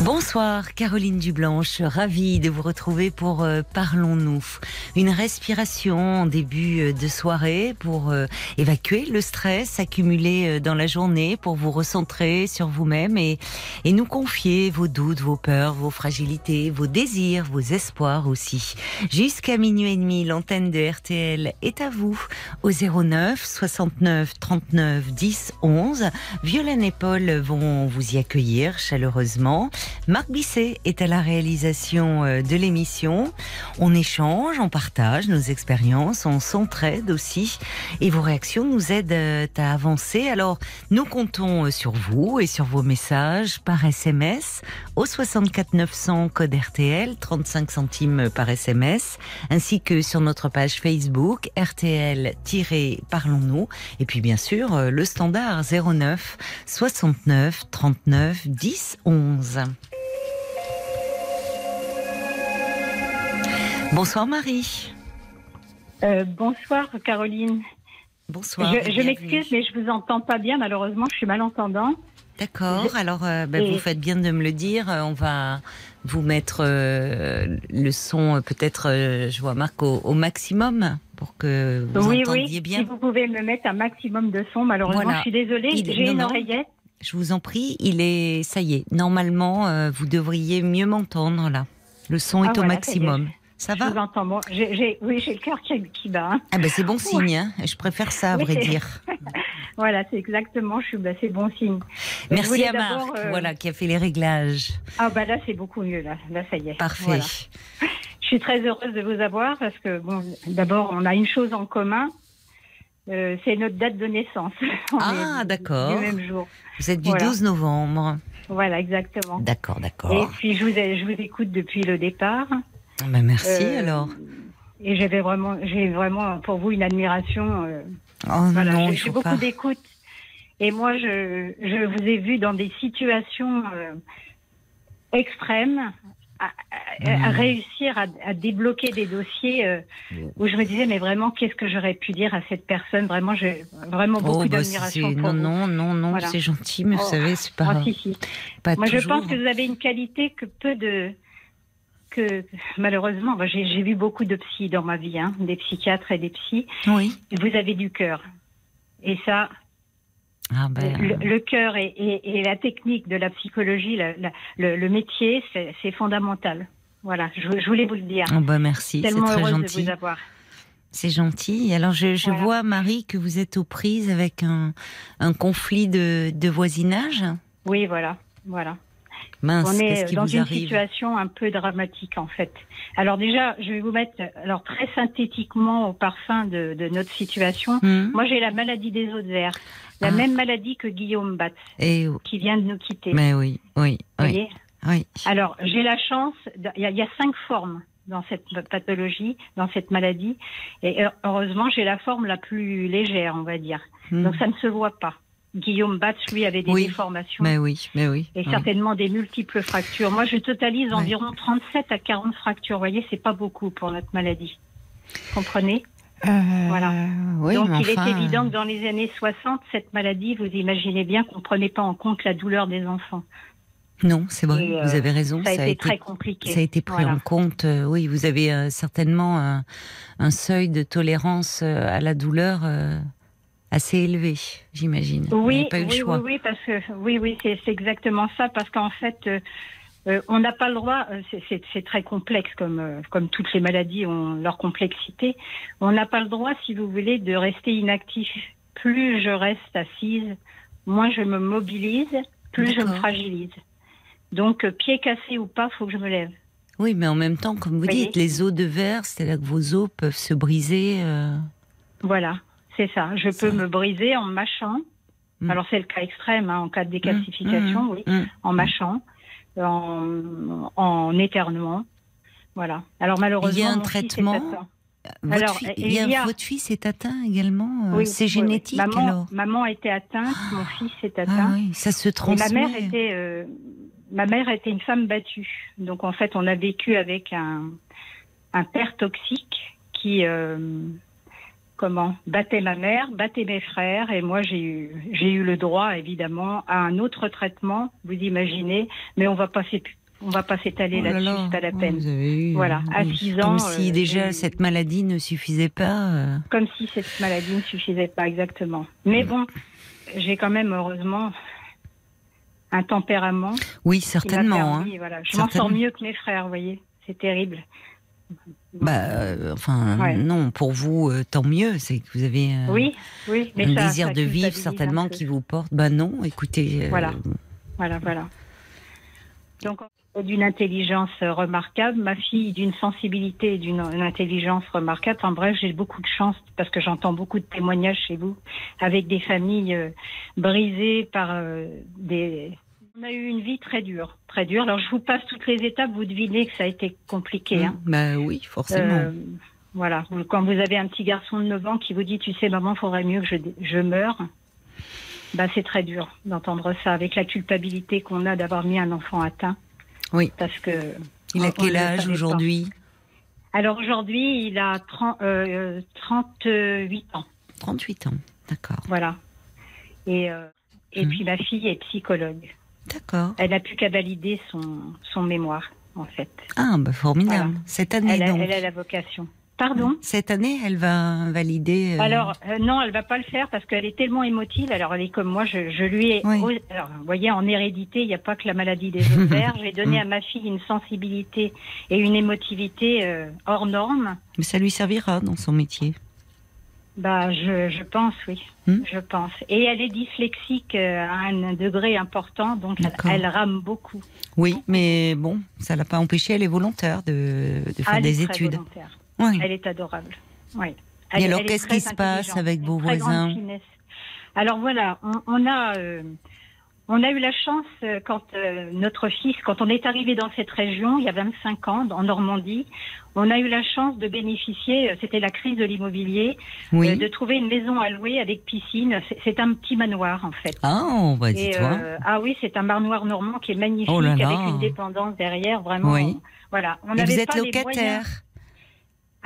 Bonsoir Caroline Dublanche, ravie de vous retrouver pour euh, Parlons-nous. Une respiration en début euh, de soirée pour euh, évacuer le stress accumulé dans la journée, pour vous recentrer sur vous-même et, et nous confier vos doutes, vos peurs, vos fragilités, vos désirs, vos espoirs aussi. Jusqu'à minuit et demi, l'antenne de RTL est à vous au 09 69 39 10 11. Violaine et Paul vont vous y accueillir chaleureusement. Marc Bisset est à la réalisation euh, de l'émission. On échange, on partage nos expériences, on s'entraide aussi. Et vos réactions nous aident euh, à avancer. Alors, nous comptons euh, sur vous et sur vos messages par SMS au 64 900 code RTL, 35 centimes par SMS, ainsi que sur notre page Facebook RTL-Parlons-nous. Et puis, bien sûr, le standard 09 69 39 10 11. Bonsoir Marie. Euh, bonsoir Caroline. Bonsoir. Je, je m'excuse, mais je vous entends pas bien. Malheureusement, je suis malentendant. D'accord. Alors, euh, ben, Et- vous faites bien de me le dire. Euh, On va vous mettre euh, le son, peut-être, je vois Marc, au, au maximum pour que vous oui, entendiez oui. bien. Si vous pouvez me mettre un maximum de son, malheureusement, Voilà. je suis désolée. Il- J'ai une non. oreillette. Je vous en prie, il est, ça y est. Normalement, vous devriez mieux m'entendre là. Le son Ah, est au maximum. Ça Je va vous entends. J'ai- j'ai- oui, j'ai le cœur qui, qui bat. hein. Ah ben c'est bon signe. Hein. Je préfère ça, à Oui, vrai dire. Voilà, c'est exactement. Je suis. Bah, c'est bon signe. Merci à Marc, euh, voilà, qui a fait les réglages. Ah bah là, c'est beaucoup mieux. Là, là, ça y est. Parfait. Voilà. Je suis très heureuse de vous avoir parce que bon, d'abord, on a une chose en commun. Euh, c'est notre date de naissance. On Ah, d'accord. Même jour. Vous êtes du Voilà. 12 novembre. Voilà, exactement. D'accord, Et d'accord. puis je vous, ai- je vous écoute depuis le départ. Ben, merci Euh, alors. Et j'avais vraiment, j'ai vraiment pour vous une admiration. euh, Oh voilà, non, j'ai beaucoup d'écoute. Et moi, je, je vous ai vu dans des situations euh, extrêmes, à, à- à Mhm. réussir à, à débloquer des dossiers euh, où je me disais, mais vraiment, qu'est-ce que j'aurais pu dire à cette personne? Vraiment, j'ai vraiment beaucoup Oh, bah, d'admiration pour non, vous. non, non, non, Voilà. c'est gentil, mais vous Oh. savez, c'est pas, Ah, si, si. pas Moi, je pense que vous avez une qualité que peu de. Que malheureusement, j'ai vu beaucoup de psy dans ma vie, hein, des psychiatres et des psys. Oui. Vous avez du cœur. Et ça, Ah ben, le, le cœur et, et- et la technique de la psychologie, la- la- le, le métier, c'est fondamental. Voilà, je, je voulais vous le dire. oh, merci, c'est Tellement très gentil. de vous avoir. C'est gentil. Alors, je, je Voilà. vois, Marie, que vous êtes aux prises avec un, un conflit de, de voisinage. Oui, voilà, voilà. Mince, On est qui dans vous une arrive situation un peu dramatique en fait. Alors déjà, je vais vous mettre alors très synthétiquement au parfum de, de notre situation. Hmm Moi, j'ai la maladie des os de verre, la Ah. même maladie que Guillaume Batz, qui vient de nous quitter. mais oui, oui, Vous oui, voyez oui. Alors, j'ai la chance, il y, a- il y a cinq formes dans cette pathologie, dans cette maladie, et heu- heureusement, j'ai la forme la plus légère, on va dire. Hmm. Donc, ça ne se voit pas. Guillaume Batz, lui, avait des Oui. déformations. Mais oui, mais oui. Et oui. certainement des multiples fractures. Moi, je totalise environ 37 à 40 fractures. Vous voyez, c'est pas beaucoup pour notre maladie. Comprenez Voilà. Oui, Donc, il enfin, est évident que dans les années 60, cette maladie, vous imaginez bien qu'on prenait pas en compte la douleur des enfants. Non, c'est vrai, euh, vous avez raison. Ça a été très compliqué. ça a été pris Voilà. en compte. euh, oui, vous avez euh, certainement un, un seuil de tolérance euh, à la douleur euh, assez élevé, j'imagine. Vous Oui, pas eu oui, le choix. oui, oui, parce que oui, oui, c'est exactement ça, parce qu'en fait, euh, euh, on n'a pas le droit. euh, c'est- très complexe, comme euh, comme toutes les maladies ont leur complexité. On n'a pas le droit, si vous voulez, de rester inactif. Plus je reste assise, moins je me mobilise, plus je me fragilise. Donc, euh, pied cassé ou pas, faut que je me lève. Oui, mais en même temps, comme vous voyez dites, les os de verre, c'est là que vos os peuvent se briser. Voilà, c'est ça. Je peux Ça. me briser en mâchant. Mm. Alors c'est le cas extrême, hein, en cas de décalcification, mm, oui. mm. en mâchant, en, en éternuant. Voilà. Alors malheureusement, Il y a un traitement atteint. Votre, Alors, fi- il y a- y a- votre fils est atteint également euh, Oui, C'est oui, oui. génétique Maman, alors maman était atteinte, mon fils est Ah atteint. oui, ça se Et transmet. ma mère était, euh, ma mère était une femme battue. Donc en fait, on a vécu avec un, un père toxique qui, euh, comment, battait ma mère, battait mes frères, et moi j'ai eu, j'ai eu le droit évidemment à un autre traitement. Vous imaginez, mais on va pas on va pas s'étaler Oh là là-dessus, là, c'est pas la oh, peine. vous avez eu, Voilà, euh, à oui, six Comme ans, si euh, déjà cette maladie ne suffisait pas. euh. Comme si cette maladie ne suffisait pas exactement. Mais bon, j'ai quand même heureusement un tempérament. Oui, certainement. permis, hein. voilà. Je m'en sors Certainement. mieux que mes frères, vous voyez. C'est terrible. Bah, euh, enfin, Ouais. non, pour vous, euh, tant mieux. C'est que vous avez euh, Oui, oui. Mais un ça- désir ça de vivre certainement qui vous porte. Bah non, écoutez. Voilà. Voilà, voilà. Donc, d'une intelligence remarquable, ma fille d'une sensibilité et d'une une intelligence remarquable. En bref, j'ai beaucoup de chance parce que j'entends beaucoup de témoignages chez vous avec des familles brisées par des. On a eu une vie très dure, très dure. Alors, je vous passe toutes les étapes. Vous devinez que ça a été compliqué. hein. Bah oui, forcément. Euh, voilà. Quand vous avez un petit garçon de 9 ans qui vous dit, tu sais, maman, faudrait mieux que je, je meure, bah, c'est très dur d'entendre ça avec la culpabilité qu'on a d'avoir mis un enfant atteint. Oui. Parce que. Il a quel âge aujourd'hui? Alors aujourd'hui, il a 30, euh, 38 ans. 38 ans. D'accord. Voilà. Et, euh, et Mhm. puis ma fille est psychologue. D'accord. Elle n'a plus qu'à valider son, son mémoire, en fait. Ah, bah formidable. Voilà. Cette année Elle donc. elle a la vocation. Pardon? Cette année, elle va valider. euh, Alors euh, non, elle va pas le faire parce qu'elle est tellement émotive. Alors elle est comme moi, je, je lui ai. Oui. Alors, vous voyez, en hérédité, il n'y a pas que la maladie des ovaires. J'ai donné à ma fille une sensibilité et une émotivité euh, hors norme. Mais ça lui servira dans son métier. Bah, je, je pense, oui, Hmm. je pense. Et elle est dyslexique euh, à un degré important, donc elle, elle rame beaucoup. Oui, mais bon, ça l'a pas empêché. Elle est volontaire de, de faire elle est des très études. volontaire. Oui. Elle est adorable. Oui. Et alors, est qu'est-ce très qui se passe avec vos très voisins. Alors voilà, on, on a euh, on a eu la chance euh, quand euh, notre fils, quand on est arrivé dans cette région, il y a 25 ans, en Normandie, on a eu la chance de bénéficier, euh, c'était la crise de l'immobilier, Oui. euh, de trouver une maison à louer avec piscine. C'est- un petit manoir en fait. Ah, on va euh, ah oui, c'est un manoir normand qui est magnifique Oh là là. avec une dépendance derrière, vraiment. Oui. Voilà. On Et n'avait vous êtes pas les moyens.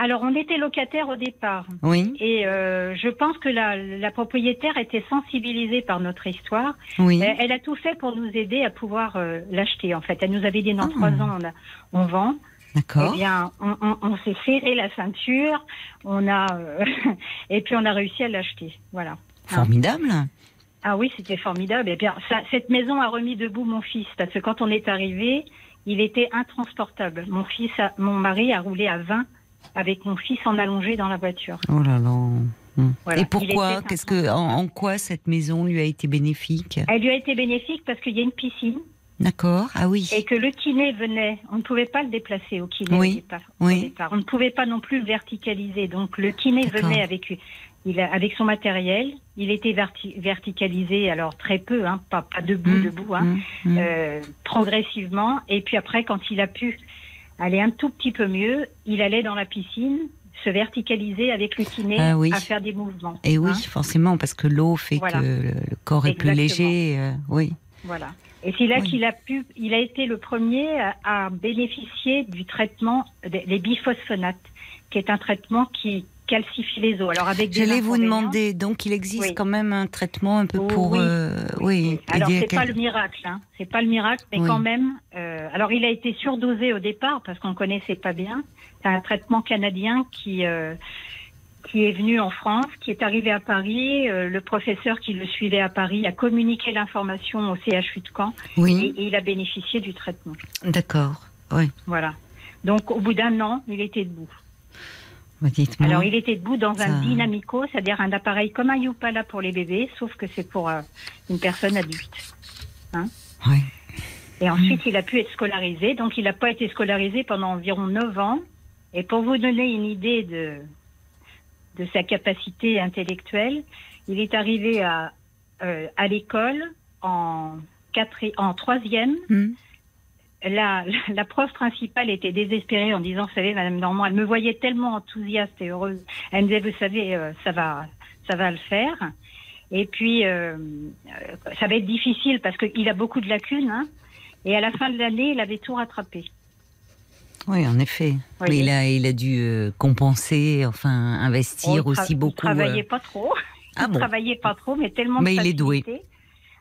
Alors on était locataire au départ. Oui, Et euh, je pense que la, la propriétaire était sensibilisée par notre histoire. oui. Elle, elle a tout fait pour nous aider à pouvoir euh, l'acheter. En fait, elle nous avait dit dans Ah. trois ans on, a- on vend. D'accord. Eh bien, on, on- on s'est serré la ceinture. On a euh, et puis on a réussi à l'acheter. Voilà. Formidable. Ah oui, c'était formidable. Et bien, ça- cette maison a remis debout mon fils parce que quand on est arrivé, il était intransportable. Mon fils, a- mon mari a roulé à 20 avec mon fils en allongé dans la voiture. Oh là là. Voilà. Et pourquoi Qu'est-ce que, en, en quoi cette maison lui a été bénéfique Elle lui a été bénéfique parce qu'il y a une piscine D'accord. Ah oui. et que le kiné venait. On ne pouvait pas le déplacer au kiné Oui, au, départ, au oui. départ. On ne pouvait pas non plus le verticaliser. Donc le kiné venait avec, il a- avec son matériel. Il était verti- verticalisé, alors très peu, hein, pas, pas debout, Hum, debout, hein, hum, hum. euh, progressivement. Et puis après, quand il a pu aller un tout petit peu mieux, il allait dans la piscine se verticaliser avec le kiné Ah oui. à faire des mouvements. Et oui, hein. forcément, parce que l'eau fait Voilà. que le, corps est plus léger. euh, oui. Voilà. Et c'est là Oui. qu'il a pu, il a été le premier à, à bénéficier du traitement des biphosphonates, qui est un traitement qui calcifie les os. Alors avec J'allais vous demander, donc il existe Oui. quand même un traitement un peu Oh, pour, oui. euh, oui, Alors c'est pas le miracle, hein. C'est pas le miracle, mais Oui. quand même. euh, alors il a été surdosé au départ parce qu'on connaissait pas bien. C'est un traitement canadien qui euh, qui est venu en France, qui est arrivé à Paris. Le professeur qui le suivait à Paris a communiqué l'information au CHU de Caen et, Oui, et il a bénéficié du traitement. d'accord. Oui, Voilà. Donc au bout d'un an, il était debout. Bah. Alors il était debout dans Ça- un dynamico, c'est-à-dire un appareil comme un Yupala pour les bébés, sauf que c'est pour euh, une personne adulte. Oui. Et ensuite, il a pu être scolarisé. Donc, il n'a pas été scolarisé pendant environ 9 ans. Et pour vous donner une idée de, de sa capacité intellectuelle, il est arrivé à, euh, à l'école en, en troisième Hum, la, la prof principale était désespérée en disant, vous savez, Madame Normand, elle me voyait tellement enthousiaste et heureuse. Elle me disait, vous savez, euh, ça va, ça va le faire. Et puis, euh, euh, ça va être difficile parce qu'il a beaucoup de lacunes. Hein, et à la fin de l'année, il avait tout rattrapé. Oui, en effet. Oui. Mais il a, il a dû euh, compenser, enfin, investir On aussi Il beaucoup. travaillait euh, pas trop. Ah il bon travaillait pas trop, mais tellement. Mais de il est doué.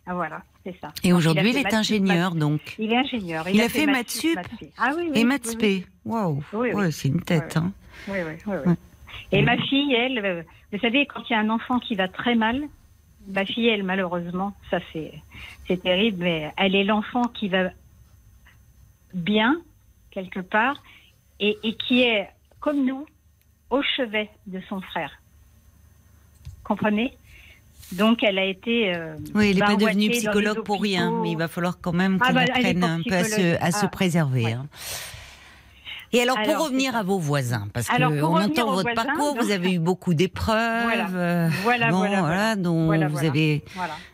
Ah voilà, c'est ça. Et aujourd'hui, il, est ingénieur, maths- donc. Il est ingénieur. Il a fait maths sup maths. Ah oui, oui. Et maths oui. Waouh. Ouais, c'est une tête. Hein. Oui, oui, oui. oui. Ouais. Et ma fille, elle, euh, vous savez, quand il y a un enfant qui va très mal, ma fille, elle, malheureusement, ça c'est, c'est terrible, mais elle est l'enfant qui va bien, quelque part, et, et qui est, comme nous, au chevet de son frère. Comprenez? Donc, elle a été. euh, Oui, il n'est pas barouattée devenu dans les psychologue pour rien, mais il va falloir quand même Ah bah, elle est apprenne un peu à se, à se Ah, préserver. ouais. hein. Et alors, pour revenir à vos voisins, parce Alors, qu'on revenir entend votre voisins, parcours, donc- vous avez eu beaucoup d'épreuves, Voilà. euh, Voilà, bon, voilà, voilà. dont vous avez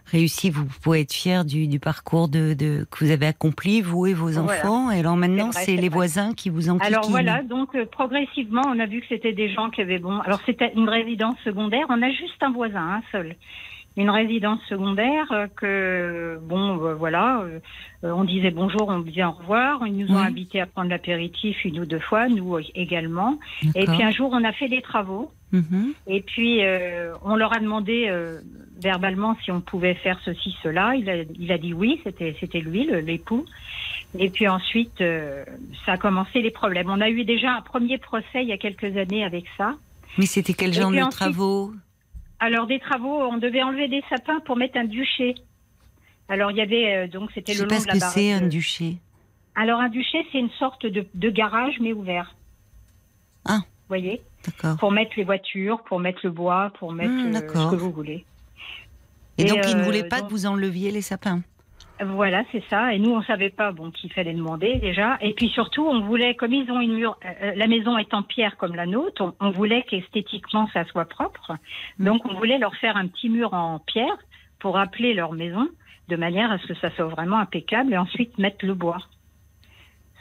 réussi, vous pouvez être fier du, du parcours de, de- que vous avez accompli, vous et vos enfants. Et alors maintenant, C'est les vrai. voisins qui vous enquiquinent. Alors voilà, donc euh, progressivement, on a vu que c'était des gens qui avaient bon. Alors c'était une résidence secondaire. On a juste un voisin, un seul. Une résidence secondaire euh, que bon, euh, voilà, euh, on disait bonjour, on disait au revoir. Ils nous ont invités à prendre l'apéritif une ou deux fois, nous également. Et puis un jour, on a fait des travaux. Mhm. Et puis, euh, on leur a demandé verbalement si on pouvait faire ceci, cela. Il a, il a dit oui, c'était, c'était lui, l'époux. Et puis ensuite, ça a commencé les problèmes. On a eu déjà un premier procès il y a quelques années avec ça. Mais c'était quel genre de ensuite- travaux? Alors, des travaux, on devait enlever des sapins pour mettre un duché. Alors, il y avait, euh, donc, c'était Je le sais long pas ce de la que barre. c'est un de- duché. Alors, un duché, c'est une sorte de, de garage, mais ouvert. Ah. Vous voyez? D'accord. Pour mettre les voitures, pour mettre le bois, pour mettre Hmm, euh, ce que vous voulez. Et, Et, donc, ils ne euh, voulaient pas donc- que vous enleviez les sapins? Voilà, c'est ça. Et nous, on savait pas bon qu'il fallait demander déjà. Et puis surtout, on voulait, comme ils ont une mur, euh, la maison est en pierre comme la nôtre, on, on voulait qu'esthétiquement ça soit propre. Donc, on voulait leur faire un petit mur en pierre pour rappeler leur maison, de manière à ce que ça soit vraiment impeccable, et ensuite mettre le bois.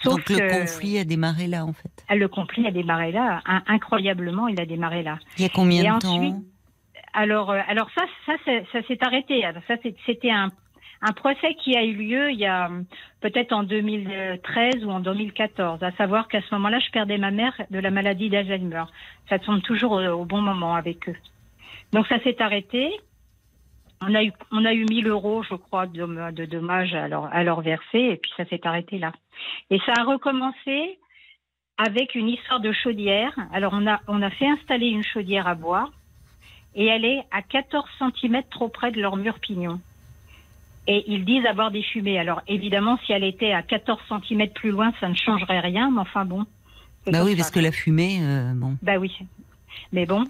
Sauf donc, le que conflit a démarré là, en fait. le conflit a démarré là. In- incroyablement, il a démarré là. Il y a combien Et de ensuite, temps? Alors, euh, alors ça, ça, c'est- ça s'est arrêté. Ça, c'était un, un procès qui a eu lieu il y a hum, peut-être en 2013 ou en 2014. À savoir qu'à ce moment-là, je perdais ma mère de la maladie d'Alzheimer. Ça tombe toujours au, au bon moment avec eux. Donc ça s'est arrêté. On a eu, on a eu 1000 euros, je crois, de, dommages à leur, à leur verser, et puis ça s'est arrêté là. Et ça a recommencé avec une histoire de chaudière. Alors on a, on a fait installer une chaudière à bois et elle est à 14 cm trop près de leur mur pignon. Et ils disent avoir des fumées. Alors évidemment, si elle était à 14 cm plus loin, ça ne changerait rien, mais enfin bon. Bah oui, ça. parce que la fumée, euh, bon. Bah oui. Mais bon.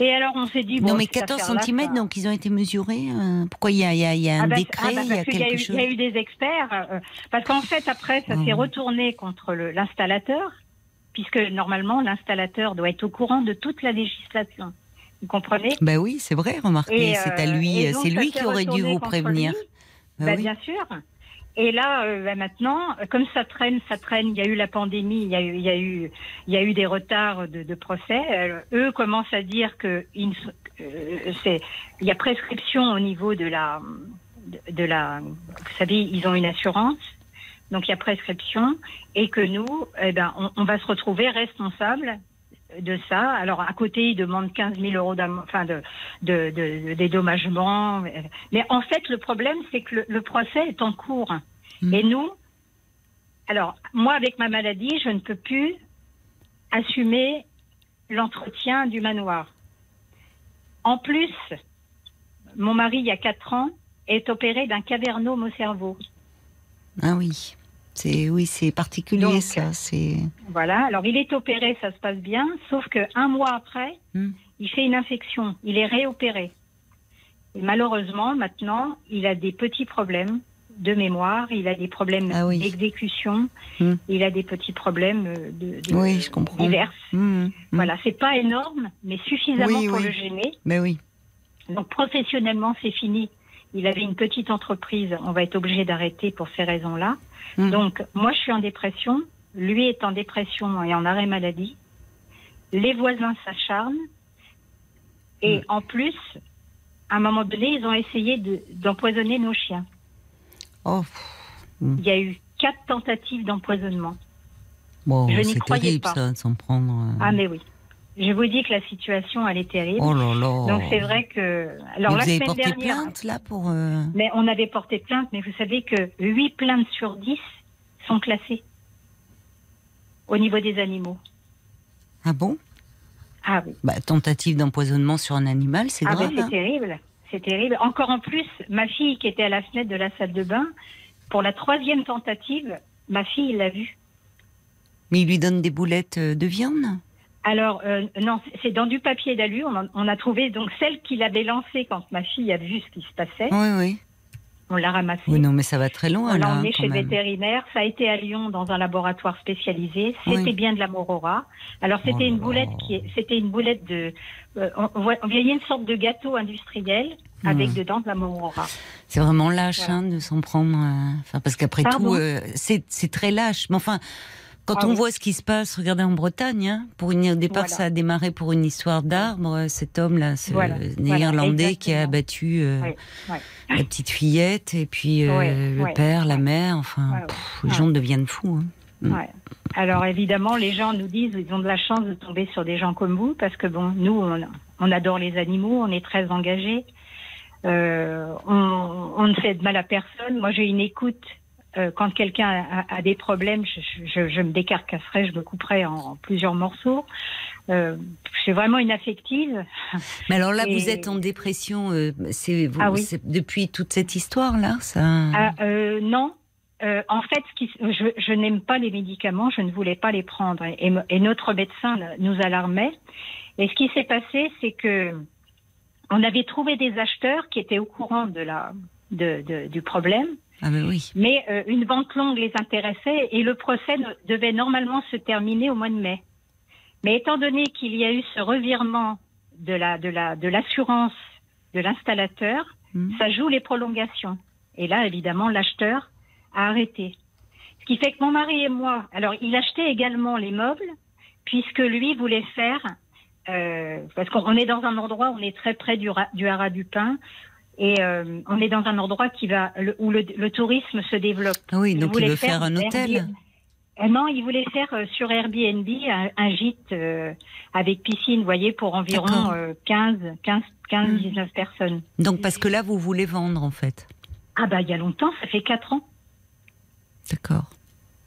Et alors on s'est dit... non, bon, mais cette 14 affaire-là, cm, ça- donc ils ont été mesurés. euh, pourquoi il y a, il y a- il y a un Ah bah, décret, ah bah, il y a parce qu'il y quelque eu- chose Il y a eu des experts, euh, parce qu'en fait, après, ça s'est retourné contre l'installateur, puisque normalement, l'installateur doit être au courant de toute la législation. Vous comprenez Bah oui, c'est vrai, remarquez, c'est à euh, lui, donc, c'est lui qui aurait dû vous prévenir. Bah Bah, oui. Bien sûr. Et là, euh, bah, maintenant, euh, comme ça traîne, ça traîne. Il y a eu la pandémie, il y a eu, il y a eu, il y a eu des retards de, de procès. Euh, eux commencent à dire que sont- euh, il y a prescription au niveau de la, de, de la. Vous savez, ils ont une assurance, donc il y a prescription, et que nous, eh ben, on, on va se retrouver responsable de ça. Alors à côté, ils demandent 15 000 euros enfin de, de, de, de dédommagement. Mais en fait, le problème, c'est que le, le procès est en cours. Mhm. Et nous, alors moi, avec ma maladie, je ne peux plus assumer l'entretien du manoir. En plus, mon mari, il y a 4 ans, est opéré d'un cavernome au cerveau. Ah oui, c'est oui, c'est particulier Donc, ça. C'est Voilà. Alors, il est opéré, ça se passe bien, sauf que un mois après, Hmm. il fait une infection. Il est réopéré. Et malheureusement, maintenant, il a des petits problèmes de mémoire, il a des problèmes Ah oui. d'exécution, Hmm. il a des petits problèmes euh, de, de- Oui, je comprends. divers. Mmh. Voilà, c'est pas énorme, mais suffisamment Oui, pour le gêner. Mais oui. Donc professionnellement, c'est fini. Il avait une petite entreprise, on va être obligé d'arrêter pour ces raisons-là. Mm. Donc, moi, je suis en dépression, lui est en dépression et en arrêt maladie. Les voisins s'acharnent. Et Mm. en plus, à un moment donné, ils ont essayé de- d'empoisonner nos chiens. Oh, Il y a eu quatre tentatives d'empoisonnement. bon, Je n'y c'est croyais terrible pas. ça, de s'en prendre. euh. Ah, mais oui. Je vous dis que la situation, elle est terrible. Oh là là. Donc, c'est vrai que. Alors, vous la avez semaine porté dernière. plainte là pour. euh, Mais on avait porté plainte, mais vous savez que 8 plaintes sur 10 sont classées au niveau des animaux. Ah bon? Ah oui. bah, Tentative d'empoisonnement sur un animal, c'est Ah grave. ben, c'est hein. terrible. C'est terrible. Encore en plus, ma fille qui était à la fenêtre de la salle de bain, pour la troisième tentative, ma fille l'a vu. Mais il lui donne des boulettes euh, de viande? Alors, euh, non, c'est dans du papier d'alu. On, on a trouvé donc celle qu'il avait lancée quand ma fille a vu ce qui se passait. Oui, oui. On l'a ramassée. Oui, non, mais ça va très loin On l'a là. emmené quand chez le vétérinaire. Ça a été à Lyon dans un laboratoire spécialisé. C'était Oui. bien de la morora. Alors Oh c'était une boulette qui est, c'était une boulette de, euh, on, voyait une sorte de gâteau industriel avec Hmm. dedans de la morora. C'est vraiment lâche Voilà. hein, de s'en prendre. euh, parce qu'après tout, euh, c'est c'est très lâche. Mais enfin, quand Ah on oui. voit ce qui se passe, regardez en Bretagne. hein, pour une, au départ, Voilà. ça a démarré pour une histoire d'arbre. euh, Cet homme-là, ce Voilà, néerlandais qui a abattu euh, Oui, oui. la petite fillette et puis euh, le père, la mère. Enfin, pff, les gens deviennent fous. hein. Mm. Ouais. Alors évidemment, les gens nous disent ils ont de la chance de tomber sur des gens comme vous parce que bon, nous on, on adore les animaux, on est très engagés, euh, on, on ne fait de mal à personne. Moi, j'ai une écoute. Euh, quand quelqu'un a, a des problèmes, je, je, je me décarcasserai, je me couperai en, en plusieurs morceaux. Euh, je suis vraiment une affective. Mais alors là, Et- vous êtes en dépression. euh, c'est Ah oui. depuis toute cette histoire-là, ça. Ah, euh, non. Euh, en fait, ce qui, je, je n'aime pas les médicaments, je ne voulais pas les prendre. Et, et notre médecin nous alarmait. Et ce qui s'est passé, c'est que on avait trouvé des acheteurs qui étaient au courant de la, de, de- du problème, Ah ben oui. mais euh, une vente longue les intéressait et le procès devait normalement se terminer au mois de mai. Mais étant donné qu'il y a eu ce revirement de la de la de l'assurance de l'installateur, Mhm. ça joue les prolongations. Et là, évidemment, l'acheteur a arrêté. Ce qui fait que mon mari et moi, alors il achetait également les meubles, puisque lui voulait faire, euh, parce qu'on est dans un endroit, où on est très près du, du haras du Pin, et euh, on est dans un endroit qui va, le- où le, le tourisme se développe. Ah oui, donc il veut faire un hôtel. Euh, non, il voulait faire euh, sur Airbnb un, un gîte euh, avec piscine, vous voyez, pour environ D'accord. euh, 15, 15, 15, Hmm. 19 personnes. Donc parce que là, vous voulez vendre en fait. Ah bah il y a longtemps, ça fait 4 ans. D'accord.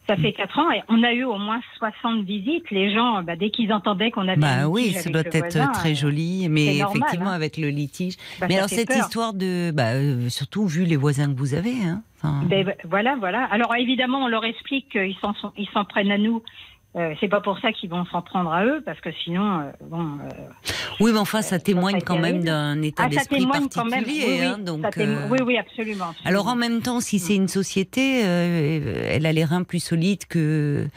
Ça fait 4 ans et on a eu au moins 60 visites. Les gens, bah, dès qu'ils entendaient qu'on avait Bah oui, ça doit être voisin, très euh, joli, mais normal, effectivement hein. avec le litige. bah, mais alors cette peur. histoire de, bah, euh, surtout vu les voisins que vous avez, hein. Enfin, Ben, voilà, voilà. Alors évidemment, on leur explique qu'ils s'en prennent à nous. Euh, c'est pas pour ça qu'ils vont s'en prendre à eux, parce que sinon, euh, bon. euh, oui, mais enfin, ça témoigne serait quand même d'un état ah, d'esprit témoigne quand même. particulier, Oui, oui, hein, donc. témo- oui, oui, absolument. absolument. Alors en même temps, si c'est une société, elle a les reins plus solides que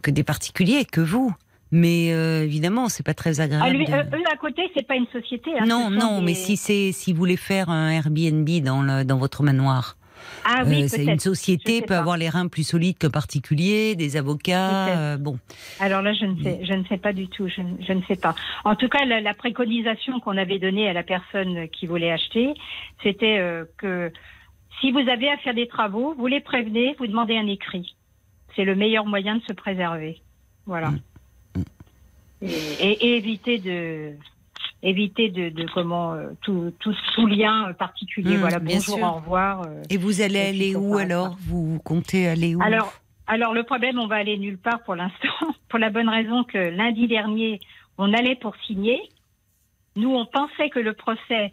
que des particuliers, que vous. Mais euh, évidemment, c'est pas très Ah, agréable. lui, euh, eux à côté, c'est pas une société. hein, non, non, des- mais si c'est si vous voulez faire un Airbnb dans le dans votre manoir, Ah oui, euh, c'est peut-être. une société peut avoir les reins plus solides qu'un particulier, des avocats. Euh, bon, Alors là, je ne sais, je ne sais pas du tout. Je, ne- je ne sais pas. En tout cas, la, la préconisation qu'on avait donnée à la personne qui voulait acheter, c'était euh, que si vous avez à faire des travaux, vous les prévenez, vous demandez un écrit. C'est le meilleur moyen de se préserver. Voilà. Mm. Et, et- et éviter de éviter de, de comment euh, tout, tout, tout lien particulier. Mm, voilà. Bonjour, sûr. au revoir. euh. et vous allez Et aller où alors vous, comptez aller où Alors, alors le problème, on va aller nulle part pour l'instant, pour la bonne raison que lundi dernier, on allait pour signer. Nous, on pensait que le procès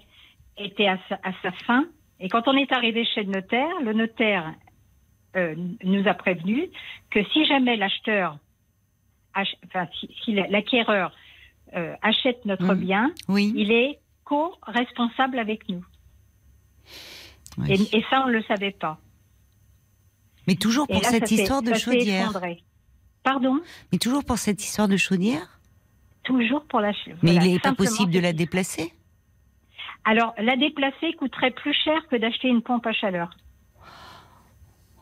était à sa, à sa fin. Et quand on est arrivé chez le notaire, le notaire euh, nous a prévenu que si jamais l'acheteur, ach- enfin, si, si l'acquéreur euh, achète notre Mm. bien, Oui. il est co-responsable avec nous. oui. Et, et ça, on ne le savait pas. Mais toujours pour là, cette histoire de chaudière. Pardon? Mais toujours pour cette histoire de chaudière? Toujours pour la Mais voilà, il n'est pas possible de la déplacer? Alors, la déplacer coûterait plus cher que d'acheter une pompe à chaleur.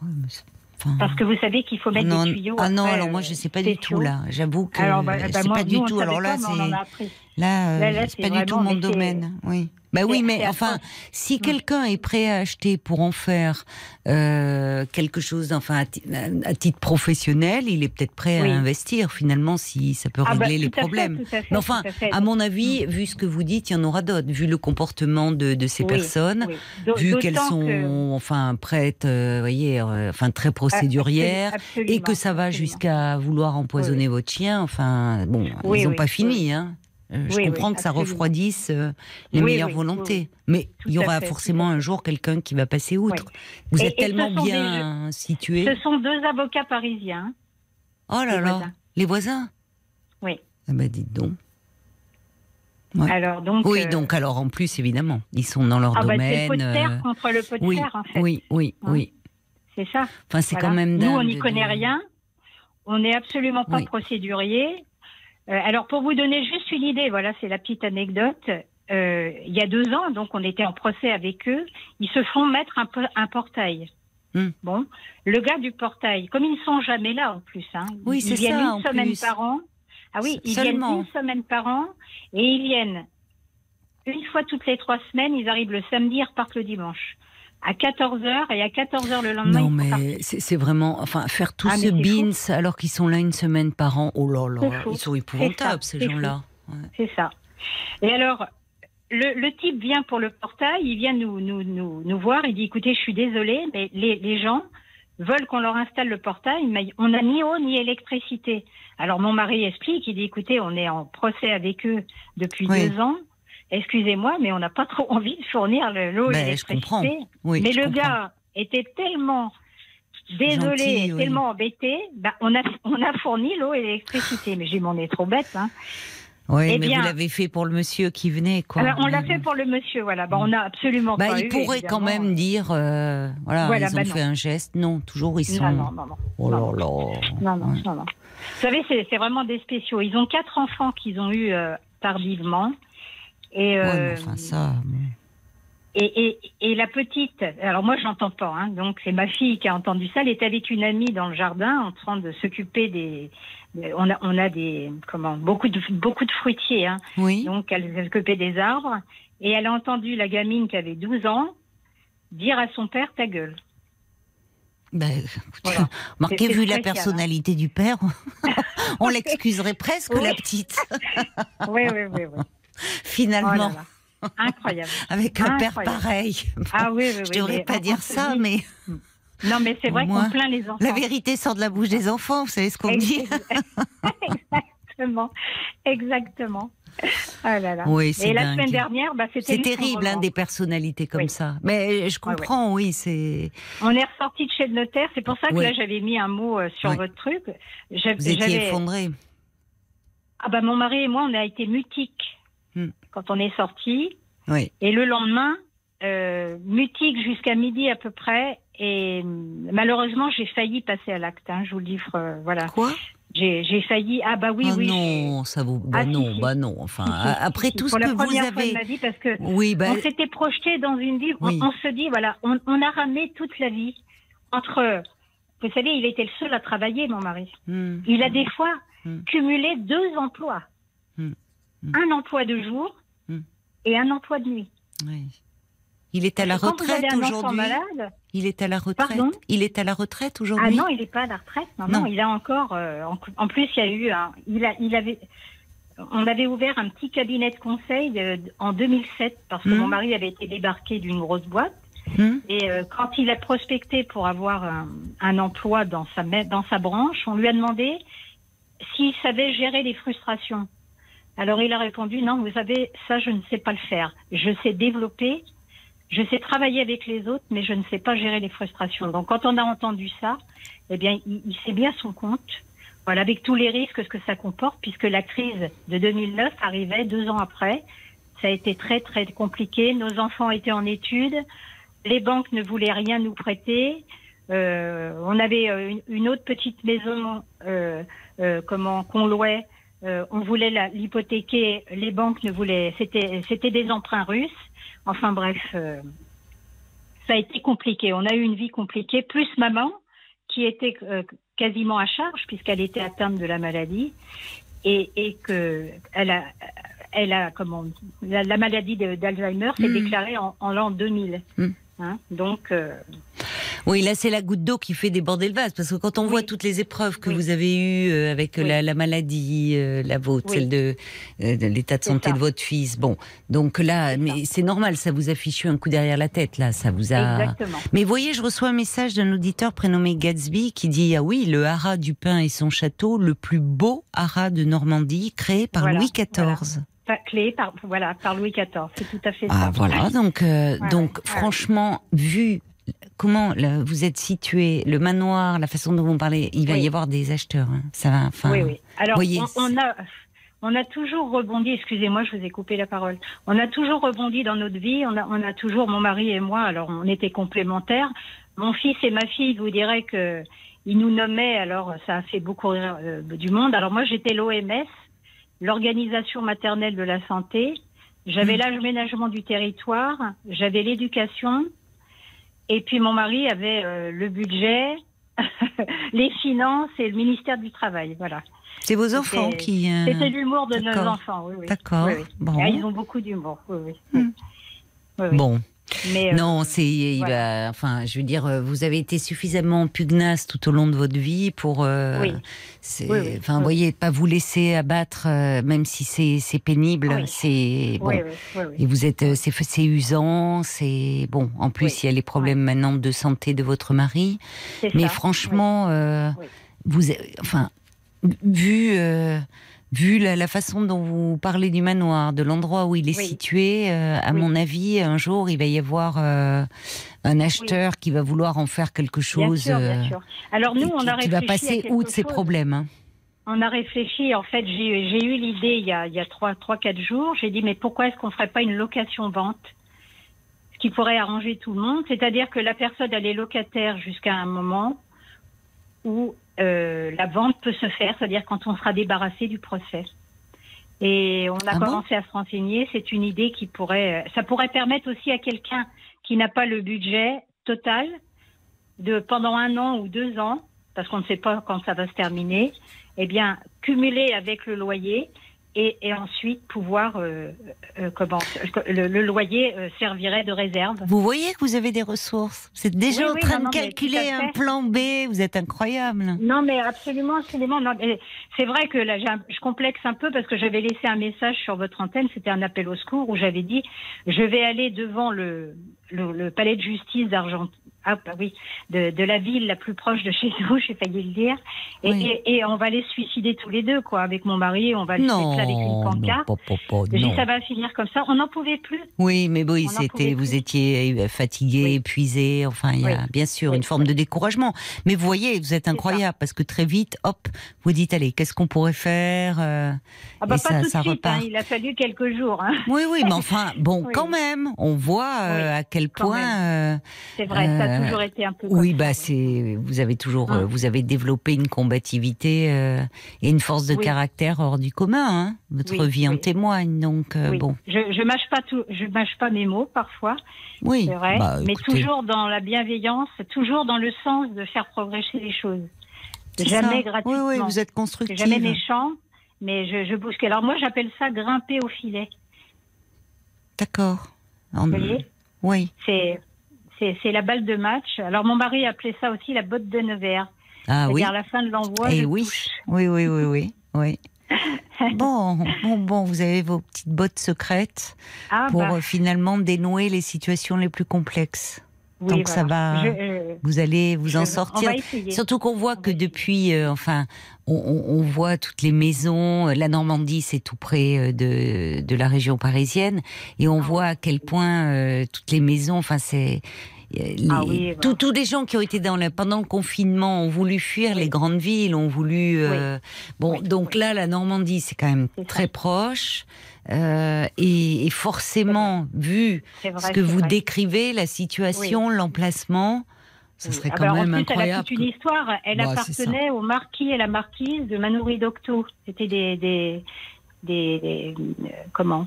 Ouais, mais enfin, Parce que vous savez qu'il faut mettre non, des tuyaux. ah non, après, alors moi euh, je sais pas du tout là. J'avoue que Alors, bah, je bah, sais moi, pas du nous, tout. Alors là, c'est là, euh, Là, là, c'est c'est pas du tout mon c'est- domaine. Oui. Bah oui, mais enfin, si Mm. quelqu'un est prêt à acheter pour en faire euh, quelque chose, enfin à, ti- à titre professionnel, il est peut-être prêt Oui. à investir finalement si ça peut Ah bah, régler les fait, problèmes. fait, Mais enfin, à mon avis, vu ce que vous dites, il y en aura d'autres. Vu le comportement de, de ces Oui, personnes, oui. Vu qu'elles sont, que- enfin, prêtes, euh, voyez, euh, enfin très procédurières, Absolument, et que ça va jusqu'à vouloir empoisonner votre chien. Enfin, bon, ils n'ont pas fini. Hein. Euh, je Oui, oui, comprends que ça absolument. refroidisse euh, les Oui, meilleures volontés, mais Tout il y aura fait, forcément un jour quelqu'un qui va passer outre. Vous Et- êtes et tellement sont des bien situé. Ce sont deux avocats parisiens. Oh là les là, voisins. les voisins. Oui. Ah bah dites donc. Ouais. Alors donc. Oui, euh, donc alors en plus évidemment, ils sont dans leur Ah bah, c'est domaine. le pot de terre contre le pot de en fait. oui, oui, Hein. oui. C'est ça. Enfin, c'est Voilà. quand même Nous, on n'y de- connaît rien. On n'est absolument pas procédurier. Euh, alors, pour vous donner juste une idée, voilà, c'est la petite anecdote. Euh, il y a deux ans, donc on était en procès avec eux. Ils se font mettre un, po- un portail. Hmm. Bon, le gars du portail, comme ils ne sont jamais là en plus, hein, Oui, ils viennent ça, une semaine plus. par an. Ah oui, ils Seulement. viennent une semaine par an et ils viennent une fois toutes les trois semaines. Ils arrivent le samedi, ils repartent le dimanche à 14 h et à 14 h le lendemain. Non, mais c'est vraiment. Enfin, faire tout Ah, ce beans alors qu'ils sont là une semaine par an. Oh là là, ils sont épouvantables, ça, ces gens-là. C'est ça. Et alors, le, le type vient pour le portail, il vient nous, nous, nous, nous voir, il dit écoutez, je suis désolé, mais les, les gens veulent qu'on leur installe le portail, mais on n'a ni eau ni électricité. Alors mon mari explique, il dit écoutez, on est en procès avec eux depuis Oui. deux ans. Excusez-moi, mais on n'a pas trop envie de fournir le- l'eau et Ben, je comprends. l'électricité. Oui, mais le comprends. gars était tellement désolé, Gentil, et oui. tellement embêté, bah, on, a, on a fourni l'eau et l'électricité. Mais j'ai dit, mais on est trop bête. Hein. Oui, Eh mais bien- vous l'avez fait pour le monsieur qui venait, quoi. Alors, on l'a fait pour le monsieur, voilà. Bah, on n'a absolument Bah, pas il eu, pourrait quand même dire, euh, voilà, Voilà, ils ont fait un geste. Non, toujours ils sont. Non, non, non, non. Oh là là. Non, non, non, non. Vous savez, c'est vraiment des spéciaux. Ils ont quatre enfants qu'ils ont eu euh, tardivement. Et, Ouais, euh, mais enfin ça. bon. et, et, et la petite, alors moi, j'entends pas, hein, donc c'est ma fille qui a entendu ça. Elle était avec une amie dans le jardin en train de s'occuper des. On a, on a des. Comment Beaucoup de, beaucoup de fruitiers, hein. Oui. Donc, elle s'occupait des arbres. Et elle a entendu la gamine qui avait 12 ans dire à son père ta gueule. Ben, Voilà. Marquez, vu la hein. personnalité du père, on l'excuserait presque Oui. la petite, Oui, oui, oui. oui. Oh finalement, là là. Incroyable. avec un père pareil. Ah oui, oui, oui. Je devrais pas dire ça, dit- mais Non, mais c'est vrai qu'on plaint les enfants. la vérité sort de la bouche des enfants, vous savez ce qu'on dit Exactement. Exactement. Ah là là. Oui, c'est Et la dingue. semaine dernière, bah, c'était terrible, hein, des personnalités comme Oui. ça. Mais je comprends, oui, c'est. On est ressorti de chez le notaire. C'est pour ça que Oui. là, j'avais mis un mot euh, sur votre truc. J'avais- Vous étiez effondré. Ah bah mon mari et moi, on a été mutiques Hmm. quand on est sortis. Oui. Et le lendemain, euh, mutique jusqu'à midi à peu près. Et hum, malheureusement, j'ai failli passer à l'acte. hein, je vous le dis, euh, voilà. Quoi? J'ai failli. Ah bah oui, Ah oui. non, ça vous. Bah Ah, non, si. bah non. Enfin, Si, si, a- après tout ce que la vous fois de avez. ma vie, parce que Oui, bah. on s'était projeté dans une vie. on- Oui. On, se dit, voilà, on, on a ramé toute la vie entre. Vous savez, il était le seul à travailler, mon mari. hmm, Il a des fois Hmm. cumulé deux emplois. Hmm. Hmm. Un emploi de jour Hmm. et un emploi de nuit. oui. Il est à la Quand retraite aujourd'hui. malade, Il est à la retraite. Pardon il est à la retraite ah aujourd'hui. non, il n'est pas à la retraite. Non, Non. non, il a encore. euh, en, en plus, il y a eu. un- il a, il avait. On avait ouvert un petit cabinet de conseil euh, en 2007 parce que Hmm. mon mari avait été débarqué d'une grosse boîte. Et euh, quand il a prospecté pour avoir un, un emploi dans sa, ma- dans sa branche, on lui a demandé s'il savait gérer les frustrations. Alors il a répondu non, vous savez, ça je ne sais pas le faire. Je sais développer, je sais travailler avec les autres, mais je ne sais pas gérer les frustrations. Donc quand on a entendu ça, eh bien il, s'est bien son compte. Voilà, avec tous les risques que ça comporte, puisque la crise de 2009 arrivait deux ans après. Ça a été très très compliqué. Nos enfants étaient en études. Les banques ne voulaient rien nous prêter. Euh, on avait euh, une, une autre petite maison, euh, euh, comment qu'on louait. Euh, on voulait la- l'hypothéquer. Les banques ne voulaient. C'était c'était des emprunts russes. Enfin bref, euh, ça a été compliqué. On a eu une vie compliquée, plus maman, qui était euh, quasiment à charge, puisqu'elle était atteinte de la maladie, et, et que elle a, elle a comment, la, la maladie d'Alzheimer s'est Mm. déclarée en, en l'an 2000. Mm. Hein, donc, euh, Oui, là, c'est la goutte d'eau qui fait déborder le vase. Parce que quand on Oui. voit toutes les épreuves que Oui. vous avez eues euh, avec Oui. la, la maladie, euh, la vôtre, celle de, euh, de l'état de santé ça. de votre fils, bon, donc là, C'est mais c'est normal, ça vous a fichu un coup derrière la tête, là, ça vous a. exactement. Mais voyez, je reçois un message d'un auditeur prénommé Gatsby qui dit Ah oui, le haras du pain et son château, le plus beau haras de Normandie, créé par Voilà, Louis XIV. voilà. Clé par, voilà, par Louis XIV. C'est tout à fait Ah ça. voilà, donc euh, Ouais, donc ouais, ouais. franchement, vu comment là, vous êtes situé, le manoir, la façon dont vous parlez, il va Oui. y avoir des acheteurs. hein. Ça va, enfin. Oui, oui. Alors, voyez, on, on a, on a toujours rebondi, excusez-moi, je vous ai coupé la parole. On a toujours rebondi dans notre vie. On a, on a toujours, mon mari et moi, alors on était complémentaires. Mon fils et ma fille, vous dirais que ils nous nommaient, alors ça a fait beaucoup rire euh, du monde. Alors moi, j'étais l'OMS, l'Organisation maternelle de la santé. J'avais Mm. l'aménagement du territoire, j'avais l'éducation, et puis mon mari avait euh, le budget, les finances et le ministère du travail. Voilà. C'est vos enfants qui. euh, C'était l'humour de nos enfants, oui, oui. D'accord. Oui, oui. Bon. Ah, ils ont beaucoup d'humour, oui, oui. Hmm. Bon, Mais, euh, non, c'est, voilà. enfin, je veux dire, euh, vous avez été suffisamment pugnace tout au long de votre vie pour, euh, Oui. Oui, oui, enfin, voyez, pas vous laisser abattre, euh, même si c'est, pénible, Oui. c'est bon. Et vous êtes, c'est, usant, c'est bon. En plus, il y a les problèmes maintenant de santé de votre mari. Mais ça, franchement, euh, vous, enfin, vu, euh, vu la, la façon dont vous parlez du manoir, de l'endroit où il est Oui. situé, euh, à Oui. mon avis, un jour, il va y avoir euh, un acheteur qui va vouloir en faire quelque Bien chose. sûr, bien euh, sûr. Alors nous, on qui, a qui réfléchi va à passer quelque outre ses problèmes. hein. On a réfléchi, en fait, j'ai eu l'idée il y a, il y a trois, trois, quatre jours. J'ai dit, mais pourquoi est-ce qu'on ferait pas une location-vente Ce qui pourrait arranger tout le monde. C'est-à-dire que la personne, elle est locataire jusqu'à un moment où euh, la vente peut se faire, c'est-à-dire quand on sera débarrassé du procès. Et on a Ah bon commencé à se renseigner. C'est une idée qui pourrait, euh, ça pourrait permettre aussi à quelqu'un qui n'a pas le budget total de pendant un an ou deux ans, parce qu'on ne sait pas quand ça va se terminer, eh bien cumuler avec le loyer et, et ensuite pouvoir euh, euh, comment le, le loyer euh, servirait de réserve. Vous voyez que vous avez des ressources. Vous êtes déjà Oui, en oui, train non, de calculer un plan B. Vous êtes incroyable. Non, mais absolument, absolument. C'est vrai que là, je complexe un peu parce que j'avais laissé un message sur votre antenne. C'était un appel au secours où j'avais dit je vais aller devant le, le, le palais de justice d'Argent. Ah, bah oui, de, de la ville la plus proche de chez nous, j'ai failli le dire. Et, Oui. et, et on va les suicider tous les deux, quoi, avec mon mari. On va le Non, mettre là avec une non, pancarte. pas, pas, non. ça va finir comme ça. On n'en pouvait plus. Oui, mais oui, On en c'était, vous étiez euh, fatigué, Oui. épuisé. Enfin, il y a Oui. bien sûr une forme de découragement. Mais vous voyez, vous êtes incroyable parce que très vite, hop, vous dites allez, qu'est-ce qu'on pourrait faire euh, Ah bah, Et pas ça- tout de ça suite. repart. hein, il a fallu quelques jours. hein. Oui, oui, mais enfin, bon, quand même, on voit euh, à quel point. euh, C'est vrai, ça Euh, toujours été un peu. oui, bah c'est, vous avez toujours, Hum. euh, vous avez développé une combativité euh, et une force de Oui. caractère hors du commun. Hein Votre Oui, vie en oui. témoigne. Donc euh, bon, Je, je mâche pas tout, je mâche pas mes mots parfois, oui, c'est vrai, bah, mais toujours dans la bienveillance, toujours dans le sens de faire progresser les choses. Jamais ça. gratuitement. Oui, oui, vous êtes C'est constructive. jamais méchant, mais je, je. Alors moi, j'appelle ça grimper au filet. D'accord. En- Vous voyez? Oui. C'est c'est la balle de match. Alors mon mari appelait ça aussi la botte de Nevers. Ah oui. À la fin de l'envoi. Eh je oui. Oui, oui, oui, oui, oui. Bon, bon, bon, vous avez vos petites bottes secrètes Ah, pour bah, euh, finalement dénouer les situations les plus complexes. Oui, tant que ça va- Je- euh, Vous allez vous je- en sortir. Surtout qu'on voit que depuis, euh, enfin, on, voit toutes les maisons. euh, La Normandie, c'est tout près de, de la région parisienne, et on Ah voit à quel point euh, toutes les maisons, enfin, c'est les- Ah oui, tous- bah. tous les gens qui ont été dans le, pendant le confinement ont voulu fuir Oui. les grandes villes, ont voulu. euh, Bon, donc là, la Normandie, c'est quand même ça. très proche. euh, et, et forcément, vu vrai, ce que vous vrai. décrivez, la situation, l'emplacement, ça serait Ah quand bah, même en plus, Elle a incroyable. toute une histoire. Elle Bah, appartenait au marquis et la marquise de Manoury d'Octo. C'était des, des, des, des- euh, comment?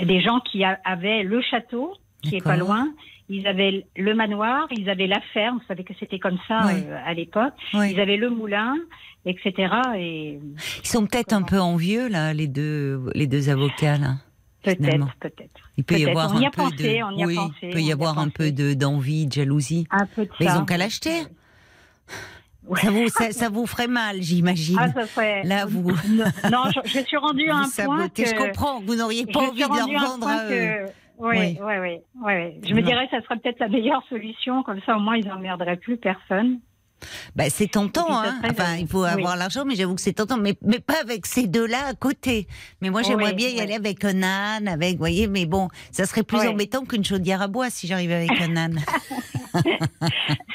Des gens qui a- avaient le château, qui est pas loin. Ils avaient le manoir, ils avaient la ferme. Vous savez que c'était comme ça Oui. euh, à l'époque. Oui. Ils avaient le moulin, etc. Et Ils sont peut-être un peu envieux là, les deux, les deux avocats là. Peut-être, peut-être. Il peut y avoir On y un a peu pensé, de, on y a oui, pensé, il peut y avoir un peu de d'envie, de jalousie. Un peu de Mais ça. ils ont qu'à l'acheter. Ouais. Ça vous, ça, ça vous ferait mal, j'imagine. Ah, ça serait... Là, vous- Non, non, je, je suis rendue à vous un point que... Je comprends que vous n'auriez pas envie de leur vendre à eux. que- Oui, Oui. oui, oui, oui. Je me dirais que ça serait peut-être la meilleure solution, comme ça au moins ils n'emmerderaient plus personne. Bah, c'est tentant, hein. Enfin, il faut oui. avoir l'argent, mais j'avoue que c'est tentant. Mais, mais pas avec ces deux-là à côté. Mais moi, j'aimerais Oui, bien y oui. aller avec un âne, avec, vous voyez, mais bon, ça serait plus embêtant qu'une chaudière à bois si j'arrivais avec un âne.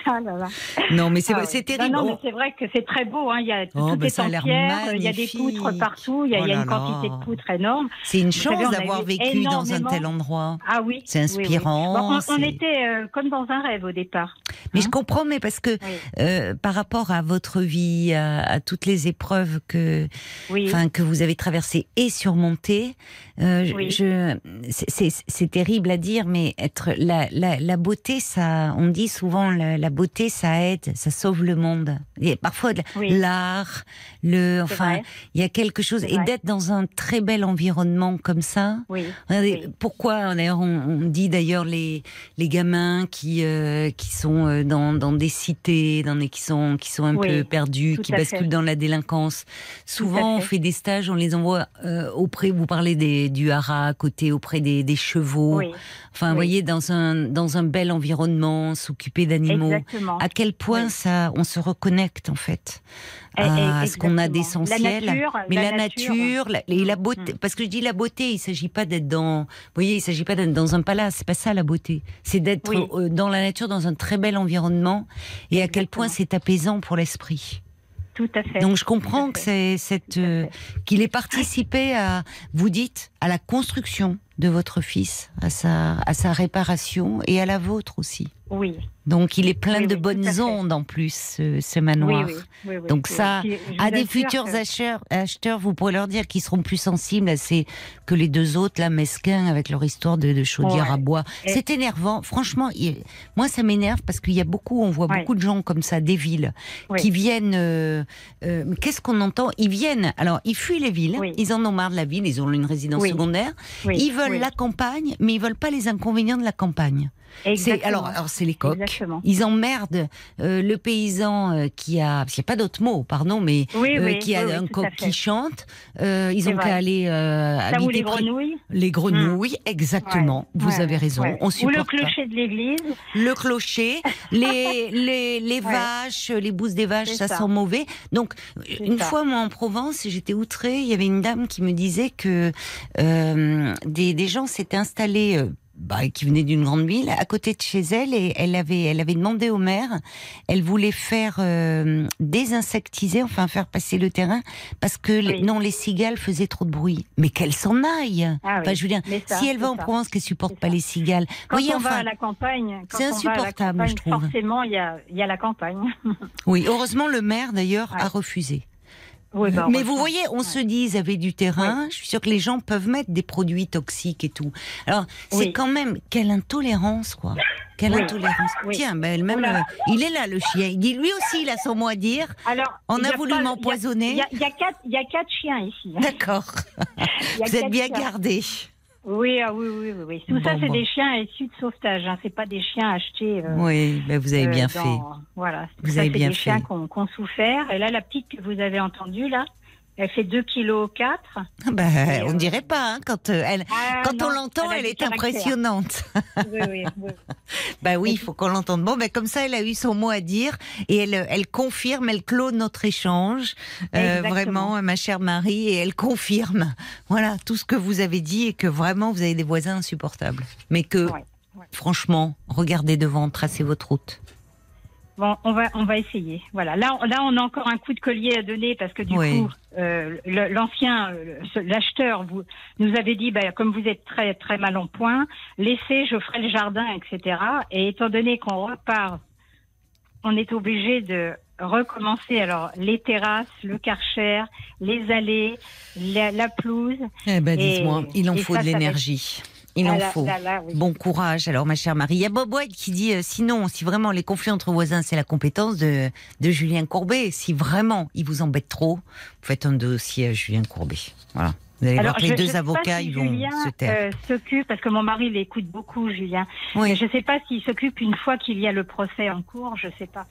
Ah là là. non, mais c'est Ah ouais. terrible. Non, non, mais c'est vrai que c'est très beau. Hein. Il y a, Oh, tout bah, est en pierre, il y a des poutres partout, il y a, il y a Oh une là quantité de poutres énorme. c'est une chance d'avoir vécu dans un tel endroit. Ah oui. C'est inspirant, oui. Bon, on, était euh, comme dans un rêve au départ. Mais Hein je comprends, mais parce que Oui. euh, par rapport à votre vie, à, à toutes les épreuves que, enfin, que vous avez traversées et surmontées, euh, je- c'est- terrible à dire, mais être la, la, la beauté, ça, on dit souvent la, la beauté, ça aide, ça sauve le monde. Et parfois Oui. l'art, le, enfin, il y a quelque chose et d'être dans un très bel environnement comme ça. Oui. Regardez, Oui. pourquoi d'ailleurs on, on dit d'ailleurs les les gamins qui euh, qui sont euh, dans, dans des cités, dans des qui sont qui sont un peu perdus, tout qui basculent fait. dans la délinquance. Souvent on fait. fait des stages, on les envoie euh, auprès. Vous parlez des du haras à côté, auprès des, des chevaux. Oui. Enfin, vous voyez dans un dans un bel environnement, s'occuper d'animaux. Exactement. À quel point Oui. ça, on se reconnecte en fait Eh, eh, à ce qu'on a d'essentiel. Mais la, la nature, nature. la, et la beauté, Mm. parce que je dis la beauté, il s'agit pas d'être dans, vous voyez, il s'agit pas d'être dans un palace, c'est pas ça la beauté. C'est d'être Oui. euh, dans la nature, dans un très bel environnement, et à quel point c'est apaisant pour l'esprit. Tout à fait. Donc je comprends que c'est cette euh, qu'il ait participé à, vous dites, à la construction de votre fils, à sa à sa réparation et à la vôtre aussi. Oui. Donc il est plein Oui, de oui, bonnes ondes en plus, ce, ce manoir. oui, oui, oui. Donc ça, À des futurs que- acheteurs, acheteurs, vous pourrez leur dire qu'ils seront plus sensibles à ces que les deux autres, là, mesquins, avec leur histoire de, de chaudière Ouais. à bois. Et- C'est énervant. Franchement, il- moi, ça m'énerve parce qu'il y a beaucoup, on voit Ouais. beaucoup de gens comme ça, des villes, qui viennent. euh, euh, Qu'est-ce qu'on entend? Ils viennent. Alors, ils fuient les villes. Ils en ont marre de la ville. Ils ont une résidence secondaire. Ils veulent la campagne, mais ils veulent pas les inconvénients de la campagne. Alors, alors c'est les coqs. Exactement. Ils emmerdent euh, le paysan euh, qui a, parce qu'il n'y a pas d'autre mot, pardon, mais Oui, euh, oui, qui a oui, un coq qui chante. Ils ont qu'à aller ou habiter les grenouilles Les grenouilles, exactement. Ouais, Vous ouais, avez raison. ouais. On Ou supporte le pas. clocher de l'église. Le clocher, les les, les vaches, les bousses des vaches, ça, sent mauvais. Donc une ça. fois moi en Provence, j'étais outrée. Il y avait une dame qui me disait que des des gens s'étaient installés. Bah, qui venaient d'une grande ville à côté de chez elle et elle avait elle avait demandé au maire elle voulait faire euh, désinsectiser enfin faire passer le terrain parce que les- non les cigales faisaient trop de bruit mais qu'elle s'en aille Ah enfin oui. je veux dire ça, si elle va en. Provence qu'elle supporte pas ça. les cigales? Quand voyez on va enfin à la campagne, c'est va insupportable, campagne, je trouve. Forcément, il y a, il y a la campagne. Oui, heureusement le maire d'ailleurs Ouais. a refusé. Oui, bah, Mais vous voyez, on se dit, ils avaient du terrain. Je suis sûre que les gens peuvent mettre des produits toxiques et tout. Alors, c'est Oui. quand même quelle intolérance, quoi. Quelle intolérance. Tiens, ben elle-même, Oula. euh, il est là, le chien. Il dit, lui aussi, il a son mot à dire. Alors, On a voulu m'empoisonner. Il y a, y a quatre, il y a quatre chiens ici. D'accord. Vous êtes bien gardés. Oui, ah oui, oui, oui, oui. Tout ça, c'est bon. des chiens issus de sauvetage. Hein. C'est pas des chiens achetés. euh, Oui, ben vous avez euh, bien dans- fait. Voilà. Vous ça, avez c'est bien des fait. chiens qui ont, qui ont souffert. Et là, la petite que vous avez entendue, là, elle fait 2 kg 4. Ah Ben, Et, on euh, dirait pas, hein, quand, euh, elle, Ah, quand on l'entend, elle est impressionnante. Oui, oui, oui. Bah oui, il faut qu'on l'entende. Bon, ben comme ça, elle a eu son mot à dire et elle, elle confirme, elle clôt notre échange, euh, vraiment, ma chère Marie, et elle confirme, voilà, tout ce que vous avez dit et que vraiment vous avez des voisins insupportables, mais que, Ouais, ouais. franchement, regardez devant, tracez votre route. Bon, on va, on va essayer. Voilà. Là, on- là, on a encore un coup de collier à donner parce que du Oui. coup, euh, l'ancien, l'acheteur, vous nous avait dit, bah, comme vous êtes très, très mal en point, laissez, je ferai le jardin, etc. Et étant donné qu'on repart on est obligé de recommencer. Alors, les terrasses, le karcher, les allées, la, la pelouse. Eh ben, dites-moi, il en et faut ça, de l'énergie. Il en Ah là, faut. là, là, oui. Bon courage, alors, ma chère Marie. Il y a Bob White qui dit euh, sinon, si vraiment les conflits entre voisins, c'est la compétence de, de Julien Courbet, si vraiment il vous embête trop, faites un dossier à Julien Courbet. Voilà. Vous allez voir que les deux avocats, si ils vont Julien, se taire. euh, s'occupe, parce que mon mari l'écoute beaucoup, Julien. oui. Je ne sais pas s'il s'occupe une fois qu'il y a le procès en cours, je ne sais pas.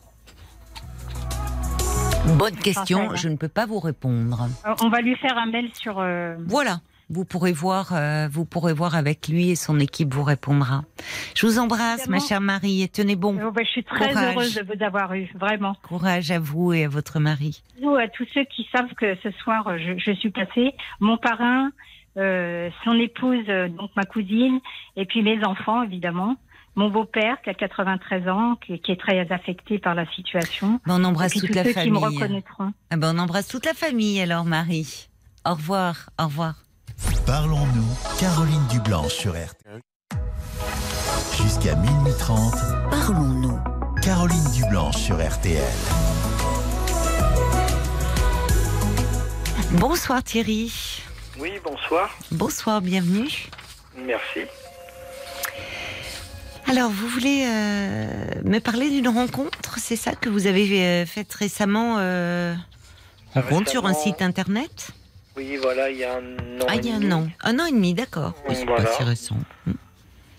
Bonne question, je ne peux pas vous répondre. Euh, On va lui faire un mail sur. euh, Voilà. Vous pourrez voir, euh, vous pourrez voir avec lui et son équipe vous répondra. Je vous embrasse, ma chère Marie, et tenez bon. euh, bah, je suis très Courage. heureuse de vous avoir eu, vraiment. Courage à vous et à votre mari. Bisous à tous ceux qui savent que ce soir euh, je, je suis passée. Mon parrain, euh, son épouse, donc ma cousine, et puis mes enfants évidemment. Mon beau-père qui a 93 ans, qui, est très affecté par la situation. Ben, on embrasse toute la ceux qui me famille. reconnaîtront. Ah ben, on embrasse toute la famille alors, Marie. Au revoir, au revoir. Parlons-nous, Caroline Dublanche sur RTL. Jusqu'à minuit 30, Parlons-nous. Caroline Dublanche sur RTL. Bonsoir Thierry. Oui, bonsoir. Bonsoir, bienvenue. Merci. Alors, vous voulez euh, me parler d'une rencontre C'est ça que vous avez euh, faite récemment euh, Rencontre sur un Récemment. site internet? Oui, voilà, il y a un an. Ah, il y a un an. Un an et demi, d'accord. Oui, c'est Voilà. pas si récent. Hmm.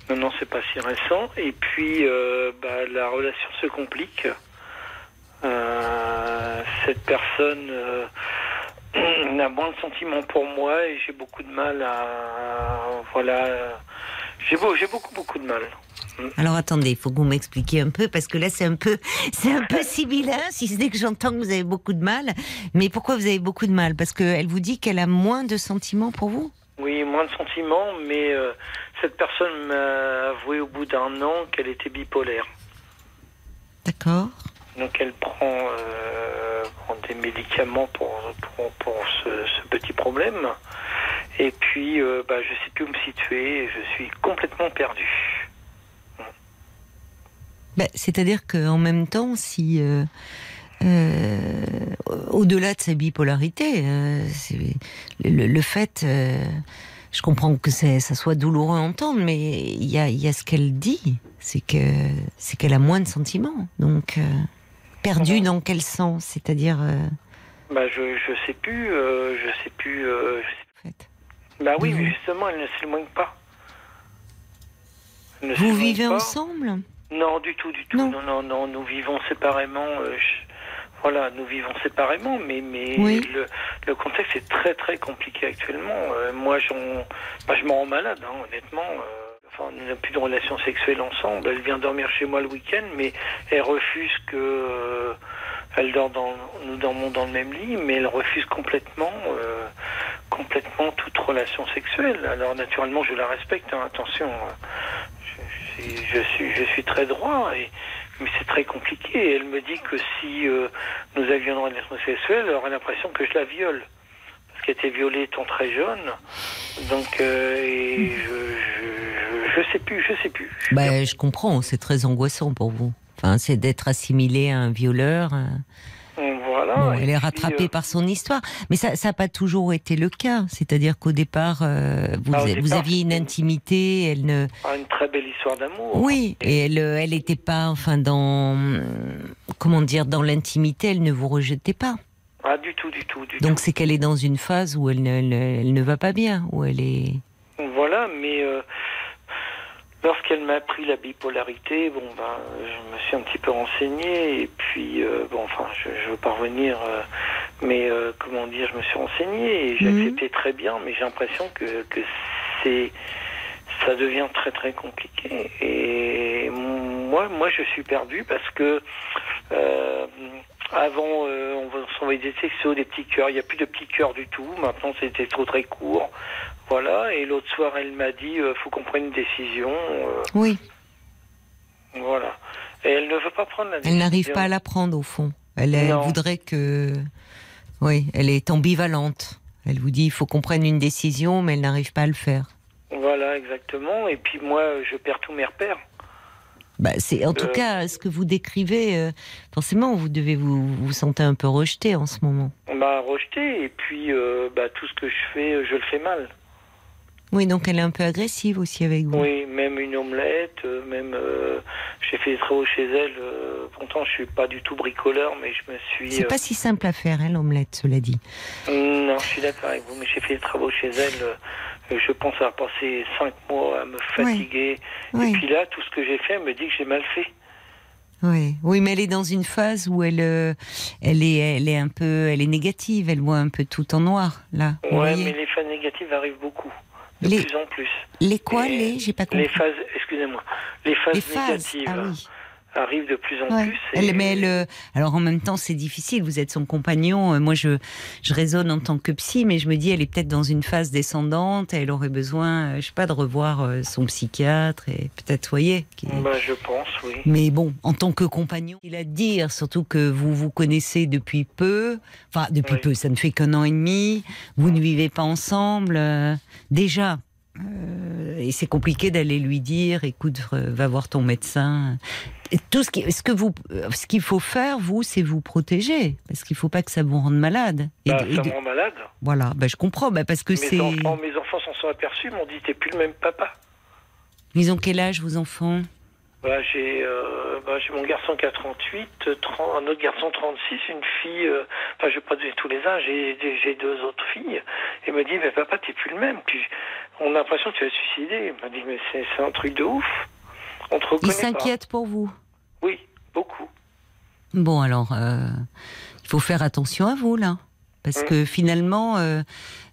Non, non, c'est pas si récent. Et puis, euh, bah, la relation se complique. Euh, cette personne euh, a moins de sentiments pour moi et j'ai beaucoup de mal à. Voilà. J'ai beau, j'ai beaucoup, beaucoup de mal. Alors attendez, il faut que vous m'expliquiez un peu parce que là c'est un peu, c'est un peu sibyllin, si ce n'est que j'entends que vous avez beaucoup de mal. Mais pourquoi vous avez beaucoup de mal? Parce qu'elle vous dit qu'elle a moins de sentiments pour vous? Oui, moins de sentiments, mais euh, cette personne m'a avoué au bout d'un an qu'elle était bipolaire. D'accord. Donc elle prend, euh, prend des médicaments pour, pour, pour ce, ce petit problème. Et puis, euh, bah, je sais plus où me situer. Je suis complètement perdu. Ben, C'est-à-dire qu'en même temps, si euh, euh, au-delà de sa bipolarité, euh, le, le fait, je comprends que ça soit douloureux à entendre, mais il y a, il y a ce qu'elle dit, c'est que c'est qu'elle a moins de sentiments. Donc perdu dans quel sens? C'est-à-dire, Bah, je je sais plus. je sais plus. je sais- en fait, Bah oui, justement, elle ne s'éloigne pas. Ne vous vivez pas. ensemble? Non, du tout, du tout. Non. Non, non, non. Nous vivons séparément. euh, je- Voilà, nous vivons séparément, mais mais Oui. le, le contexte est très très compliqué actuellement. Euh, moi, j'en, bah, je m'en rends malade, hein, honnêtement. Euh, enfin, on n'a plus de relation sexuelle ensemble. Elle vient dormir chez moi le week-end, mais elle refuse que. euh, elle dort dans, nous dormons dans le même lit, mais elle refuse complètement, euh, complètement toute relation sexuelle. Alors naturellement, je la respecte. hein, attention, je, je suis- je suis, très droit, et, mais c'est très compliqué. Elle me dit que si euh, nous avions une relation sexuelle, elle aurait l'impression que je la viole. Parce qu'elle était violée étant très jeune. Donc, euh, et je, je, je sais plus, je sais plus. Je- Ben, je comprends, c'est très angoissant pour vous. Enfin, c'est d'être assimilé à un violeur. euh, Voilà. Bon, et elle est rattrapée euh, par son histoire, mais ça n'a pas toujours été le cas. C'est-à-dire qu'au départ, euh, vous, Ah, au vous départ, aviez une intimité, elle ne. ah, une très belle histoire d'amour. Oui, et elle, euh, elle n'était pas, enfin, dans comment dire, dans l'intimité, elle ne vous rejetait pas. Ah, du tout, du tout, du Donc c'est qu'elle est dans une phase où elle ne, elle ne- elle ne va pas bien, où elle est. Voilà, mais euh, lorsqu'elle m'a appris la bipolarité, bon, ben, je me suis un petit peu renseigné, et puis, euh, bon, enfin, je, veux pas revenir, euh, mais euh, comment dire, je me suis renseigné, et j'ai Mhm. accepté très bien, mais j'ai l'impression que, que c'est. Ça devient très très compliqué et moi moi je suis perdu parce que avant euh, on va s'envoyer des textos, des petits cœurs, il n'y a plus de petits cœurs du tout. Maintenant c'était trop très court, voilà. Et l'autre soir elle m'a dit euh, faut qu'on prenne une décision, euh, Oui, voilà. Et elle ne veut pas prendre la décision. elle n'arrive pas à la prendre au fond. Elle, voudrait que. Oui, elle est ambivalente. Elle vous dit il faut qu'on prenne une décision, mais elle n'arrive pas à le faire. Voilà exactement. Et puis moi je perds tous mes repères. Bah, c'est en tout Euh. cas ce que vous décrivez. euh, forcément, vous devez vous vous sentez un peu rejeté en ce moment. On m'a rejeté et puis euh, bah, tout ce que je fais, je le fais mal. Oui, donc elle est un peu agressive aussi avec vous. Oui, même une omelette, euh, même euh, j'ai fait des travaux chez elle. euh, pourtant, je suis pas du tout bricoleur, mais je me suis. C'est euh, pas si simple à faire, hein, l'omelette, cela dit. Non, je suis d'accord avec vous, mais j'ai fait des travaux chez elle. je pense avoir passé cinq mois à me fatiguer. Oui. Et puis là, tout ce que j'ai fait, elle me dit que j'ai mal fait. Oui, oui, mais elle est dans une phase où elle, euh, elle est, elle est un peu, elle est négative. Elle voit un peu tout en noir là. voyez mais les phases négatives arrivent beaucoup, de Les- plus en plus. les quoi, les, j'ai pas compris. Les phases, excusez-moi, les phases, Les phases, négatives ah oui. Arrivent de plus en Ouais. plus. Elle, mais elle, alors en même temps, c'est difficile. Vous êtes son compagnon. euh, Moi, je, je raisonne en tant que psy, mais je me dis, elle est peut-être dans une phase descendante. Elle aurait besoin, euh, je sais pas, de revoir euh, son psychiatre et peut-être, voyez. Bah, je pense, oui. Mais bon, en tant que compagnon, il a à dire, surtout que vous vous connaissez depuis peu, enfin depuis Oui. peu, ça ne fait qu'un an et demi, vous ne vivez pas ensemble, déjà. Euh, et c'est compliqué d'aller lui dire, écoute, euh, va voir ton médecin. Et tout ce qui, ce que vous, euh, ce qu'il faut faire, vous, c'est vous protéger, parce qu'il faut pas que ça vous rende malade. Et Bah, et ça de- me rend malade. voilà, bah, je comprends, bah, parce que c'est. enfants, mes enfants s'en sont aperçus, m'ont dit t'es plus le même papa. Ils ont quel âge, vos enfants? Bah, j'ai euh, bah, mon garçon qui a 38, euh, 30, un autre garçon 36, une fille, euh, enfin je vais pas donner tous les âges, j'ai deux autres filles. Et me dit mais papa t'es plus le même, on a l'impression que tu vas te suicider. Il m'a dit mais c'est c'est un truc de ouf. On te Ils reconnaît pas. s'inquiètent pour vous. Oui, beaucoup. Bon, alors, euh, il faut faire attention à vous, là. Parce Mm. que finalement, euh,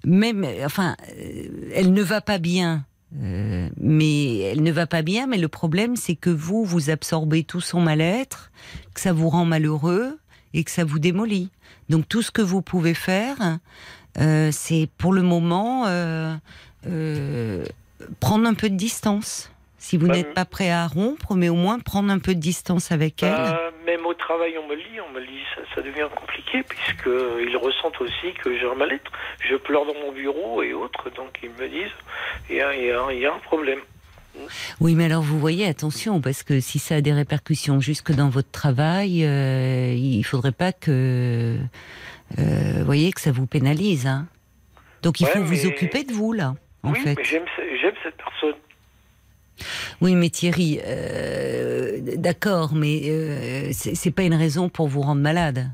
même, enfin, euh, elle ne va pas bien. euh, mais elle ne va pas bien, mais le problème, c'est que vous, vous absorbez tout son mal-être, que ça vous rend malheureux et que ça vous démolit. Donc tout ce que vous pouvez faire, euh, c'est pour le moment euh, euh, prendre un peu de distance. Si vous Bah, n'êtes pas prêt à rompre, mais au moins prendre un peu de distance avec elle. Bah, même au travail, on me le dit, on me le dit, ça, ça devient compliqué puisque euh, ils ressentent aussi que j'ai un mal-être. Je pleure dans mon bureau et autres, donc ils me disent il y a, il y a- il y a un problème. Oui, mais alors vous voyez, attention, parce que si ça a des répercussions jusque dans votre travail, euh, il faudrait pas que, euh, voyez, que ça vous pénalise. Hein. Donc il Ouais, faut vous occuper de vous là, en oui, fait. j'aime ce- j'aime cette personne. Oui, mais Thierry, euh, d'accord, mais euh, c'est c'est pas une raison pour vous rendre malade.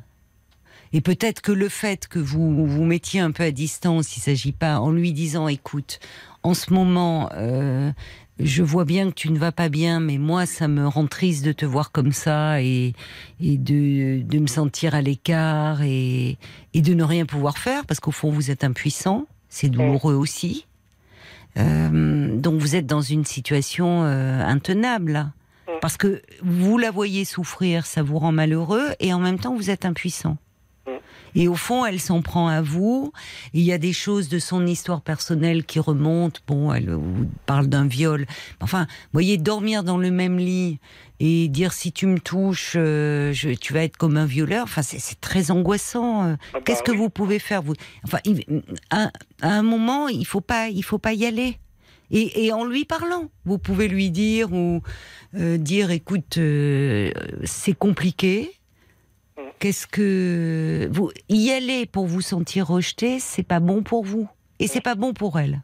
Et peut-être que le fait que vous vous mettiez un peu à distance, il s'agit pas en lui disant, écoute, en ce moment, euh, je vois bien que tu ne vas pas bien, mais moi, ça me rend triste de te voir comme ça et, et de, de me sentir à l'écart et, et de ne rien pouvoir faire, parce qu'au fond, vous êtes impuissant. C'est douloureux aussi. Euh, donc vous êtes dans une situation euh, intenable. Mm. Parce que vous la voyez souffrir, ça vous rend malheureux, et en même temps vous êtes impuissant. Mm. Et au fond, elle s'en prend à vous. Il y a des choses de son histoire personnelle qui remontent. Bon, elle vous parle d'un viol. Enfin, vous voyez, dormir dans le même lit et dire si tu me touches, euh, je, tu vas être comme un violeur. Enfin, c'est très angoissant. euh. Ah bah Qu'est-ce que vous pouvez faire vous? Enfin, il- à, à un moment, il faut pas, il faut pas y aller. Et, et en lui parlant, vous pouvez lui dire ou euh, dire, écoute, euh, c'est compliqué. Mm. Qu'est-ce que vous y aller pour vous sentir rejeté, c'est pas bon pour vous et c'est pas bon pour elle.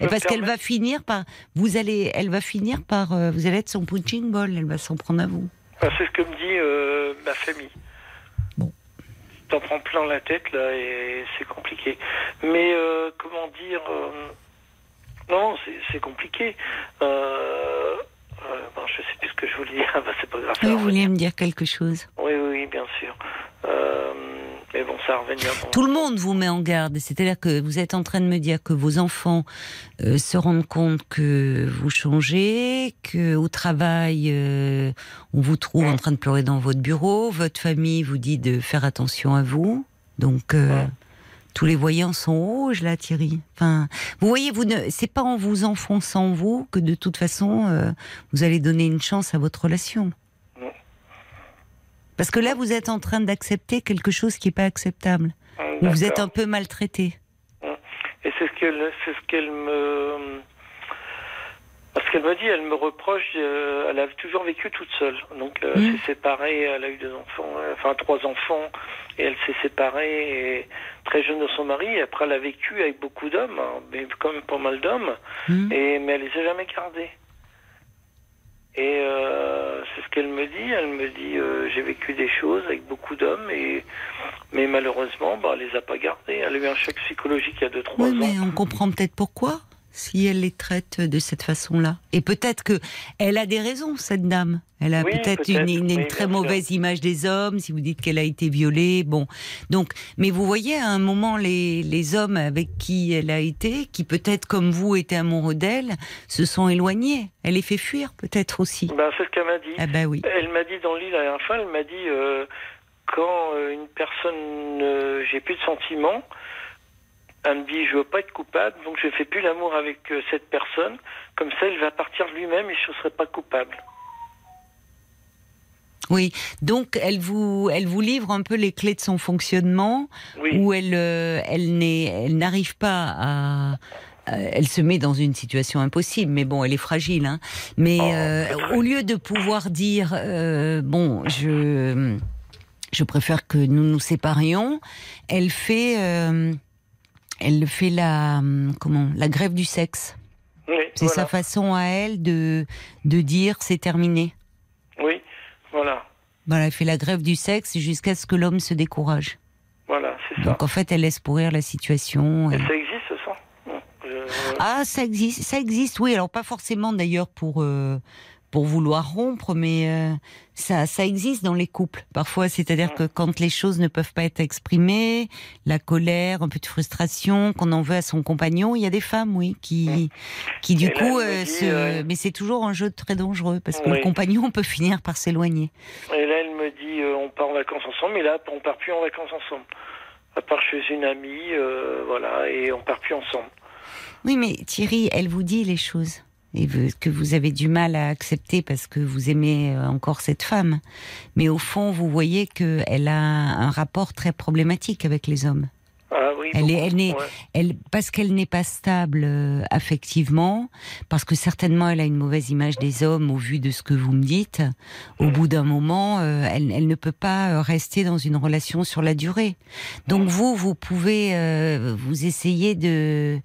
Et parce qu'elle va finir par, vous allez, elle va finir par, euh, vous allez être son punching ball, elle va s'en prendre à vous. C'est ce que me dit euh, ma famille. Bon. T'en prends plein la tête là et c'est compliqué. Mais euh, comment dire Non, c'est- compliqué. Bon, je sais plus ce que je voulais dire. Bah, c'est pas grave. Oui, vous vouliez me dire quelque chose. Oui, oui, oui, bien sûr. Euh, mais bon, ça va revenir. Bon. Tout le monde vous met en garde. C'est-à-dire que vous êtes en train de me dire que vos enfants euh, se rendent compte que vous changez, que au travail euh, on vous trouve en train de pleurer dans votre bureau, votre famille vous dit de faire attention à vous. Donc euh, Ouais. tous les voyants sont rouges là, Thierry. Enfin, vous voyez, vous ne, c'est pas en vous enfonçant vous que de toute façon vous allez donner une chance à votre relation. Parce que là, vous êtes en train d'accepter quelque chose qui n'est pas acceptable. Où vous êtes un peu maltraité. Et c'est ce qu'elle, ce qu'elle me, Parce qu'elle me dit, elle me reproche, euh, elle a toujours vécu toute seule. Donc, euh, Mm. s'est séparée, elle a eu deux enfants, euh, enfin trois enfants, et elle s'est séparée et très jeune de son mari. Et après, elle a vécu avec beaucoup d'hommes, hein, mais quand même pas mal d'hommes, et mais elle les a jamais gardés. Et euh, c'est ce qu'elle me dit. Elle me dit, euh, j'ai vécu des choses avec beaucoup d'hommes, et mais malheureusement, bah, elle les a pas gardés. Elle a eu un choc psychologique il y a deux trois Oui, ans. mais on comprend peut-être pourquoi, si elle les traite de cette façon-là. Et peut-être que elle a des raisons, cette dame. Elle a Oui, peut-être une, une- une oui, très sûr. mauvaise image des hommes, si vous dites qu'elle a été violée. Bon, donc, mais vous voyez, à un moment, les, les hommes avec qui elle a été, qui peut-être comme vous étaient amoureux d'elle, se sont éloignés. Elle les fait fuir, peut-être aussi. Ben, c'est ce qu'elle m'a dit. Ah ben oui. Elle m'a dit dans le lit la dernière fois, elle m'a dit euh, quand euh, une personne, euh, j'ai plus de sentiments, elle me dit je veux pas être coupable, donc je fais plus l'amour avec euh, cette personne. Comme ça, il va partir lui-même et je ne serai pas coupable. Oui. Donc, elle vous, elle vous livre un peu les clés de son fonctionnement. Oui. où elle, euh, elle n'est, elle n'arrive pas à, elle se met dans une situation impossible, mais bon, elle est fragile. Hein. Mais Oh, euh, au lieu de pouvoir dire, euh, bon, je, je préfère que nous nous séparions, elle fait, euh, elle fait la, hum, comment, la grève du sexe. Oui, C'est voilà. sa façon à elle de, de dire c'est terminé. Oui, voilà. Voilà, elle fait la grève du sexe jusqu'à ce que l'homme se décourage. Voilà, c'est ça. Donc en fait, elle laisse pourrir la situation. Et et- ça existe, ça? Je- Ah, ça existe, ça existe, oui. Alors pas forcément d'ailleurs pour euh, pour vouloir rompre, mais euh, ça ça existe dans les couples parfois. C'est-à-dire que quand les choses ne peuvent pas être exprimées, la colère, un peu de frustration, qu'on en veut à son compagnon, il y a des femmes, oui, qui qui du Et coup, euh, se... euh, mais c'est toujours un jeu très dangereux parce que Oui. le compagnon peut finir par s'éloigner. Et là, elle me dit euh, on part en vacances ensemble, mais là, on part plus en vacances ensemble. À part chez une amie, euh, voilà, et on part plus ensemble. Oui, mais Thierry, elle vous dit les choses. Et que vous avez du mal à accepter parce que vous aimez euh, encore cette femme. Mais au fond, vous voyez qu'elle a un rapport très problématique avec les hommes. Ah oui. Elle est- elle n'est- ouais. Elle, parce qu'elle n'est pas stable euh, affectivement, parce que certainement elle a une mauvaise image des hommes au vu de ce que vous me dites. Au bout d'un moment, euh, elle, elle ne peut pas rester dans une relation sur la durée. Donc vous, vous pouvez euh, vous essayer de,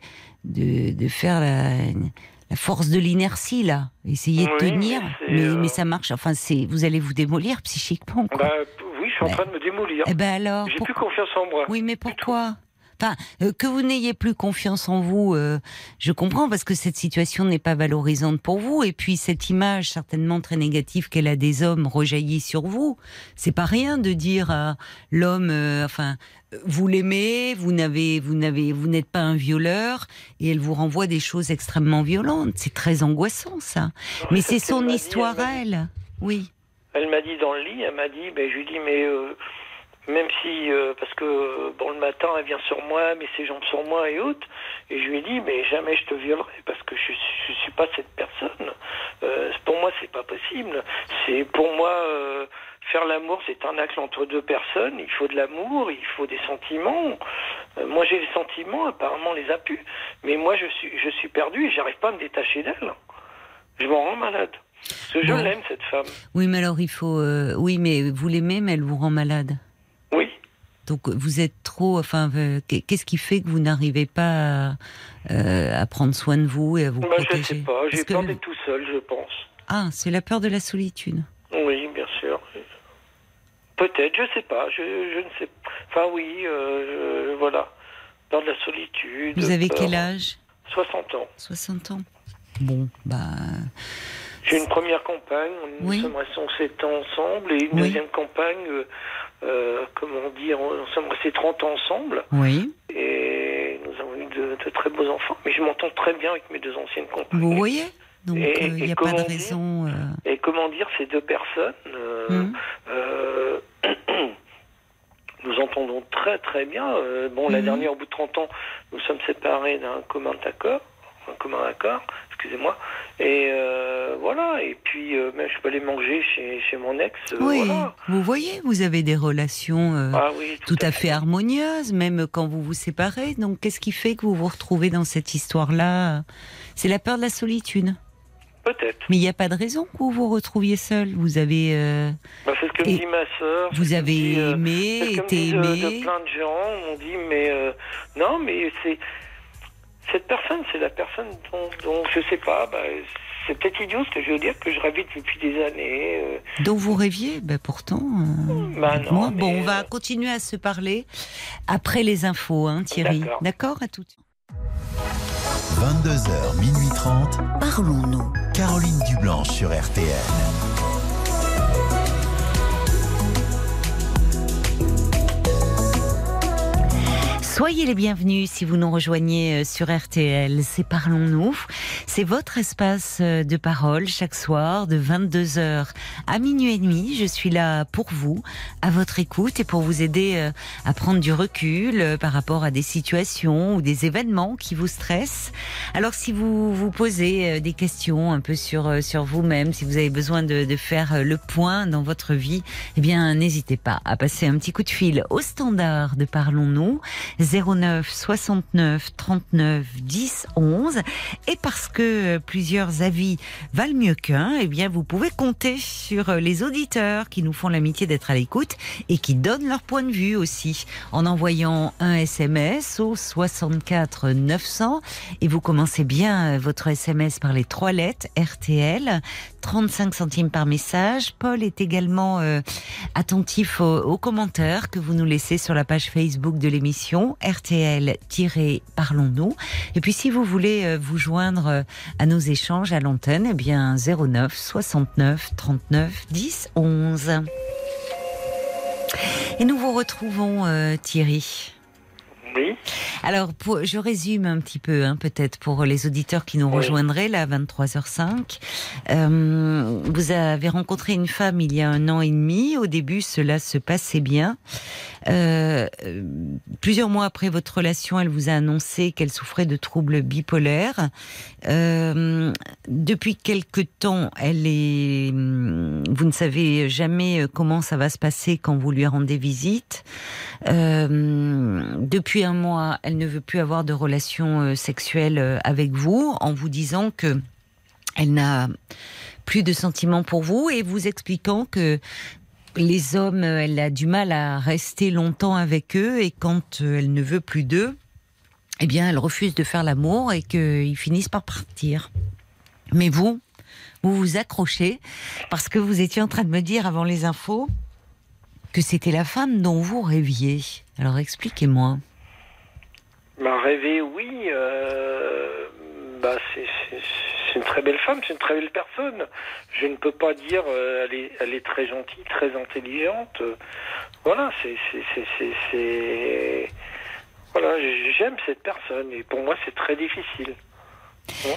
de, de faire la, la force de l'inertie là, essayer de tenir, mais euh, mais ça marche. Enfin, c'est vous allez vous démolir psychiquement. Quoi. Bah, oui, je suis en Bah, train de me démolir. eh ben alors, J'ai pour- plus confiance en moi. oui, mais pourquoi Enfin, euh, que vous n'ayez plus confiance en vous, euh, je comprends parce que cette situation n'est pas valorisante pour vous. Et puis cette image certainement très négative qu'elle a des hommes rejaillit sur vous. C'est pas rien de dire à l'homme, enfin, vous l'aimez, vous n'avez, vous n'avez, vous n'êtes pas un violeur, et elle vous renvoie des choses extrêmement violentes. C'est très angoissant ça. Mais c'est son m'a dit, histoire elle elle. Oui. Elle m'a dit dans le lit, elle m'a dit, ben, je lui dis, mais euh, même si, euh, parce que bon, le matin, elle vient sur moi, met ses jambes sur moi et autres, et je lui ai dit, mais jamais je te violerai, parce que je, je suis pas cette personne. Euh, pour moi, c'est pas possible. C'est pour moi, euh, faire l'amour, c'est un acte entre deux personnes. Il faut de l'amour, il faut des sentiments. Euh, moi, j'ai des sentiments, apparemment, les a plus. Mais moi, je suis, je suis perdu et j'arrive pas à me détacher d'elle. Je m'en rends malade. Parce que je Bon. l'aime, cette femme. Oui, mais alors il faut. euh, oui, mais vous l'aimez, mais elle vous rend malade. Donc vous êtes trop. Enfin, euh, qu'est-ce qui fait que vous n'arrivez pas à, euh, à prendre soin de vous et à vous Bah, je protéger? sais pas, j'ai que- peur d'être tout seul, je pense. Ah, c'est la peur de la solitude. Oui, bien sûr. Peut-être, je sais pas, je, je ne sais pas. Enfin oui, euh, je- voilà. Peur de la solitude. Vous avez peur- quel âge? 60 ans. 60 ans. Bon, bah. J'ai une première compagne, nous Oui. sommes restés 7 ans ensemble, et une Oui. deuxième compagne, euh, euh, comment dire, nous sommes restés 30 ans ensemble, Oui. et nous avons eu de, de très beaux enfants, mais je m'entends très bien avec mes deux anciennes compagnes. Vous voyez Donc Et- il n'y et a pas de dire raison. euh, Et comment dire, ces deux personnes, euh, hum, euh, nous entendons très très bien. Euh, bon, la Mhm. dernière, au bout de 30 ans, nous sommes séparés d'un commun accord, commun accord, excusez-moi. Et euh, voilà, et puis euh, même je peux aller manger chez, chez mon ex. euh, Oui, voilà. vous voyez, vous avez des relations Ah oui, tout à fait harmonieuses, même quand vous vous séparez. Donc qu'est-ce qui fait que vous vous retrouvez dans cette histoire-là? C'est la peur de la solitude. Peut-être. Mais il n'y a pas de raison que vous vous retrouviez seul. Vous avez, euh, Bah, c'est ce que me dit ma sœur. vous avez dit, aimé, été aimé. de plein de gens. On dit, mais euh, non, mais c'est cette personne, c'est la personne dont, dont je sais pas. Bah, c'est peut-être idiot ce que je veux dire que je rêvais depuis des années. euh, dont vous rêviez. Ben pourtant. euh, Bah non, moi, mais, bon, on va euh, continuer à se parler après les infos, hein, Thierry. D'accord. À tout. 22h, minuit 30. Parlons-nous. Caroline Dublanche sur RTL. Soyez les bienvenus si vous nous rejoignez euh, sur RTL. C'est Parlons-nous. C'est votre espace euh, de parole chaque soir de 22h à minuit et demi. Je suis là pour vous, à votre écoute et pour vous aider euh, à prendre du recul par rapport à des situations ou des événements qui vous stressent. Alors si vous vous posez des questions un peu sur, sur vous-même, si vous avez besoin de, de faire le point dans votre vie, eh bien n'hésitez pas à passer un petit coup de fil au standard de Parlons-nous 09 69 39 10 11 et parce que euh, plusieurs avis valent mieux qu'un, eh bien vous pouvez compter sur euh, les auditeurs qui nous font l'amitié d'être à l'écoute et qui donnent leur point de vue aussi en envoyant un SMS au 64 900 et vous commencez bien euh, votre SMS par les trois lettres RTL 35 centimes par message. Paul est également euh, attentif aux, aux commentaires que vous nous laissez sur la page Facebook de l'émission RTL-Parlons-nous. Et puis si vous voulez euh, vous joindre euh, à nos échanges à l'antenne, eh bien 09 69 39 10 11. Et nous vous retrouvons euh, Thierry. Oui. Alors, pour, je résume un petit peu, hein, peut-être pour les auditeurs qui nous Oui. rejoindraient là, à 23h05. Euh, vous avez rencontré une femme il y a un an et demi. Au début, cela se passait bien. Euh, plusieurs mois après votre relation, elle vous a annoncé qu'elle souffrait de troubles bipolaires. Euh, depuis quelque temps, elle est. hum, Vous ne savez jamais euh, comment ça va se passer quand vous lui rendez visite. Euh, depuis un mois, elle ne veut plus avoir de relations euh, sexuelles euh, avec vous, en vous disant que elle n'a plus de sentiments pour vous et vous expliquant que les hommes, euh, elle a du mal à rester longtemps avec eux et quand euh, elle ne veut plus d'eux, eh bien, elle refuse de faire l'amour et qu'ils finissent par partir. Mais vous, vous vous accrochez parce que vous étiez en train de me dire avant les infos que c'était la femme dont vous rêviez. Alors expliquez-moi. Bah, rêver, oui. euh, bah, c'est c'est- une très belle femme, c'est une très belle personne. Je ne peux pas dire euh, elle, est, elle est très gentille, très intelligente. euh, voilà, c'est c'est- c'est- c'est- c'est- Voilà, j'aime cette personne et pour moi c'est très difficile.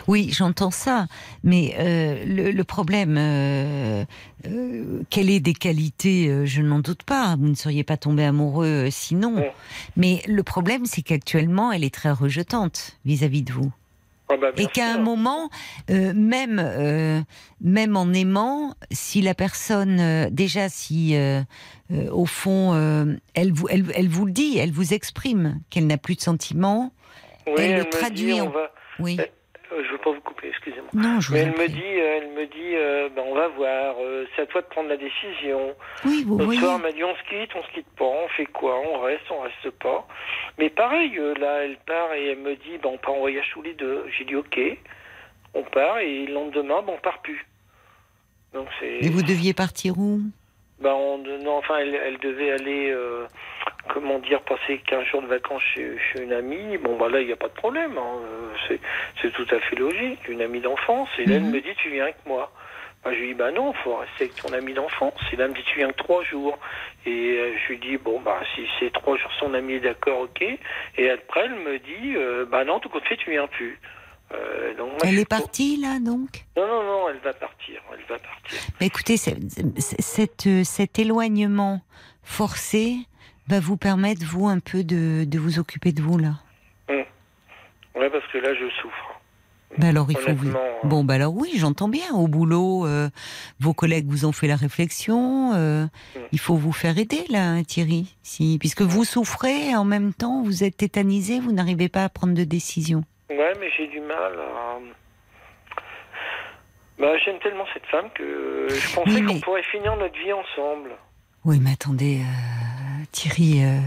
Oui, j'entends ça, mais euh, le, le problème, euh, euh, qu'elle ait des qualités, je n'en doute pas. Vous ne seriez pas tombé amoureux sinon. Mais le problème, c'est qu'actuellement, elle est très rejetante vis-à-vis de vous. Ah bah, Et qu'à un moment, euh, même euh, même en aimant, si la personne euh, déjà si au fond elle vous elle, elle vous le dit, elle vous exprime qu'elle n'a plus de sentiments. Oui, elle le traduit dit, en- va... Oui. Euh, je veux pas vous couper, excusez-moi. Non, je vous Mais elle me dit, euh, elle me dit, euh, ben, on va voir. euh, c'est à toi de prendre la décision. Oui, vous voyez. soir, elle m'a dit, on se quitte, on se quitte pas, on fait quoi, on reste, on reste pas. Mais pareil, là, elle part et elle me dit, ben, on part en voyage tous les deux. J'ai dit, ok, on part et le lendemain, ben, on part plus. Donc c'est. Et vous deviez partir où? Ben, on, non, enfin, elle, elle devait aller, euh, comment dire, passer 15 jours de vacances chez, chez une amie. Bon, bah là, il n'y a pas de problème. hein. Euh, C'est, tout à fait logique. Une amie d'enfance. Et là, elle Mhm. me dit, tu viens avec moi. Ben, je lui dis, bah non, faut rester avec ton ami d'enfance. Et là, elle me dit, tu viens que trois jours. Et euh, je lui dis, bon, bah, si c'est trois jours, son ami est d'accord, ok. Et après, elle me dit, euh, bah non, tout compte fait, tu viens plus. Euh, donc, moi, je Elle est partie là donc? Non, non, non, elle va partir. Elle va partir. Mais Écoutez, cet éloignement forcé va vous permettre vous un peu de, de vous occuper de vous là. Ouais, parce que là, je souffre. Ben alors il faut vous. Euh, Bon, bah alors oui, j'entends bien. Au boulot, euh, vos collègues vous ont fait la réflexion. euh, Mm. Il faut vous faire aider, là, hein, Thierry. Si, puisque vous souffrez, en même temps, vous êtes tétanisé, vous n'arrivez pas à prendre de décision. Ouais, mais j'ai du mal à. Bah, j'aime tellement cette femme que je pensais Oui, qu'on pourrait finir notre vie ensemble. Oui, mais attendez, euh, Thierry. euh,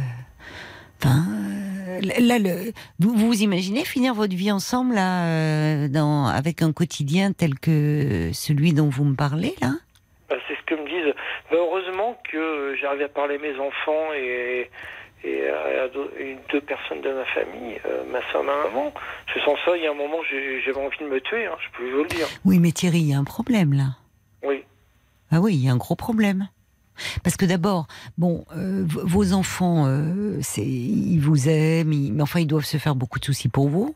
Enfin, euh, là, le, vous, vous imaginez finir votre vie ensemble là, euh, dans, avec un quotidien tel que celui dont vous me parlez là? Bah, c'est ce que me disent. Bah, heureusement que j'arrive à parler à mes enfants et, et à, deux, deux personnes de ma famille, euh, ma soeur, ma maman. Je sens ça, il y a un moment, j'avais envie de me tuer, hein, je peux vous le dire. Oui, mais Thierry, il y a un problème là. Oui. Ah oui, il y a un gros problème. Parce que d'abord, bon, euh, vos enfants, euh, ils vous aiment, ils- mais enfin, ils doivent se faire beaucoup de soucis pour vous.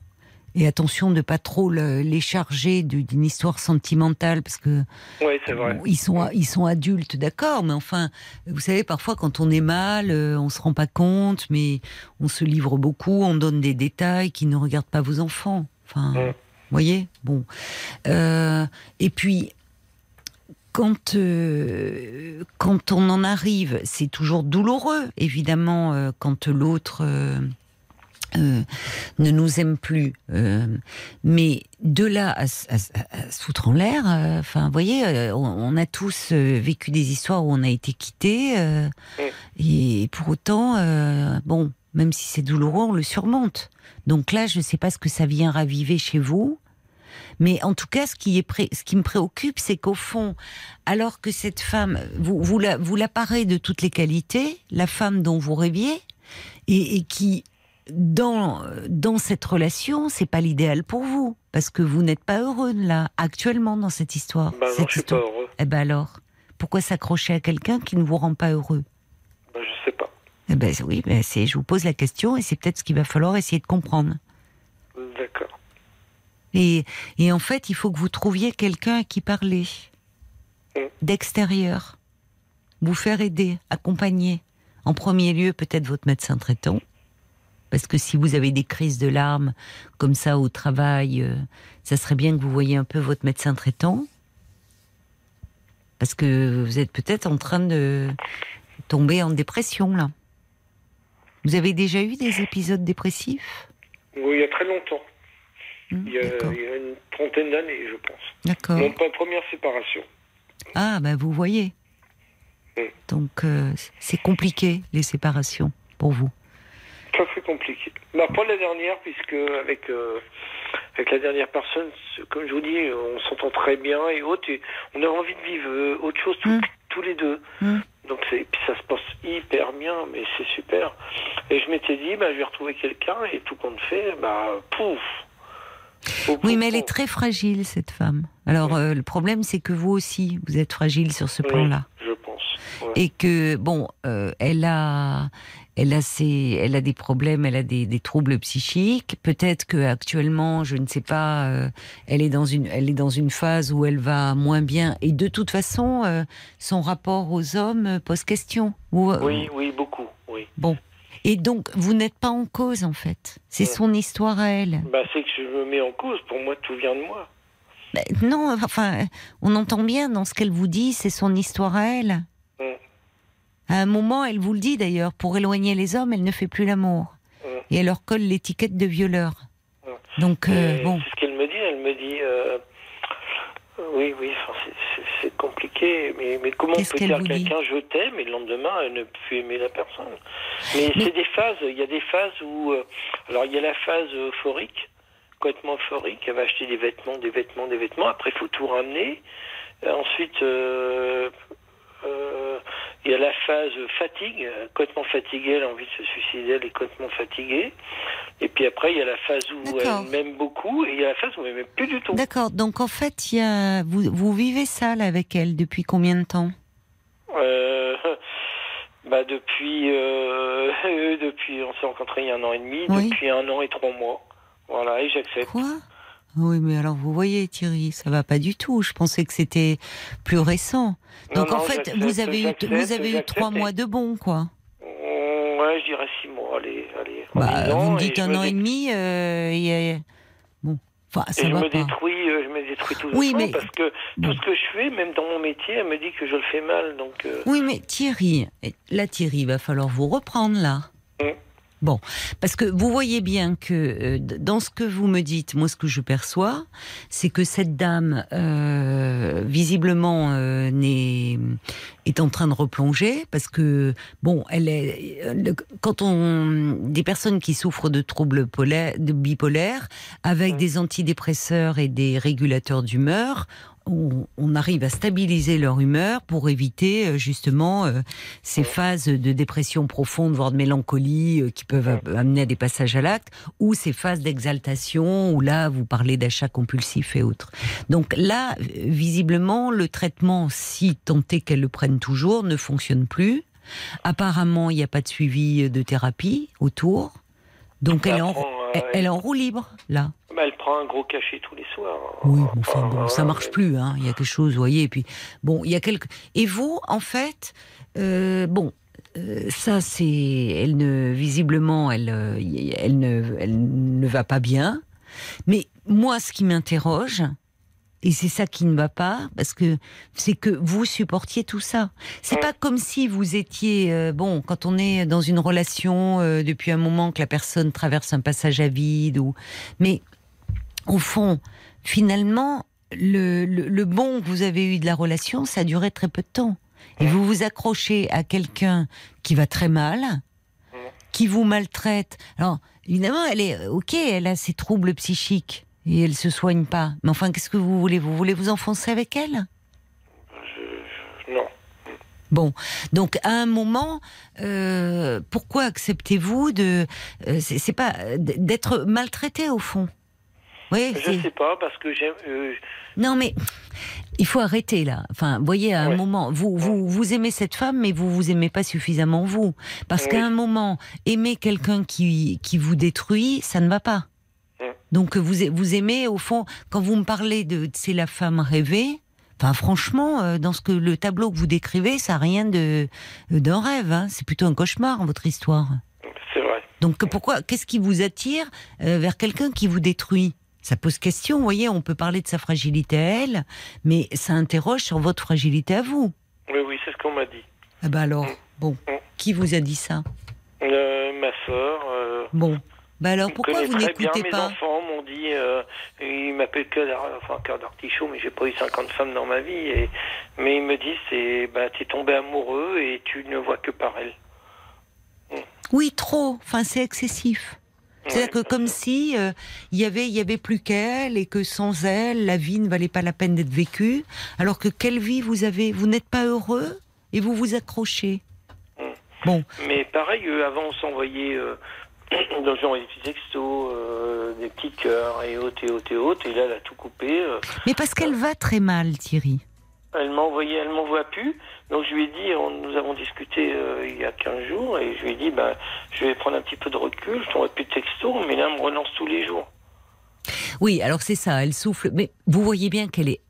Et attention de pas trop le- les charger d'une histoire sentimentale, parce que Oui, vrai. bon, ils sont ils sont adultes, d'accord, mais enfin, vous savez, parfois quand on est mal, euh, on se rend pas compte, mais on se livre beaucoup, on donne des détails qui ne regardent pas vos enfants. Enfin, Mm. vous voyez, bon. Euh, et puis quand euh, quand on en arrive, c'est toujours douloureux, évidemment, euh, quand l'autre euh, ne nous aime plus. Mais de là à, à s- à se foutre en l'air, enfin, vous voyez, on, on a tous vécu des histoires où on a été quitté, euh, et pour autant, bon, même si c'est douloureux, on le surmonte. Donc là, je ne sais pas ce que ça vient raviver chez vous. Mais en tout cas, ce qui, est pré- ce qui me préoccupe, c'est qu'au fond, alors que cette femme, vous, vous, la, vous la parez de toutes les qualités, la femme dont vous rêviez, et, et qui, dans, dans cette relation, c'est pas l'idéal pour vous, parce que vous n'êtes pas heureux là, actuellement, dans cette histoire. Bah non, cette suis pas heureux. Eh ben alors, pourquoi s'accrocher à quelqu'un qui ne vous rend pas heureux? Bah, je sais pas. Eh ben oui, ben c'est, je vous pose la question et c'est peut-être ce qu'il va falloir essayer de comprendre. Et en fait, il faut que vous trouviez quelqu'un à qui parler, Mm. d'extérieur, vous faire aider, accompagner. En premier lieu, peut-être votre médecin traitant, parce que si vous avez des crises de larmes comme ça au travail, euh, ça serait bien que vous voyiez un peu votre médecin traitant, parce que vous êtes peut-être en train de tomber en dépression là. Vous avez déjà eu des épisodes dépressifs? Oui, il y a très longtemps. Hmm, Il y a, D'accord. il y a une trentaine d'années, je pense. D'accord. Mon première séparation. Ah, ben vous voyez. Mm. Donc, euh, c'est compliqué, les séparations, pour vous. Très très compliqué. Bah, pas la dernière, puisque avec, euh, avec la dernière personne, comme je vous dis, on s'entend très bien et autres, et on a envie de vivre euh, autre chose tous, Mm. tous les deux. Donc puis ça se passe hyper bien, mais c'est super. Et je m'étais dit, bah, je vais retrouver quelqu'un, et tout compte fait, bah, pouf. Oui, mais elle est très fragile, cette femme. Alors, euh, le problème, c'est que vous aussi, vous êtes fragile sur ce Oui, plan-là. je pense. ouais. Et que, bon, euh, elle a... Elle a, ses, elle a des problèmes, elle a des, des troubles psychiques. Peut-être que actuellement, je ne sais pas, euh, elle est dans une, elle est dans une phase où elle va moins bien. Et de toute façon, son rapport aux hommes pose question. Ou, Oui, oui, beaucoup, oui. Bon. Et donc, vous n'êtes pas en cause, en fait. C'est son histoire à elle. Bah, c'est que je me mets en cause. Pour moi, tout vient de moi. Ben, non, enfin, on entend bien dans ce qu'elle vous dit, c'est son histoire à elle. Mm. À un moment, elle vous le dit d'ailleurs, pour éloigner les hommes, elle ne fait plus l'amour. Mm. Et elle leur colle l'étiquette de violeur. Mm. Donc, euh, bon. C'est ce qu'elle me dit. Elle me dit, euh, oui, oui, c'est- compliqué. Mais, mais comment on peut dire à quelqu'un je t'aime et le lendemain elle ne peut aimer la personne Mais, Mais- c'est des phases. Il y a des phases où, euh, alors il y a la phase euphorique, complètement euphorique. Elle va acheter des vêtements, des vêtements, des vêtements. Après, il faut tout ramener. Euh, ensuite. euh, il y a la phase fatigue, euh, complètement fatiguée, elle a envie de se suicider, elle est complètement fatiguée. Et puis après, il y a la phase où elle m'aime beaucoup, et il y a la phase où elle m'aime plus du tout. D'accord. Donc, en fait, il y a... vous, vous vivez ça là, avec elle depuis combien de temps? Euh, bah depuis, euh, depuis, on s'est rencontrés il y a un an et demi, Oui. depuis un an et trois mois. Voilà, et j'accepte. Quoi? Oui, mais alors vous voyez, Thierry, ça va pas du tout. Je pensais que c'était plus récent. Non, Donc en fait, vous avez eu, j'accepte, vous avez eu j'accepte, trois et- mois de bon, quoi. Mm, Ouais, je dirais six mois, allez, allez. Bah, vous me et dites je un an et demi, euh, a- bon, enfin, Et ça je va me pas. détruis, euh, je me détruis tout Oui, mais- parce que tout ce que je fais, même dans mon métier, elle me dit que je le fais mal, donc. euh, Oui, mais Thierry, là, Thierry, il va falloir vous reprendre là. Mm. Bon, parce que vous voyez bien que euh, dans ce que vous me dites, moi ce que je perçois, c'est que cette dame, euh, visiblement, euh, n'est est en train de replonger parce que bon, elle est euh, quand on des personnes qui souffrent de troubles polaires, de bipolaires, avec des antidépresseurs et des régulateurs d'humeur, on, on arrive à stabiliser leur humeur pour éviter euh, justement euh, ces phases de dépression profonde, voire de mélancolie, euh, qui peuvent amener à des passages à l'acte, ou ces phases d'exaltation, où là, vous parlez d'achat compulsif et autres. Donc là, euh, visiblement, le traitement, si tant est qu'elle le prenne toujours, ne fonctionne plus. Apparemment, il n'y a pas de suivi de thérapie autour. Donc elle est, en, prend, euh, elle- elle est en roue libre, là. Bah, elle prend un gros cachet tous les soirs. Oui, mais enfin, bon, ça marche mais- plus. Hein. Il y a quelque chose, vous voyez. Et puis, bon, il y a quelque. Et vous, en fait, euh, bon, euh, ça, c'est, elle ne, visiblement, elle, euh, elle ne, elle ne va pas bien. Mais moi, ce qui m'interroge, et c'est ça qui ne va pas, parce que c'est que vous supportiez tout ça. C'est pas comme si vous étiez euh, bon quand on est dans une relation euh, depuis un moment que la personne traverse un passage à vide ou, mais au fond, finalement, le, le, le bon que vous avez eu de la relation, ça a duré très peu de temps. Et vous vous accrochez à quelqu'un qui va très mal, qui vous maltraite. Alors, évidemment, elle est ok, elle a ses troubles psychiques et elle se soigne pas. Mais enfin, qu'est-ce que vous voulez? Vous voulez vous enfoncer avec elle? Non. Bon, donc à un moment, euh, pourquoi acceptez-vous de euh, c'est pas d'être maltraité au fond? Oui, Je sais pas, parce que j'aime. euh, Non, mais il faut arrêter là. Enfin, vous voyez, à un moment, vous, vous, vous aimez cette femme, mais vous vous aimez pas suffisamment vous. Parce Oui. qu'à un moment, aimer quelqu'un qui, qui vous détruit, ça ne va pas. Mm. Donc vous, vous aimez, au fond, quand vous me parlez de c'est la femme rêvée, enfin franchement, euh, dans ce que le tableau que vous décrivez, ça n'a rien de d'un rêve. hein. C'est plutôt un cauchemar, votre histoire. c'est vrai. Donc pourquoi Qu'est-ce qui vous attire euh, vers quelqu'un qui vous détruit? Ça pose question. Vous voyez, on peut parler de sa fragilité à elle, mais ça interroge sur votre fragilité à vous. Oui, oui, c'est ce qu'on m'a dit. Ah bah alors, bon, Mm. qui vous a dit ça? Euh, ma sœur. Euh, Bon, bah alors pourquoi vous n'écoutez Mes pas enfants m'ont dit, euh, ils m'appellent cœur d'ar- enfin, cœur d'artichaut, mais j'ai pas eu 50 femmes dans ma vie. Et, mais ils me disent, c'est, bah, t'es tombé amoureux et tu ne vois que par elle. Oui, trop. Enfin, c'est excessif. C'est-à-dire que comme si euh, il y avait il y avait plus qu'elle et que sans elle la vie ne valait pas la peine d'être vécue. Alors que quelle vie vous avez? Vous n'êtes pas heureux et vous vous accrochez. Bon, Mais pareil, avant, on s'envoyait euh, dans genre des petits textos, euh, des petits cœurs et autres et autres et autres. Et là, elle a tout coupé. euh, mais parce qu'elle va très mal, Thierry. Elle m'a envoyé, elle m'envoie plus. Donc je lui ai dit, on- nous avons discuté euh, il y a 15 jours, et je lui ai dit, ben, je vais prendre un petit peu de recul, je t'envoie plus de texto, mais là, elle me relance tous les jours. Oui, alors c'est ça, elle souffle. Mais vous voyez bien qu'elle est.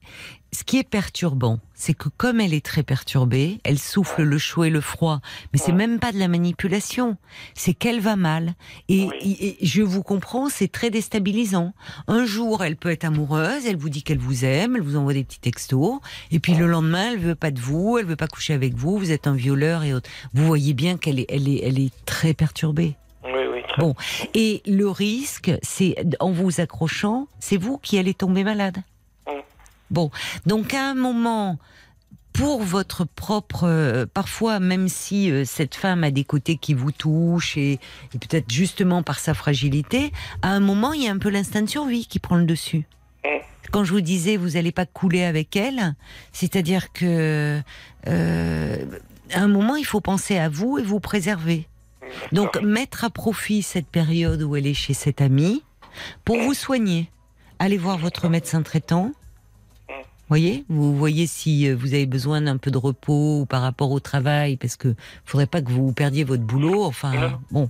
Ce qui est perturbant, c'est que comme elle est très perturbée, elle souffle le chaud et le froid. Mais c'est même pas de la manipulation, c'est qu'elle va mal. Et, Oui. et- et je vous comprends, c'est très déstabilisant. Un jour, elle peut être amoureuse, elle vous dit qu'elle vous aime, elle vous envoie des petits textos, et puis le lendemain, elle veut pas de vous, elle veut pas coucher avec vous, vous êtes un violeur et autres. Vous voyez bien qu'elle est, elle est, elle est très perturbée. Oui, oui, très Bon, et le risque, c'est en vous accrochant, c'est vous qui allez tomber malade. Bon, donc à un moment, pour votre propre, euh, parfois même si euh, cette femme a des côtés qui vous touchent et, et peut-être justement par sa fragilité, à un moment il y a un peu l'instinct de survie qui prend le dessus. Mm. Quand je vous disais vous n'allez pas couler avec elle, c'est-à-dire que euh, à un moment il faut penser à vous et vous préserver. Donc mettre à profit cette période où elle est chez cette amie pour vous soigner. Allez voir votre médecin traitant. Voyez, vous voyez si euh, vous avez besoin d'un peu de repos ou par rapport au travail, parce que faudrait pas que vous perdiez votre boulot. Enfin, bon.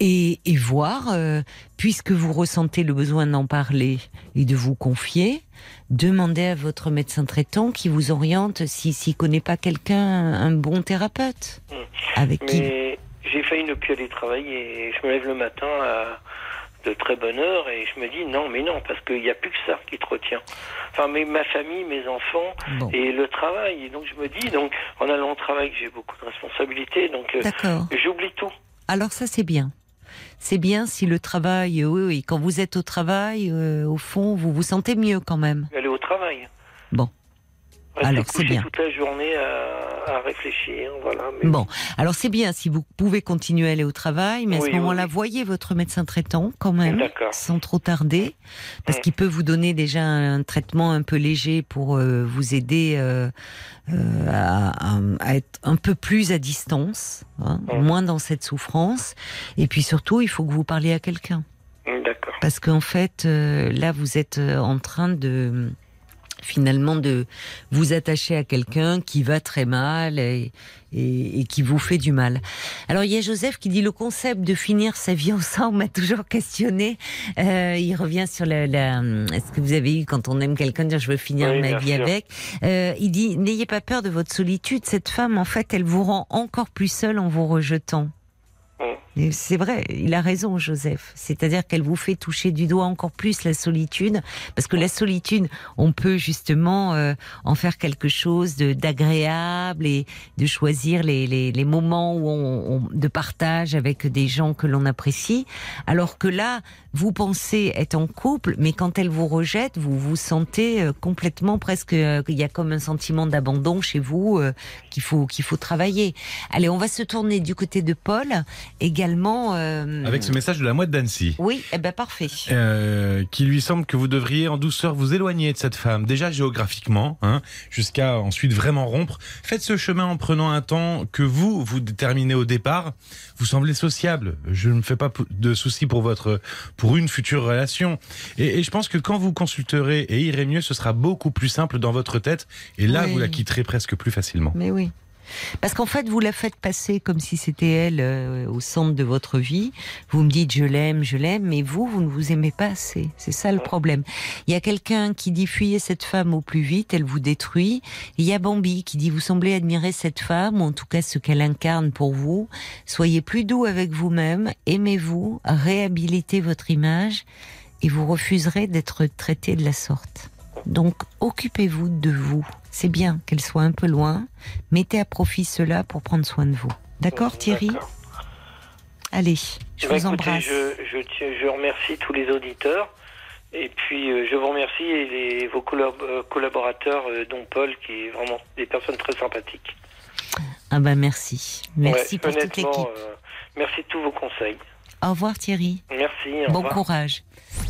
Et, et voir, euh, puisque vous ressentez le besoin d'en parler et de vous confier, demandez à votre médecin traitant qui vous oriente si s'il connaît pas quelqu'un, un bon thérapeute, avec qui Mais j'ai failli ne plus aller travailler, et je me lève le matin à de très bonne heure, et je me dis, non, mais non, parce qu'il n'y a plus que ça qui te retient. Enfin, mais ma famille, mes enfants, Bon. et le travail. Et donc je me dis, donc, en allant au travail, j'ai beaucoup de responsabilités, donc euh, j'oublie tout. alors ça c'est bien. C'est bien si le travail, oui, oui, quand vous êtes au travail, euh, au fond, vous vous sentez mieux quand même. Aller au travail. Bon. Rester Alors, c'est bien. toute la journée à, à réfléchir, voilà. Mais Bon, alors c'est bien si vous pouvez continuer à aller au travail, mais à Oui, ce moment-là, oui. voyez votre médecin traitant quand même, sans trop tarder, parce Mm. qu'il peut vous donner déjà un traitement un peu léger pour euh, vous aider euh, euh, à, à- à être un peu plus à distance, hein, Mm. moins dans cette souffrance. Et puis surtout, il faut que vous parliez à quelqu'un. D'accord. Parce qu'en fait, là, vous êtes en train de finalement de vous attacher à quelqu'un qui va très mal et, et- et qui vous fait du mal. Alors il y a Joseph qui dit le concept de finir sa vie ensemble m'a toujours questionné. Euh, il revient sur la, la- ce que vous avez eu quand on aime quelqu'un dire je veux finir Oui, ma vie sûr. avec. Euh, il dit n'ayez pas peur de votre solitude. Cette femme en fait elle vous rend encore plus seul en vous rejetant. Mm. Et C'est vrai, il a raison, Joseph. C'est-à-dire qu'elle vous fait toucher du doigt encore plus la solitude, parce que la solitude, on peut justement euh, en faire quelque chose d'agréable et de choisir les, les, les moments où on, on- de partage avec des gens que l'on apprécie. Alors que là, vous pensez être en couple, mais quand elle vous rejette, vous vous sentez euh, complètement presque euh, qu'il y a comme un sentiment d'abandon chez vous euh, qu'il faut qu'il faut travailler. Allez, on va se tourner du côté de Paul également. euh, Avec ce message de la mouette d'Annecy. Oui, eh ben parfait. Euh, qui lui semble que vous devriez en douceur vous éloigner de cette femme, déjà géographiquement, hein, jusqu'à ensuite vraiment rompre. Faites ce chemin en prenant un temps que vous, vous déterminez au départ. Vous semblez sociable. Je ne me fais pas de soucis pour votre, pour une future relation. Et, et je pense que quand vous consulterez et irez mieux, ce sera beaucoup plus simple dans votre tête. Et là, Oui. vous la quitterez presque plus facilement. Mais oui. Parce qu'en fait, vous la faites passer comme si c'était elle euh, au centre de votre vie. Vous me dites je l'aime, je l'aime, mais vous, vous ne vous aimez pas assez. C'est ça le problème. Il y a quelqu'un qui dit fuyez cette femme au plus vite, elle vous détruit. Il y a Bambi qui dit vous semblez admirer cette femme, ou en tout cas ce qu'elle incarne pour vous. Soyez plus doux avec vous-même, aimez-vous, réhabilitez votre image, et vous refuserez d'être traité de la sorte. Donc, occupez-vous de vous. C'est bien qu'elle soit un peu loin. Mettez à profit cela pour prendre soin de vous. D'accord, Thierry? Allez, je Bah, vous écoutez, embrasse. Je, je, remercie tous les auditeurs. Et puis, euh, je vous remercie et les, vos euh, collaborateurs, euh, dont Paul, qui est vraiment des personnes très sympathiques. Ah ben merci. Merci Ouais, pour toute l'équipe. euh, merci de tous vos conseils. Au revoir, Thierry. Merci. au Bon revoir. courage.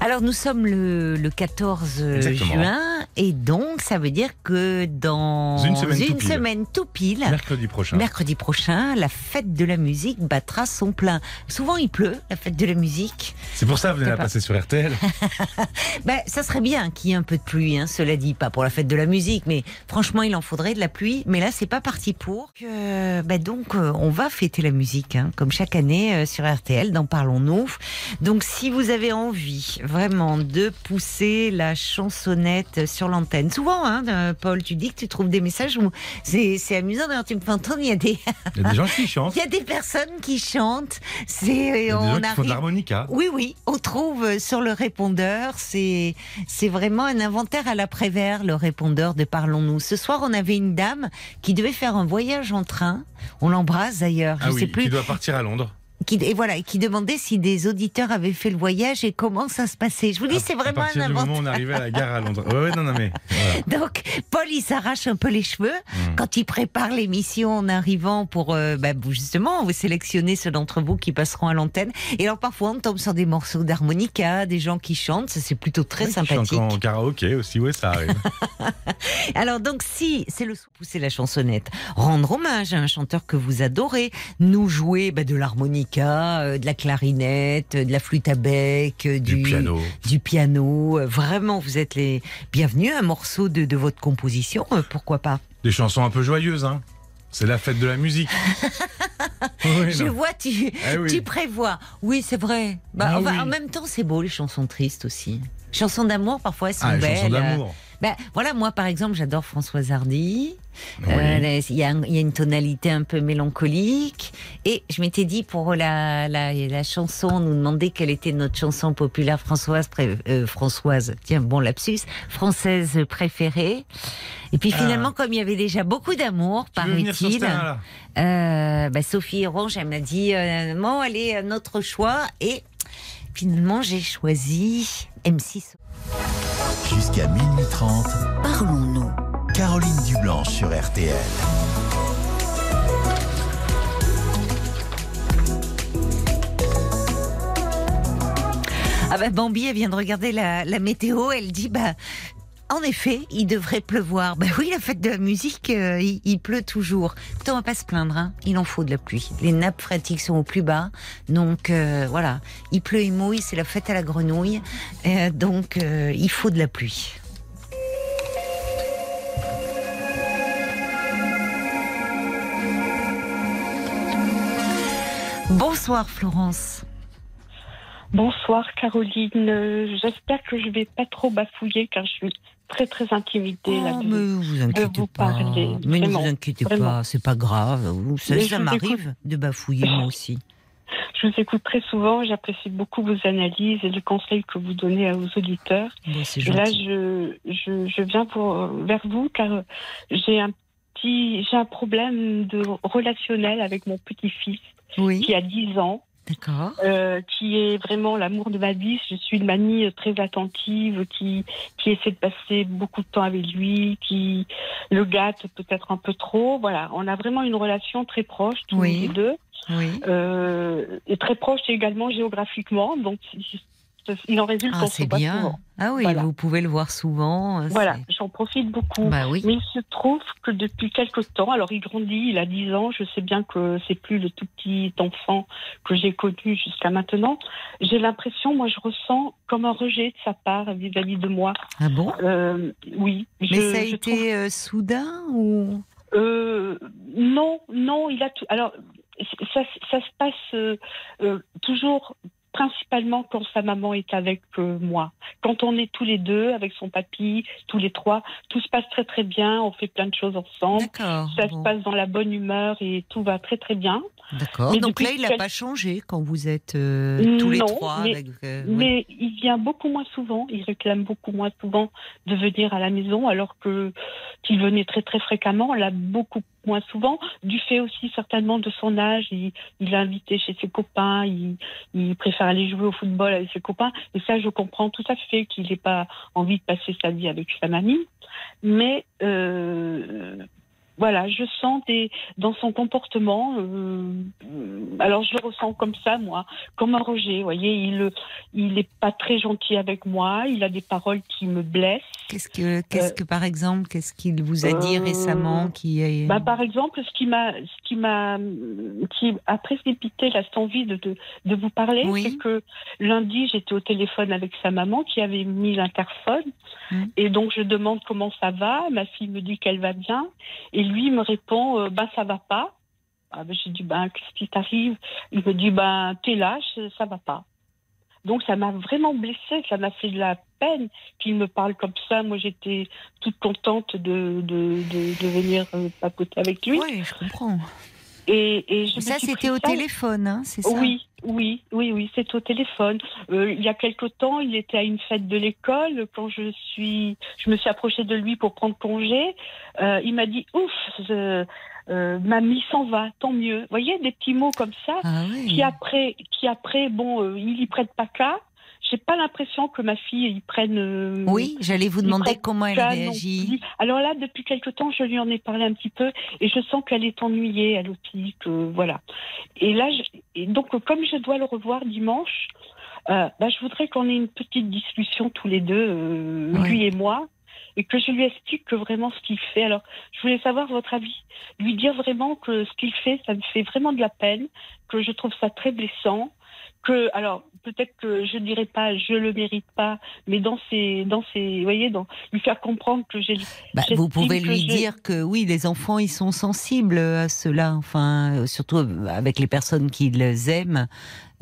Alors nous sommes le, le 14 Exactement. juin et donc ça veut dire que dans Une semaine tout pile. semaine tout pile, Mercredi prochain. mercredi prochain, la fête de la musique battra son plein. Souvent il pleut, la fête de la musique. C'est pour ça que vous venez la pas- passer sur RTL. Ben, ça serait bien qu'il y ait un peu de pluie, hein, cela dit, pas pour la fête de la musique, mais franchement, il en faudrait de la pluie. Mais là, c'est pas parti pour. Que, ben donc, euh, on va fêter la musique, hein, comme chaque année euh, sur RTL, dans Parlons-nous. Donc, si vous avez envie vraiment de pousser la chansonnette sur l'antenne, souvent, hein, euh, Paul, tu dis que tu trouves des messages où c'est c'est amusant. D'ailleurs, tu me fais entendre, il y a des, Il y a des gens qui chantent. il y a des personnes qui chantent. C'est, Il y a des gens on qui font de arrive. l'harmonica. Oui, oui, on trouve euh, sur le répondeur, c'est c'est vraiment un inventaire à l'après-vert, le répondeur de Parlons-nous. Ce soir, on avait une dame qui devait faire un voyage en train. On l'embrasse d'ailleurs, je Ah sais oui, plus. qui doit partir à Londres. Qui, et voilà, et qui demandait si des auditeurs avaient fait le voyage et comment ça se passait. Je vous dis, À- c'est À vraiment partir un du moment où on arrivait à la gare à Londres. Ouais, ouais, non, non, mais. voilà. Donc, Paul, il s'arrache un peu les cheveux Mm. quand il prépare l'émission en arrivant pour, euh, bah, justement, vous sélectionner ceux d'entre vous qui passeront à l'antenne. Et alors, parfois, on tombe sur des morceaux d'harmonica, des gens qui chantent. Ça, c'est plutôt très Ouais, qui chante sympathique. En karaoké aussi, ouais, ça arrive. Alors, donc, si c'est le pousser la chansonnette, rendre hommage à un chanteur que vous adorez, nous jouer bah, de l'harmonica, euh, de la clarinette, euh, de la flûte à bec, euh, du piano. du piano. Vraiment, vous êtes les bienvenus. Un morceau de, de votre composition, pourquoi pas? Des chansons un peu joyeuses, hein. C'est la fête de la musique. Oui, Je vois, tu, oui. tu prévois. Oui, c'est vrai. Bah, Ah enfin, oui. En même temps, c'est beau les chansons tristes aussi. Chansons d'amour, parfois, elles sont Ah, les belles. chansons d'amour. Ben, voilà, moi par exemple, j'adore Françoise Hardy. Oui. Euh, Il y, a un- il y a une tonalité un peu mélancolique. Et je m'étais dit pour la, la, la chanson, on nous demandait quelle était notre chanson populaire Françoise, euh, Françoise, tiens, bon lapsus, française préférée. Et puis Ah. finalement, comme il y avait déjà beaucoup d'amour, paraît-il, euh, bah, Sophie Orange, elle m'a dit, euh, bon, allez, euh, notre choix. Et finalement, j'ai choisi M6. Jusqu'à minuit 30, Parlons-nous. Caroline Dublanche sur RTL. Ah bah Bambi, elle vient de regarder la, la météo, elle dit bah en effet, il devrait pleuvoir. Bah oui, la fête de la musique, euh, il, pleut toujours. Écoutez, on va pas se plaindre, hein. il en faut de la pluie. Les nappes phréatiques sont au plus bas, donc euh, voilà, il pleut et mouille, c'est la fête à la grenouille, Euh, donc il faut de la pluie. Bonsoir Florence. Bonsoir Caroline, j'espère que je vais pas trop bafouiller car je suis très très intimidée. Oh, mais vous inquiétez vous pas. parler, mais ne vous inquiétez vraiment. pas, c'est pas grave. Vous- Ça, m'arrive de bafouiller moi aussi. Je vous écoute très souvent, j'apprécie beaucoup vos analyses et les conseils que vous donnez aux auditeurs. Bon, c'est Et là, je, je, je viens pour, vers vous car j'ai un petit, j'ai un problème de relationnel avec mon petit-fils Oui, qui a 10 ans. D'accord. euh, qui est vraiment l'amour de ma vie. Je suis une mamie très attentive, qui, qui essaie de passer beaucoup de temps avec lui, qui le gâte peut-être un peu trop. Voilà, on a vraiment une relation très proche, tous Oui. les deux, Oui. euh, et très proche également géographiquement. Donc, il en résulte Ah, c'est bien. souvent. Ah oui, Voilà. vous pouvez le voir souvent. euh, Voilà, j'en profite beaucoup. Bah oui. Mais il se trouve que depuis quelque temps, alors il grandit, il a 10 ans, je sais bien que c'est plus le tout petit enfant que j'ai connu jusqu'à maintenant. J'ai l'impression, moi je ressens comme un rejet de sa part vis-à-vis de moi. Ah bon? Euh, oui. Mais je- ça a été trouve- euh, soudain ou? Euh, non, non, il a tout. Alors, ça, ça se passe euh, euh, toujours principalement quand sa maman est avec euh, moi. Quand on est tous les deux, avec son papy, tous les trois, tout se passe très très bien, on fait plein de choses ensemble. Ça bon. se passe dans la bonne humeur et tout va très très bien. D'accord. Donc là, il n'a pas changé quand vous êtes euh, tous les trois. mais- avec, euh, oui. Mais il vient beaucoup moins souvent, il réclame beaucoup moins souvent de venir à la maison, alors que qu'il venait très très fréquemment, là beaucoup moins souvent, du fait aussi certainement de son âge, il, il l'a invité chez ses copains, il, il préfère aller jouer au football avec ses copains, et ça je comprends tout à fait qu'il n'ait pas envie de passer sa vie avec sa mamie, mais euh, voilà, je sens des, dans son comportement, euh, alors je le ressens comme ça, moi, comme un rejet. Vous voyez, il il est pas très gentil avec moi. Il a des paroles qui me blessent. Qu'est-ce que, qu'est-ce que par exemple, qu'est-ce qu'il vous a dit Euh, récemment qui est Bah, par exemple, ce qui m'a, ce qui m'a, qui a précipité là, cette envie de, de, de vous parler, Oui. c'est que lundi, j'étais au téléphone avec sa maman qui avait mis l'interphone. Mm. Et donc, je demande comment ça va. Ma fille me dit qu'elle va bien. Et lui me répond, euh, bah, ça va pas. Ah, ben, j'ai dit, ben, qu'est-ce qui t'arrive? Il me dit, ben, t'es lâche, ça va pas. Donc, ça m'a vraiment blessée, ça m'a fait de la peine qu'il me parle comme ça. Moi, j'étais toute contente de venir euh, papoter avec lui. Oui, je comprends. Et, et je Ça, c'était au téléphone, hein, c'est ça Oui, oui, oui, oui, c'est au téléphone. Euh, il y a quelque temps, il était à une fête de l'école. Quand je suis, je me suis approchée de lui pour prendre congé. Euh, il m'a dit ouf, je- euh, mamie s'en va, tant mieux. Vous voyez des petits mots comme ça Ah oui. qui après, qui après, bon, euh, il y prête pas qu'à. J'ai pas l'impression que ma fille y prenne. euh, Oui, j'allais vous demander comment elle réagit. Alors là, depuis quelque temps, je lui en ai parlé un petit peu et je sens qu'elle est ennuyée, elle aussi, que voilà. Et là, je- et donc comme je dois le revoir dimanche, euh, bah, je voudrais qu'on ait une petite discussion tous les deux, euh, lui et moi, et que je lui explique que vraiment ce qu'il fait. Alors, je voulais savoir votre avis, lui dire vraiment que ce qu'il fait, ça me fait vraiment de la peine, que je trouve ça très blessant. Que, alors, peut-être que je dirais pas, je le mérite pas, mais dans ses, dans ses, vous voyez, dans, lui faire comprendre que j'ai, Bah, vous pouvez lui dire que oui, les enfants, ils sont sensibles à cela. Enfin, euh, surtout avec les personnes qu'ils aiment,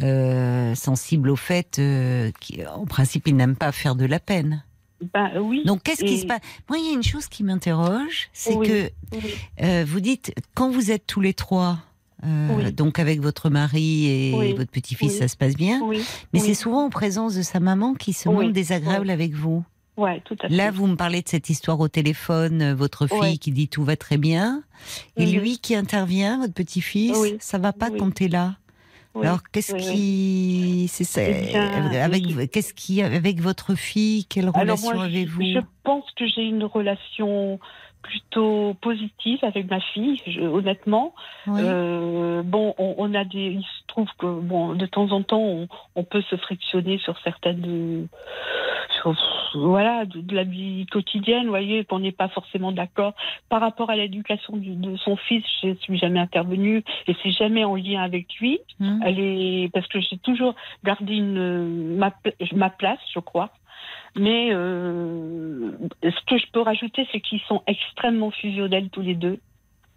euh, sensibles au fait, euh, qu'en principe, ils n'aiment pas faire de la peine. Ben oui. Donc qu'est-ce qui se passe? Moi, il y a une chose qui m'interroge, c'est Oui. que Oui. euh, vous dites quand vous êtes tous les trois. Euh, Oui. Donc avec votre mari et Oui. votre petit-fils, Oui. ça se passe bien. Mais c'est souvent en présence de sa maman qui se montre désagréable avec vous. Ouais, tout à fait. Là, vous me parlez de cette histoire au téléphone, euh, votre fille Ouais. qui dit tout va très bien, et Mhm. lui qui intervient, votre petit-fils, ça va pas quand t'es là. Alors qu'est-ce qui, c'est ça, bien, avec oui. qu'est-ce qui avec votre fille, quelle Alors relation avez-vous? Je pense que j'ai une relation plutôt positive avec ma fille, je- honnêtement. Oui. Euh, bon, on, on a des. Il se trouve que bon, de temps en temps, on, on peut se frictionner sur certaines. sur- voilà, de, de la vie quotidienne, vous voyez, qu'on n'est pas forcément d'accord. Par rapport à l'éducation du- de son fils, je suis jamais intervenue et c'est jamais en lien avec lui. Hum. Elle est parce que j'ai toujours gardé une ma, ma place, je crois. Mais euh, ce que je peux rajouter, c'est qu'ils sont extrêmement fusionnels tous les deux,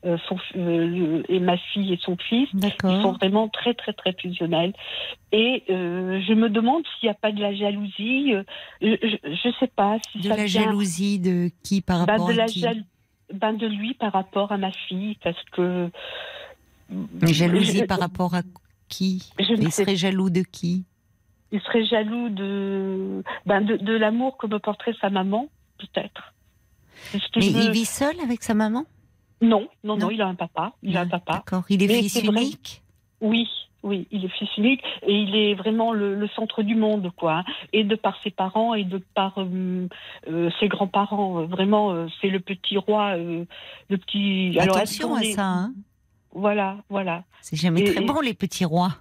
euh, son, euh, et ma fille et son fils. Ils sont vraiment très très très fusionnels. Et je me demande s'il n'y a pas de la jalousie. je, je sais pas si De ça la vient- jalousie de qui par bah, rapport de à la qui jal- ben, de lui par rapport à ma fille, parce que Mais Jalousie Je- par rapport à qui? Je ne Il sais serait jaloux de qui? Il serait jaloux de, ben de, de l'amour que me porterait sa maman, peut-être. Mais il vit seul avec sa maman? Non, non, non, Non. il a un papa. Il a un papa. D'accord. Il est Mais fils vrai. unique? Oui, oui, il est fils unique et il est vraiment le, le centre du monde, quoi. hein. Et de par ses parents et de par euh, euh, ses grands-parents, euh, vraiment, euh, c'est le petit roi, le petit. Attention à ça, hein. Voilà, voilà. C'est jamais Et- très bon les petits rois.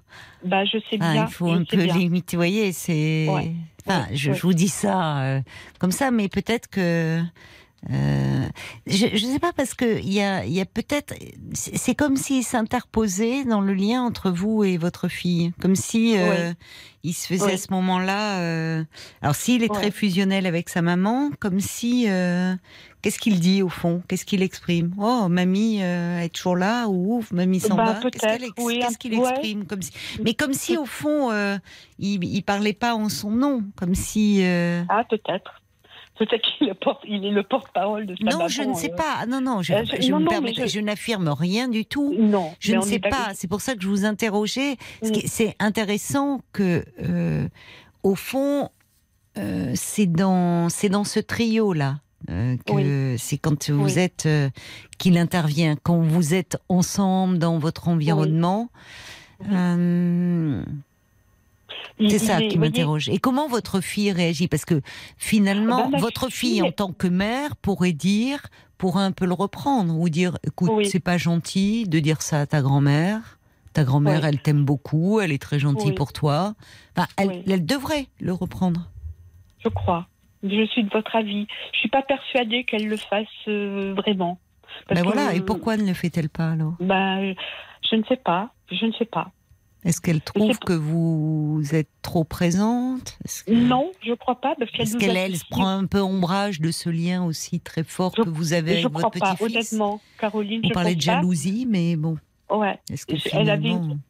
Bah, je sais Ah, bien. il faut un peu bien. limiter. Vous voyez, c'est. Ouais. Enfin, Ouais, je, ouais. je vous dis ça euh, comme ça, mais peut-être que. Euh, je ne sais pas parce que il y a, il y a peut-être. C'est comme s'il s'interposait dans le lien entre vous et votre fille, comme si euh, il se faisait à ce moment-là. euh, alors s'il est très fusionnel avec sa maman, comme si. Qu'est-ce qu'il dit au fond? Qu'est-ce qu'il exprime? Oh, mamie est toujours là ou ouf, mamie s'en Bah, va. Qu'est-ce ex- qu'il ouais. exprime comme si... Mais comme si au fond, il, il parlait pas en son nom, comme si. Ah, peut-être. Peut-être qu'il est le porte-parole de sa Non, je ne sais euh. pas. Ah, Non, non, je, Euh, je- non, me non, permets- mais je- je n'affirme rien du tout. Non, Je ne sais pas. C'est pour ça que je vous interrogeais. Mm. C'est intéressant que, euh, au fond, euh, c'est dans, dans ce trio-là. euh, que c'est quand vous Oui. êtes euh, qu'il intervient quand vous êtes ensemble dans votre environnement Oui. Euh, Il- c'est ça qui m'interroge. Et comment votre fille réagit? Parce que finalement, Ben, ma votre fille, fille- en tant que mère, pourrait dire, pourrait un peu le reprendre ou dire, écoute, Oui. c'est pas gentil de dire ça à ta grand-mère. Ta grand-mère, Oui. elle t'aime beaucoup, elle est très gentille Oui. pour toi. Enfin, elle, elle devrait le reprendre. Je crois. Je suis de votre avis. Je suis pas persuadée qu'elle le fasse euh, vraiment. Parce Ben voilà. Et pourquoi ne le fait-elle pas alors? Ben, je ne sais pas. Je ne sais pas. Est-ce qu'elle trouve que vous êtes trop présente? Que- Non, je crois pas Est-ce qu'elle elle, prend un peu ombrage de ce lien aussi très fort Je- que vous avez Je avec crois votre petit-fils? Honnêtement, Caroline, On je parlait pense de jalousie, mais bon. Ouais. est-ce que Je- elle avait une-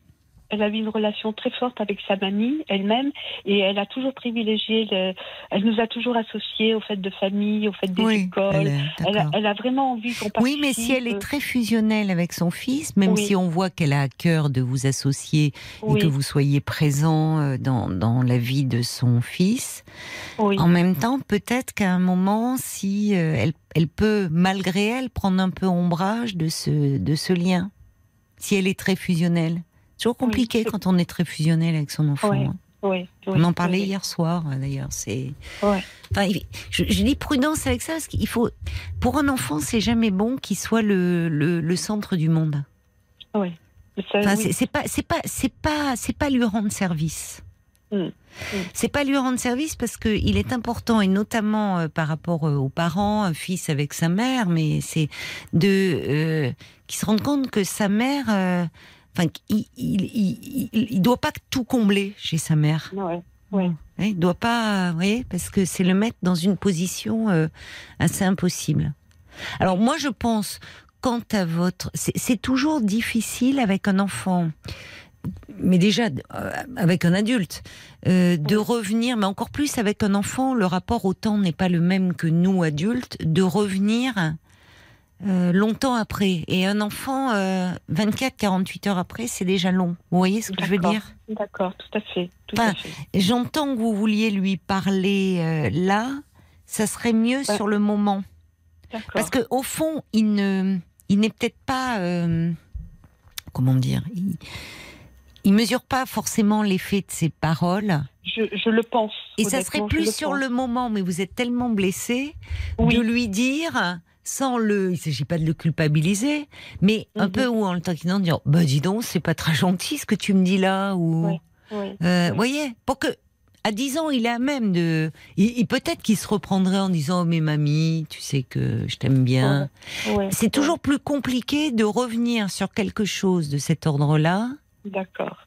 Elle avait une relation très forte avec sa mamie elle-même et elle a toujours privilégié. le- Elle nous a toujours associés au fait de famille, au fait des Oui, écoles. elle a, elle a vraiment envie qu'on participe. Oui, mais si elle est très fusionnelle avec son fils, même Oui. si on voit qu'elle a à cœur de vous associer oui, et que vous soyez présent euh, dans, dans la vie de son fils, en même temps, peut-être qu'à un moment, si euh, elle, elle peut, malgré elle, prendre un peu ombrage de ce, de ce lien, si elle est très fusionnelle. C'est toujours compliqué Oui. quand on est très fusionnel avec son enfant. Ouais. hein. oui, oui, On en parlait oui. hier soir, euh, d'ailleurs. C'est. Enfin, je, je dis prudence avec ça parce qu'il faut. Pour un enfant, c'est jamais bon qu'il soit le, le, le centre du monde. Oui. Enfin, oui. c'est- pas, c'est pas, c'est pas, c'est pas lui rendre service. Mm. Mm. C'est pas lui rendre service parce que il est important et notamment euh, par rapport euh, aux parents, un fils avec sa mère, mais c'est de euh, qui se rendent compte que sa mère, enfin, il, il, il, il- il doit pas tout combler chez sa mère. Ouais. Ouais. Hein, Il doit pas, vous voyez, parce que c'est le mettre dans une position euh, assez impossible. Alors moi, je pense, quant à votre, c'est c'est toujours difficile avec un enfant mais déjà euh, avec un adulte, euh, de revenir, mais encore plus avec un enfant, le rapport au temps n'est pas le même que nous adultes, de revenir euh, longtemps après. Et un enfant, 24-48 heures après, c'est déjà long. Vous voyez ce que je veux dire? D'accord, tout à fait. Enfin, J'entends que vous vouliez lui parler là, ça serait mieux sur le moment. Parce que au fond, il ne, il n'est peut-être pas, comment dire, il, il mesure pas forcément l'effet de ses paroles. Je, le pense. Et ça serait plus sur le moment, mais vous êtes tellement blessé de lui dire sans le, il s'agit pas de le culpabiliser, mais un mhm. peu ou en le taquinant, dire, bah dis donc, c'est pas très gentil ce que tu me dis là, ou, euh, voyez, pour que, à 10 ans, il a même de, il, peut-être qu'il se reprendrait en disant, oh, mais mamie, tu sais que je t'aime bien. c'est toujours plus compliqué de revenir sur quelque chose de cet ordre-là D'accord.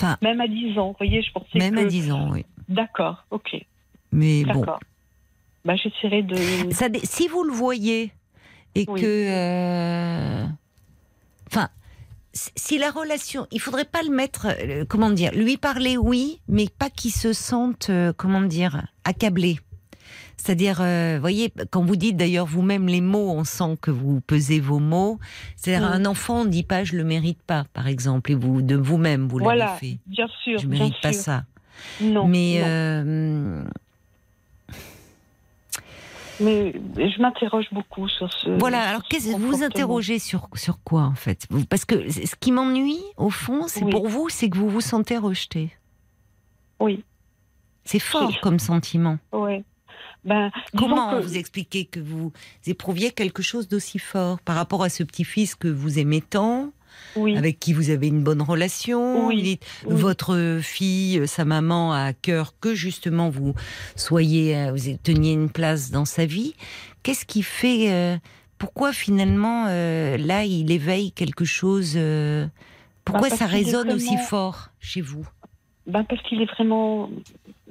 Enfin, même à 10 ans, vous voyez, je pensais Même à 10 ans, oui. D'accord, ok. Mais bon. Bah, j'essaierai de... Ça, si vous le voyez et que... Euh, enfin, si la relation... Il faudrait pas le mettre... Euh, comment dire Lui parler, oui, mais pas qu'il se sente, euh, comment dire, accablé. C'est-à-dire, euh, voyez, quand vous dites d'ailleurs vous-même les mots, on sent que vous pesez vos mots. C'est-à-dire, un enfant, on ne dit pas je le mérite pas, par exemple, et vous, de vous-même, vous, l'avez fait. Bien sûr. Je ne mérite pas ça. Non. Mais. Euh, mais je m'interroge beaucoup sur ce. Voilà, alors que vous interrogez sur, sur quoi en fait? Parce que ce qui m'ennuie, au fond, c'est pour vous, c'est que vous vous sentez rejeté. Oui. C'est fort comme sentiment. Oui. Ben, Comment vous expliquez que vous éprouviez quelque chose d'aussi fort par rapport à ce petit-fils que vous aimez tant avec qui vous avez une bonne relation. Votre fille, sa maman a à cœur que justement vous soyez, euh, vous teniez une place dans sa vie. Qu'est-ce qui fait, euh, pourquoi finalement euh, là il éveille quelque chose Pourquoi bah, ça résonne aussi fort chez vous? Ben parce qu'il est vraiment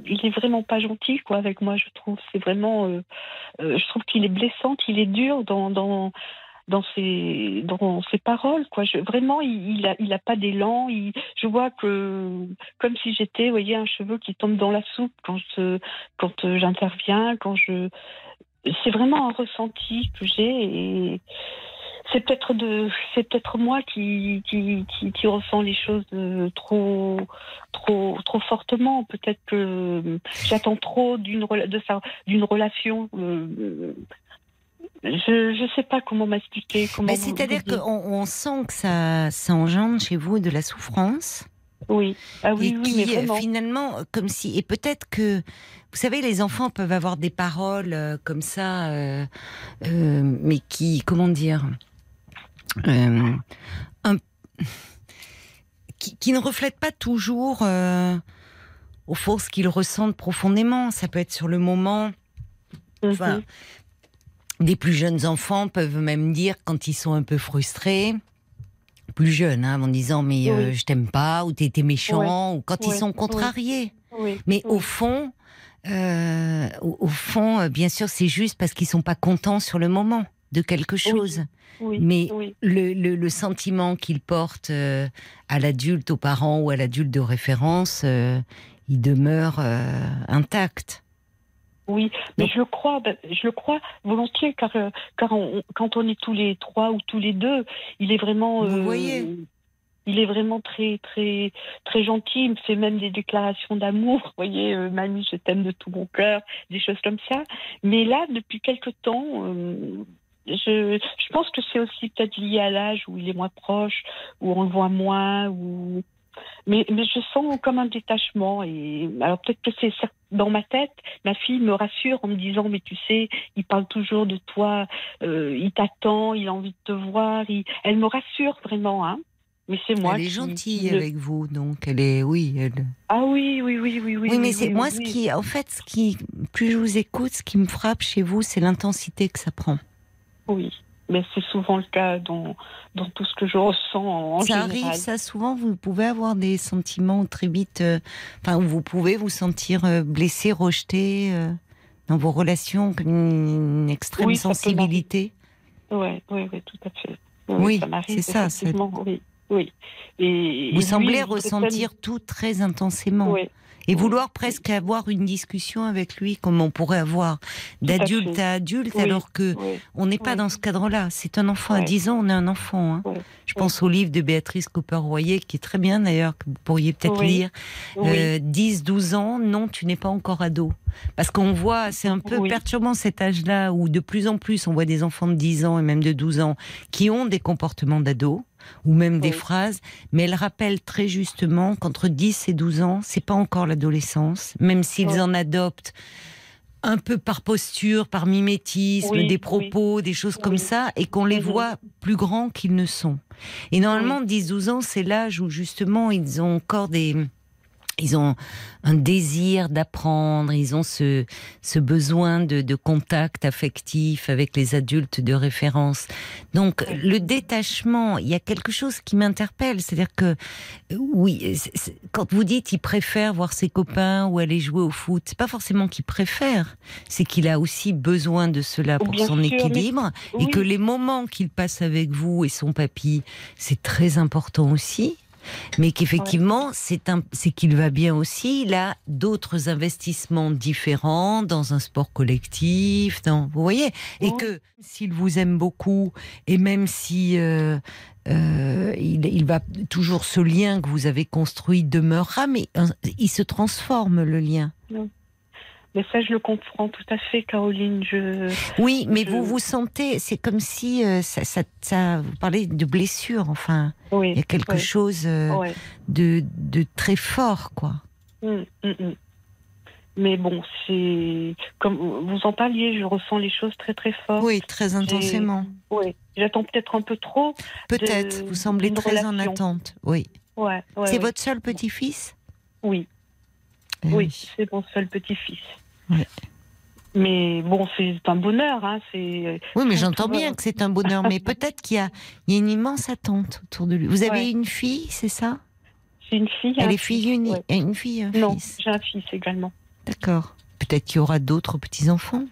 il est vraiment pas gentil quoi avec moi je trouve. C'est vraiment euh, euh, je trouve qu'il est blessant il est dur dans dans dans ses dans ses paroles quoi. Vraiment il, il a il a pas d'élan. Je vois que comme si j'étais voyez un cheveu qui tombe dans la soupe quand quand euh, j'interviens quand je c'est vraiment un ressenti que j'ai et c'est peut-être de c'est peut-être moi qui qui, qui ressens les choses trop trop trop fortement. Peut-être que j'attends trop d'une de d'une relation euh, je ne sais pas comment m'expliquer. Comment C'est-à-dire qu'on on sent que ça, ça engendre chez vous de la souffrance. Oui, ah oui, et oui, qui, finalement, comme si, et peut-être que, vous savez, les enfants peuvent avoir des paroles euh, comme ça, euh, mais qui, comment dire, euh, qui, ne reflète pas toujours, euh, au fond, ce qu'ils ressentent profondément. Ça peut être sur le moment. Enfin, mhm. Des plus jeunes enfants peuvent même dire quand ils sont un peu frustrés, plus jeunes, hein, en disant mais euh, je t'aime pas ou t'es été méchant ou quand ils sont contrariés. Mais au fond, au, fond, bien sûr, c'est juste parce qu'ils sont pas contents sur le moment de quelque chose. Mais Le, le, sentiment qu'il porte euh, à l'adulte, aux parents ou à l'adulte de référence, euh, il demeure euh, intact. Oui, mais je le crois, ben, je le crois volontiers, car, car quand on est tous les trois ou tous les deux, il est vraiment. Vous voyez il est vraiment très très très gentil. Il me fait même des déclarations d'amour. Vous voyez, mamie, je t'aime de tout mon cœur, des choses comme ça. Mais là, depuis quelque temps, je, je pense que c'est aussi peut-être lié à l'âge où il est moins proche, où on le voit moins, ou mais, mais je sens comme un détachement. Et alors peut-être que c'est dans ma tête, ma fille me rassure en me disant mais tu sais, il parle toujours de toi, euh, il t'attend, il a envie de te voir. Elle me rassure vraiment, hein. Mais c'est moi. Elle est gentille avec vous, donc elle est, oui. Elle... Ah oui, oui, oui, oui, oui. Oui, mais c'est moi ce qui, en fait, ce qui, plus je vous écoute, ce qui me frappe chez vous, c'est l'intensité que ça prend. Oui, mais c'est souvent le cas dans, dans tout ce que je ressens en, ça arrive, ça souvent, vous pouvez avoir des sentiments très vite, euh, enfin, vous pouvez vous sentir euh, blessé, rejeté euh, dans vos relations, une, extrême sensibilité. Oui, oui, oui, tout à fait. Oui, c'est ça. Oui. oui. Et, Vous et semblez lui, ressentir tout très intensément. Oui, Et vouloir presque avoir une discussion avec lui, comme on pourrait avoir d'adulte à adulte, Oui. alors que oui. on n'est pas Oui. dans ce cadre-là. C'est un enfant à Ouais. 10 ans, on est un enfant. hein. Je pense au livre de Béatrice Cooper-Royer, qui est très bien d'ailleurs, que vous pourriez peut-être lire. Euh, 10, 12 ans, non, tu n'es pas encore ado. Parce qu'on voit, c'est un peu perturbant cet âge-là, où de plus en plus on voit des enfants de 10 ans et même de 12 ans qui ont des comportements d'ado ou même des phrases, mais elle rappelle très justement qu'entre 10 et 12 ans, c'est pas encore l'adolescence, même s'ils Oui. en adoptent un peu par posture, par mimétisme, Oui, des propos, des choses comme ça, et qu'on les Mhm. voit plus grands qu'ils ne sont. Et normalement, 10-12 ans, c'est l'âge où justement ils ont encore des... Ils ont un désir d'apprendre, ils ont ce, ce besoin de, de contact affectif avec les adultes de référence. Donc le détachement, il y a quelque chose qui m'interpelle, c'est-à-dire que oui, quand vous dites il préfère voir ses copains ou aller jouer au foot, c'est pas forcément qu'il préfère, c'est qu'il a aussi besoin de cela pour Bien son sûr, mais- équilibre. Et que les moments qu'il passe avec vous et son papy, c'est très important aussi. Mais qu'effectivement, c'est un, c'est qu'il va bien aussi. Il a d'autres investissements différents dans un sport collectif, dans, vous voyez, et que s'il vous aime beaucoup, et même si euh, euh, il, il va toujours ce lien que vous avez construit demeurera, mais il se transforme le lien. Mais ça, je le comprends tout à fait, Caroline. Je... Oui, mais Je- vous vous sentez, c'est comme si euh, ça, ça, ça- vous parlez de blessure, enfin, Oui. il y a quelque ouais. chose euh, Ouais. de, de très fort, quoi. Hum, hum. Mais bon, c'est comme vous en parliez, je ressens les choses très très fort. Oui, très intensément. Oui. J'attends peut-être un peu trop. Peut-être, de- vous semblez très en attente. Oui. Ouais. c'est votre seul petit-fils? Oui. Eh Oui, c'est mon seul petit-fils. Ouais. Mais bon, c'est un bonheur, hein. Oui, mais j'entends bien que c'est un bonheur, mais peut-être qu'il y a, il y a une immense attente autour de lui. Vous avez Ouais. une fille, c'est ça? C'est une fille. Elle un est fille unique. ouais. Une fille, un Non, j'ai un fils également. D'accord. Peut-être qu'il y aura d'autres petits-enfants?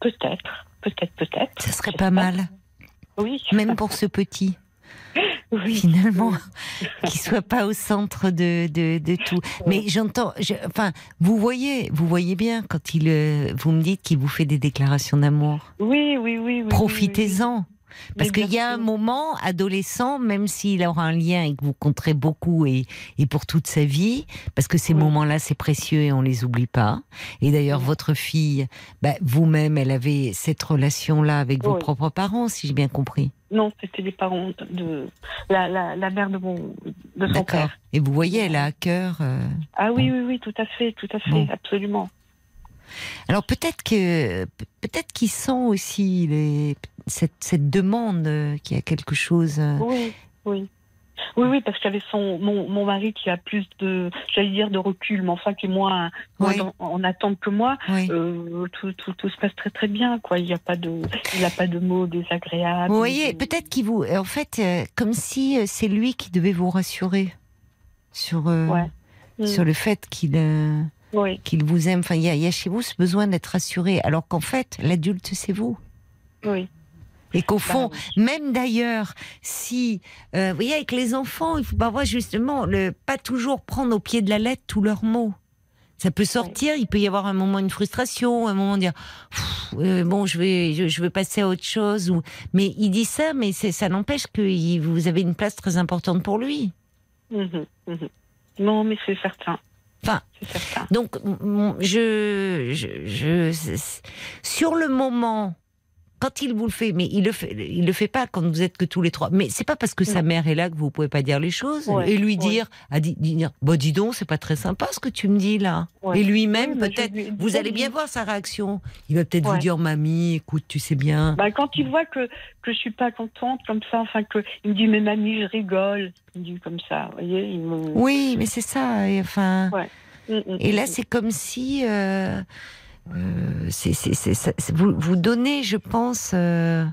Peut-être, peut-être, peut-être. Ça serait pas mal, Oui. même pour ce petit. Oui. finalement, qu'il soit pas au centre de, de, de tout. Mais j'entends, je- enfin, vous voyez, vous voyez bien quand il, euh, vous me dites qu'il vous fait des déclarations d'amour. Oui, oui, oui. Profitez-en. Parce qu'il y a un moment, adolescent, même s'il aura un lien et que vous compterez beaucoup et, et pour toute sa vie, parce que ces Oui. moments-là, c'est précieux et on les oublie pas. Et d'ailleurs, Oui. votre fille, bah, vous-même, elle avait cette relation-là avec vos propres parents, si j'ai bien compris. Non, c'était les parents de la, la, la mère de mon de son père. Et vous voyez, elle a à cœur. euh, Ah oui, oui, oui, tout à fait, tout à fait, Bon. absolument. Alors peut-être que peut-être qu'ils sent aussi les, cette, cette demande euh, qu'il y a quelque chose. euh, Oui, oui. Oui, oui, parce qu'il y avait son, mon, mon mari qui a plus de, j'allais dire de recul, mais enfin qui est moins, moins Oui. en, en attente que moi. oui. Euh, tout, tout, tout se passe très très bien, quoi. Il n'y a pas de, il n'a pas de mots désagréables. Vous voyez, peut-être qu'il vous, en fait, euh, comme si euh, c'est lui qui devait vous rassurer sur euh, Ouais. Mm. sur le fait qu'il Oui, qu'il vous aime. Enfin, il y, a- il y a chez vous ce besoin d'être rassuré, alors qu'en fait, l'adulte c'est vous. oui. Et qu'au Bah fond, même d'ailleurs, si, euh, vous voyez, avec les enfants, il faut pas voir justement, le, pas toujours prendre au pied de la lettre tous leurs mots. Ça peut sortir, il peut y avoir un moment une frustration, un moment de dire, euh, bon, je vais, je, je veux passer à autre chose. Ou, mais il dit ça, mais ça n'empêche que il- vous avez une place très importante pour lui. Mhm, mhm. Non, mais c'est certain. Enfin, certain. Donc, je, je, je- c'est- sur le moment, quand il vous le fait, mais il le fait, il le fait pas quand vous êtes que tous les trois. Mais c'est pas parce que sa mère est là que vous pouvez pas dire les choses Ouais, et lui ouais. dire, à di- dire, bah dis donc, c'est pas très sympa ce que tu me dis là. Ouais. Et lui-même, Oui, peut-être, lui vous allez lui. bien voir sa réaction. Il va peut-être vous dire, mamie, écoute, tu sais bien. Bah, quand il voit que, que je suis pas contente comme ça, enfin que il me dit mais mamie je rigole, il me dit comme ça, vous voyez, il me... Oui, mais c'est ça. Et enfin. Ouais. Mm, mm, Et là, mm. c'est comme si euh, c'est- c'est- vous, vous donnez, je pense. euh,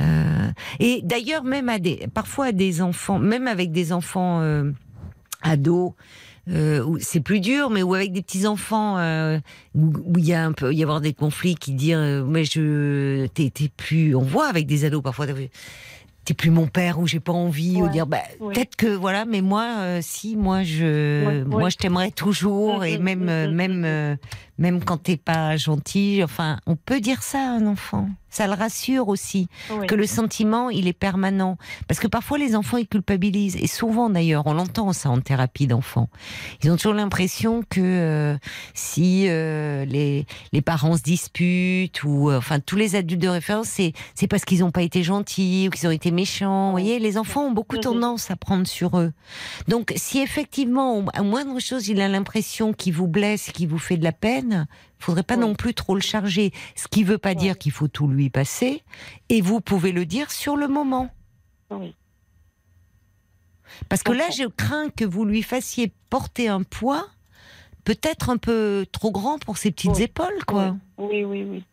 euh, et d'ailleurs, même à des, parfois à des enfants, même avec des enfants euh, ados. euh, où c'est plus dur, mais où avec des petits enfants, euh, où il y a un peu, y avoir des conflits qui disent, euh, mais je, t'es, plus, on voit avec des ados parfois, t'es plus mon père ou j'ai pas envie ou Ouais. dire bah, peut-être que voilà mais moi euh, si moi je Ouais, moi je t'aimerais toujours et même euh, même euh, même quand t'es pas gentil enfin on peut dire ça à un enfant. Ça le rassure aussi Oui. que le sentiment il est permanent. Parce que parfois les enfants ils culpabilisent et souvent d'ailleurs on l'entend ça en thérapie d'enfants. Ils ont toujours l'impression que euh, si euh, les les parents se disputent ou euh, enfin tous les adultes de référence c'est c'est parce qu'ils n'ont pas été gentils ou qu'ils ont été méchants. Vous voyez les enfants ont beaucoup Mhm. tendance à prendre sur eux. Donc si effectivement à moindre chose il a l'impression qu'il vous blesse qu'il vous fait de la peine faudrait pas Oui. non plus trop le charger ce qui veut pas dire qu'il faut tout lui passer et vous pouvez le dire sur le moment Oui. parce que là, je crains que vous lui fassiez porter un poids peut-être un peu trop grand pour ses petites épaules, quoi. Oui, oui, oui.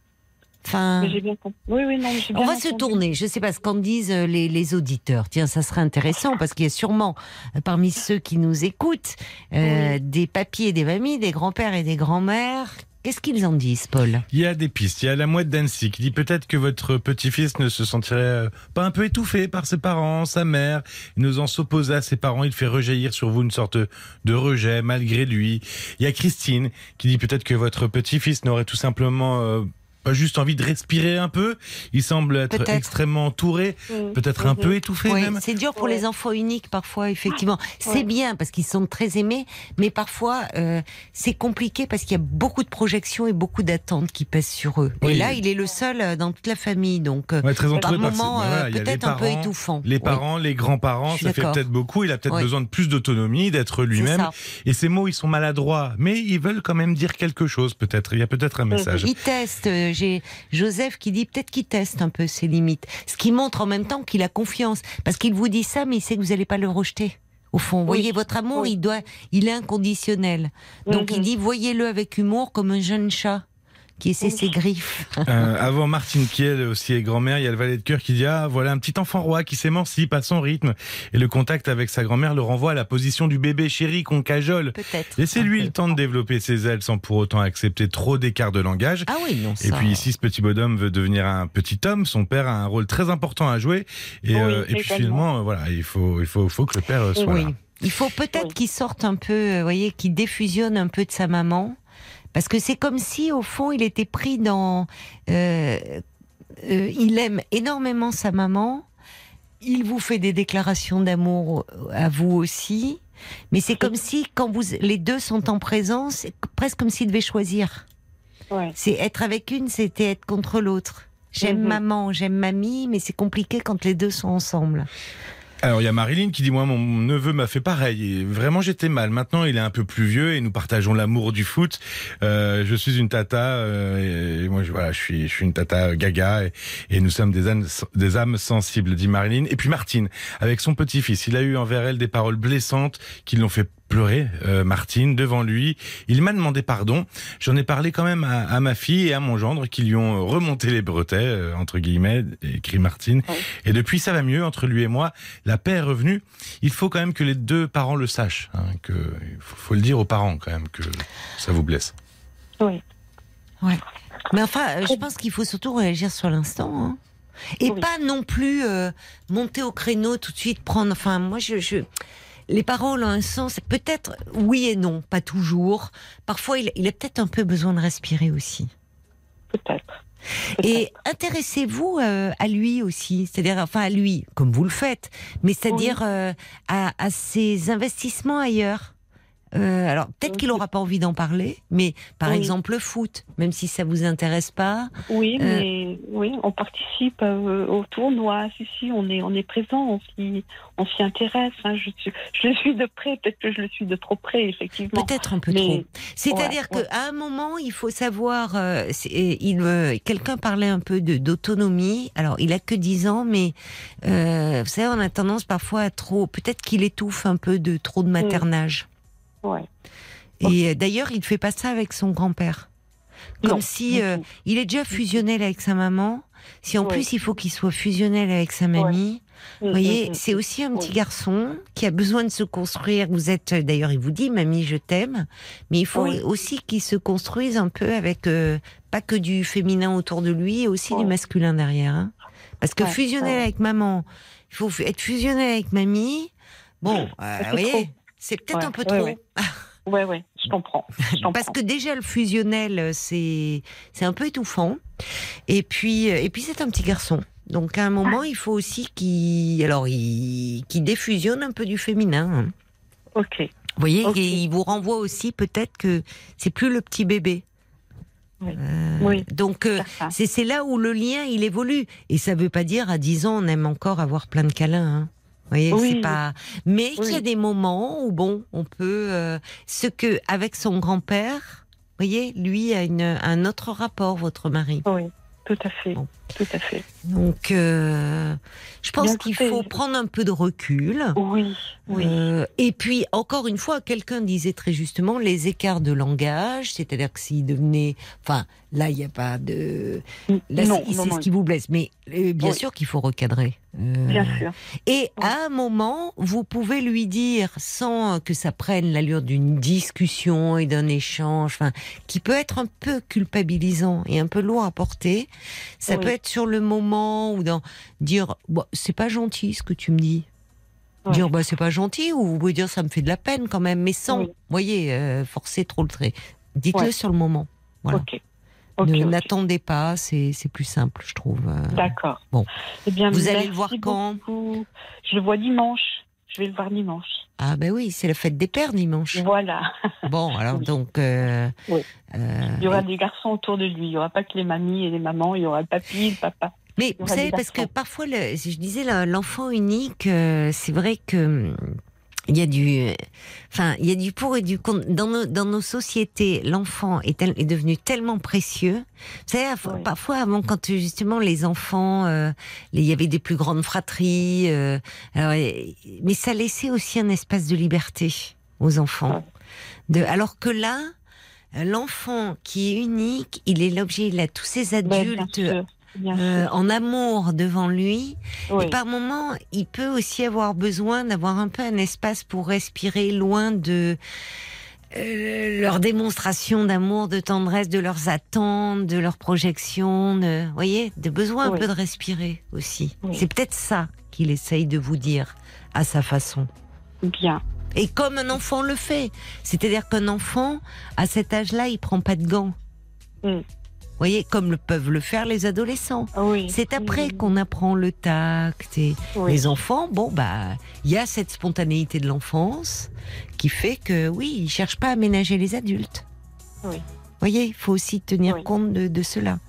Enfin, Mais j'ai bien compris. Oui, oui, non, mais j'ai on va se tourner. Je sais pas ce qu'en disent euh, les, les auditeurs. Tiens, ça serait intéressant parce qu'il y a sûrement euh, parmi ceux qui nous écoutent euh, des papiers et des mamies, des grands-pères et des grands-mères. Qu'est-ce qu'ils en disent, Paul? Il y a des pistes. Il y a la mouette d'Annecy qui dit peut-être que votre petit-fils ne se sentirait pas un peu étouffé par ses parents, sa mère. N'osant s'opposer à ses parents, il fait rejaillir sur vous une sorte de rejet malgré lui. Il y a Christine qui dit peut-être que votre petit-fils n'aurait tout simplement euh, pas juste envie de respirer un peu. Il semble être extrêmement entouré, Mhm. peut-être un Mhm. peu étouffé Oui, même. c'est dur pour Ouais. les enfants uniques parfois, effectivement. C'est Ouais. bien parce qu'ils sont très aimés, mais parfois euh, c'est compliqué parce qu'il y a beaucoup de projections et beaucoup d'attentes qui pèsent sur eux. Oui. Et là, il est le seul euh, dans toute la famille, donc euh, Ouais, très par entouré par ses- moment voilà, euh, il y a les peut-être un peu étouffant. Les Oui. parents, les grands-parents, ça fait peut-être beaucoup. Il a peut-être Oui. besoin de plus d'autonomie, d'être lui-même. Et ces mots, ils sont maladroits, mais ils veulent quand même dire quelque chose, peut-être. Il y a peut-être un message. Il teste. J'ai Joseph qui dit peut-être qu'il teste un peu ses limites. Ce qui montre en même temps qu'il a confiance. Parce qu'il vous dit ça, mais il sait que vous n'allez pas le rejeter. Au fond, Oui. voyez, votre amour, Oui. il doit, il est inconditionnel. Donc Mhm. il dit, voyez-le avec humour comme un jeune chat qui essaie ses griffes. Euh, avant Martine Kiel aussi est grand-mère, il y a le valet de cœur qui dit ah voilà un petit enfant roi qui s'émancipe à son rythme et le contact avec sa grand-mère le renvoie à la position du bébé chéri qu'on cajole. Peut-être. Laissez-lui le temps de développer ses ailes sans pour autant accepter trop d'écart de langage. Ah oui, non, Et puis si ce petit bonhomme veut devenir un petit homme, son père a un rôle très important à jouer. Et, Oui, euh, et puis finalement, euh, voilà, il faut, il faut, faut que le père soit Oui. là. Il faut peut-être Oui. qu'il sorte un peu, vous voyez, qu'il défusionne un peu de sa maman. Parce que c'est comme si, au fond, il était pris dans. euh, euh, il aime énormément sa maman. Il vous fait des déclarations d'amour à vous aussi. Mais c'est comme si, quand vous, les deux sont en présence, c'est presque comme s'il devait choisir. Ouais. C'est être avec une, c'était être contre l'autre. J'aime Mhm. maman, j'aime mamie, mais c'est compliqué quand les deux sont ensemble. Alors il y a Marilyn qui dit moi mon neveu m'a fait pareil vraiment j'étais mal. Maintenant il est un peu plus vieux et nous partageons l'amour du foot. Euh, je suis une tata euh, et moi je, voilà je suis je suis une tata gaga et, et nous sommes des âmes des âmes sensibles dit Marilyn. Et puis Martine avec son petit-fils il a eu envers elle des paroles blessantes qui l'ont fait pleurer euh, Martine devant lui. Il m'a demandé pardon. J'en ai parlé quand même à, à ma fille et à mon gendre qui lui ont remonté les bretets euh, entre guillemets écrit Martine. Ouais. Et depuis ça va mieux entre lui et moi. La paix est revenue. Il faut quand même que les deux parents le sachent. Hein, que il faut, faut le dire aux parents quand même que ça vous blesse. Oui. Mais enfin, euh, je pense qu'il faut surtout réagir sur l'instant. hein. Et Oui. pas non plus euh, monter au créneau tout de suite, prendre. Enfin, moi, je. je- les paroles ont un sens. Peut-être oui et non, pas toujours. Parfois, il, il a peut-être un peu besoin de respirer aussi. Peut-être. Et intéressez-vous euh, à lui aussi, c'est-à-dire enfin à lui, comme vous le faites, mais c'est-à-dire euh, à, à ses investissements ailleurs? Euh, alors peut-être qu'il n'aura pas envie d'en parler, mais par Oui. exemple le foot, même si ça vous intéresse pas, Oui, Euh, mais oui, on participe euh, au tournoi. Si, si, on est, on est présent, on s'y, intéresse. hein. Je, suis, je le suis de près, peut-être que je le suis de trop près, effectivement. peut-être un peu Mais- trop. C'est-à-dire Ouais, ouais. qu'à un moment, il faut savoir. euh, il, quelqu'un parlait un peu de d'autonomie. Alors, il a que 10 ans, mais vous savez, on a tendance parfois à trop. Peut-être qu'il étouffe un peu de trop de maternage. Ouais. Et d'ailleurs, il ne fait pas ça avec son grand-père. Comme Non, si euh, il est déjà fusionnel avec sa maman. Si en Ouais. plus il faut qu'il soit fusionnel avec sa mamie, vous Mm, voyez, mm, mm. c'est aussi un petit garçon qui a besoin de se construire. Vous êtes, euh, d'ailleurs, il vous dit, mamie, je t'aime, mais il faut aussi qu'il se construise un peu avec euh, pas que du féminin autour de lui, et aussi du masculin derrière. hein. Parce que ouais. avec maman, il faut être fusionné avec mamie. Bon, euh, vous voyez. C'est peut-être Ouais, un peu ouais, trop. ouais. Ouais, ouais, je comprends. Je comprends. Parce que déjà le fusionnel, euh, c'est un peu étouffant. Et puis euh, et puis c'est un petit garçon. Donc à un moment, il faut aussi qu'il alors il défusionne un peu du féminin. hein. Ok. Vous voyez, et il vous renvoie aussi peut-être que c'est plus le petit bébé. Oui. Euh, Oui. Donc euh, c'est là où le lien il évolue et ça veut pas dire à 10 ans on aime encore avoir plein de câlins. Hein. Vous voyez, Oui. c'est pas. Mais qu'il y a Oui. des moments où bon, on peut euh, ce que avec son grand-père, vous voyez, lui a une, un autre rapport, votre mari. Oui, tout à fait. Bon. Tout à fait. Donc, euh, je pense qu'il faut prendre un peu de recul. Oui, oui. Euh, et puis, encore une fois, quelqu'un disait très justement les écarts de langage, c'est-à-dire que s'il devenait, enfin, là, il n'y a pas de, là, non, c'est non, c'est non. ce qui vous blesse, mais euh, bien Oui. sûr qu'il faut recadrer. Bien sûr. Et à un moment, vous pouvez lui dire, sans que ça prenne l'allure d'une discussion et d'un échange, enfin, qui peut être un peu culpabilisant et un peu lourd à porter. Ça peut être sur le moment ou dans dire, c'est pas gentil ce que tu me dis. Ouais. Dire, bah, c'est pas gentil, ou vous pouvez dire, ça me fait de la peine quand même, mais sans, Oui. voyez, euh, forcer trop le trait. Dites-le Ouais. sur le moment. Voilà. Ne-. N'attendez pas, c'est plus simple, je trouve. euh. D'accord. Bon. Eh bien, Vous allez le voir quand? beaucoup. Je le vois dimanche. Je vais le voir dimanche. Ah ben oui, c'est la fête des pères dimanche. Voilà. Bon, alors Oui. donc... euh, Oui. euh, Il y aura des garçons autour de lui. Il n'y aura pas que les mamies et les mamans. Il y aura le papy, le papa. Mais vous savez, parce que parfois, le, si je disais le- l'enfant unique, euh, c'est vrai que hum, il y a du, enfin, il y a du pour et du contre. Dans nos, dans nos sociétés, l'enfant est, est devenu tellement précieux. Vous savez, Oui. parfois avant, quand justement les enfants, euh, il y avait des plus grandes fratries, euh, alors, mais ça laissait aussi un espace de liberté aux enfants. De, alors que là, l'enfant qui est unique, il est l'objet, il a tous ces Ouais, bien adultes euh, en amour devant lui. Oui. Et par moment, il peut aussi avoir besoin d'avoir un peu un espace pour respirer loin de euh, leur démonstration d'amour, de tendresse, de leurs attentes, de leurs projections, de, vous voyez, de besoin un peu de respirer aussi. Oui. C'est peut-être ça qu'il essaye de vous dire à sa façon. Bien. Et comme un enfant le fait. C'est-à-dire qu'un enfant, à cet âge-là, il prend pas de gants. Mm. Vous voyez, comme le peuvent le faire les adolescents. Ah Oui. C'est après Oui. qu'on apprend le tact et Oui. les enfants. Bon, bah, il y a cette spontanéité de l'enfance qui fait que, oui, ils cherchent pas à ménager les adultes. Oui. voyez, il faut aussi tenir compte de, de cela.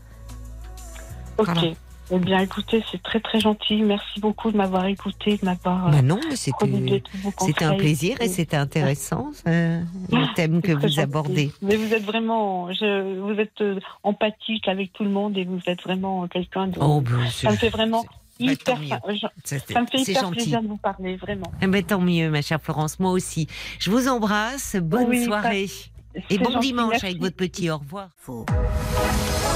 Ok. Voilà. Eh bien, écoutez, c'est très très gentil. Merci beaucoup de m'avoir écouté, de m'avoir euh, Bah non, mais c'était, un plaisir et c'était intéressant, euh, le thème que vous gentil. abordez. Mais vous êtes vraiment, je, vous êtes euh, empathique avec tout le monde et vous êtes vraiment quelqu'un de. Oh, bah, ça me fait vraiment bah, hyper. tant mieux. ça, je- c'est- ça me fait hyper gentil. plaisir de vous parler, vraiment. Eh ben, tant mieux, ma chère Florence, moi aussi. Je vous embrasse, bonne Oui, soirée. Et bon gentil, dimanche merci. avec votre petit au revoir. Faux.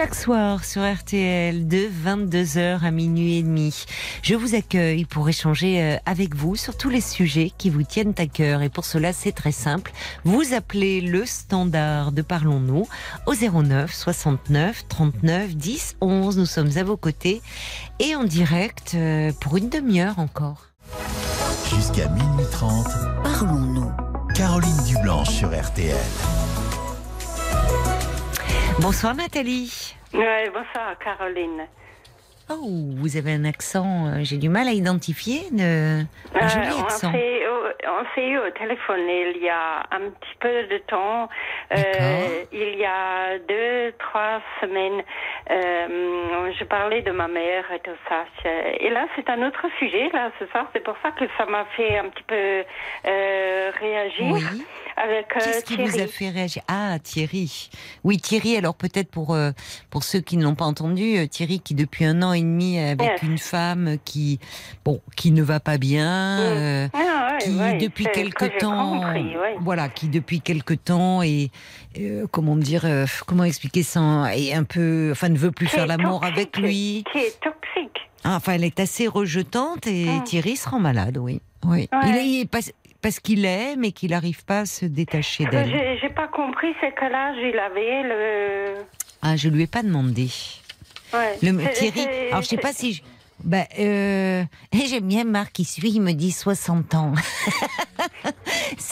Chaque soir sur RTL de 22h à minuit et demi, je vous accueille pour échanger euh, avec vous sur tous les sujets qui vous tiennent à cœur. Et pour cela, c'est très simple. Vous appelez le standard de Parlons-nous au 09 69 39 10 11. Nous sommes à vos côtés et en direct euh, pour une demi-heure encore. Jusqu'à minuit 30, Parlons-nous. Caroline Dublanche sur RTL. Bonsoir Nathalie. Bonsoir Caroline. Oh, vous avez un accent, euh, j'ai du mal à identifier, de... un Euh, joli on accent. s'est eu- on s'est eu au téléphone il y a un petit peu de temps, euh, il y a deux, trois semaines. Je parlais de ma mère et tout ça. Et là, c'est un autre sujet, là, ce soir. C'est pour ça que ça m'a fait un petit peu réagir. Oui. Qu'est-ce qui vous a fait réagir? Ah, Thierry. Oui, Thierry, alors peut-être pour, pour ceux qui ne l'ont pas entendu, Thierry qui depuis un an et demi est avec une femme qui, bon, qui ne va pas bien. euh, Ah, qui depuis quelque que temps, compris, voilà, qui depuis quelque temps est, euh, comment dire, euh, comment expliquer ça, est un peu, enfin, ne veut plus Qui faire l'amour avec lui. Qui est toxique. Ah, Enfin, elle est assez rejetante et Mm. Thierry se rend malade, oui. Oui. Il est il est pas- parce qu'il aime et qu'il n'arrive pas à se détacher que d'elle. j'ai pas compris, c'est que là, il avait le. Ah, je lui ai pas demandé. Ouais. Le Thierry. Alors, je sais pas si. Je... Bah, euh... j'aime bien Marc qui suit, il me dit 60 ans.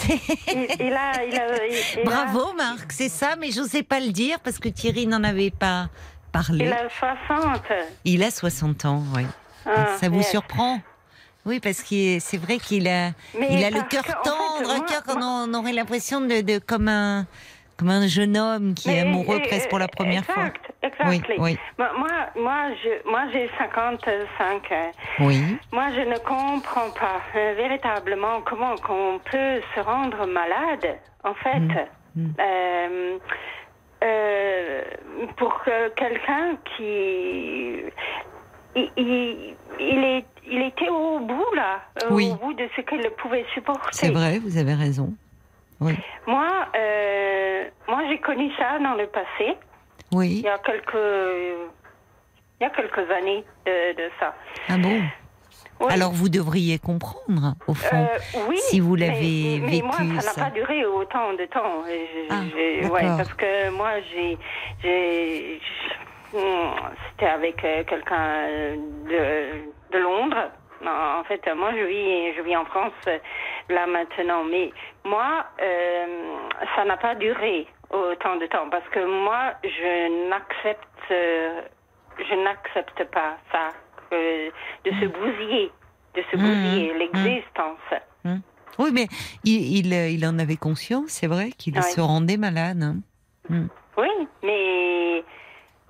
Il, il a, il a, Bravo Marc, c'est ça, mais je n'osais pas le dire parce que Thierry n'en avait pas parlé. il a 60. Il a 60 ans, oui. Ah, ça vous surprend? Oui, parce que c'est vrai qu'il a, Mais il a le cœur tendre, un cœur qu'on aurait l'impression de, de comme un comme un jeune homme qui est amoureux et- presque pour la première exact, fois. Exactly. Oui, oui. Moi, moi, je, moi, j'ai 55 ans. Oui. Moi, je ne comprends pas euh, véritablement comment qu'on peut se rendre malade, en fait, Mm. Euh, euh, pour que quelqu'un qui... Il, il, il est, il était au bout, là, Oui. au bout de ce qu'il pouvait supporter. C'est vrai, vous avez raison. Oui. Moi, euh, moi j'ai connu ça dans le passé, il Oui. y a quelques, il y a quelques années de, de ça. Ah bon Oui. Alors vous devriez comprendre, au fond. Euh, oui, si vous l'avez mais, moi, vécu, ça n'a pas duré autant de temps. Je- Ah, ouais, parce que moi, j'ai, hmm, c'était avec euh, quelqu'un de, de Londres. En fait, moi, je vis, je vis en France euh, là maintenant, mais moi, euh, ça n'a pas duré autant de temps parce que moi, je n'accepte, euh, je n'accepte pas ça, de se bousiller, de se Mhm. bousiller Mhm. l'existence. Oui, mais il, il, il en avait conscience, c'est vrai qu'il se rendait malade. hein. Oui, mais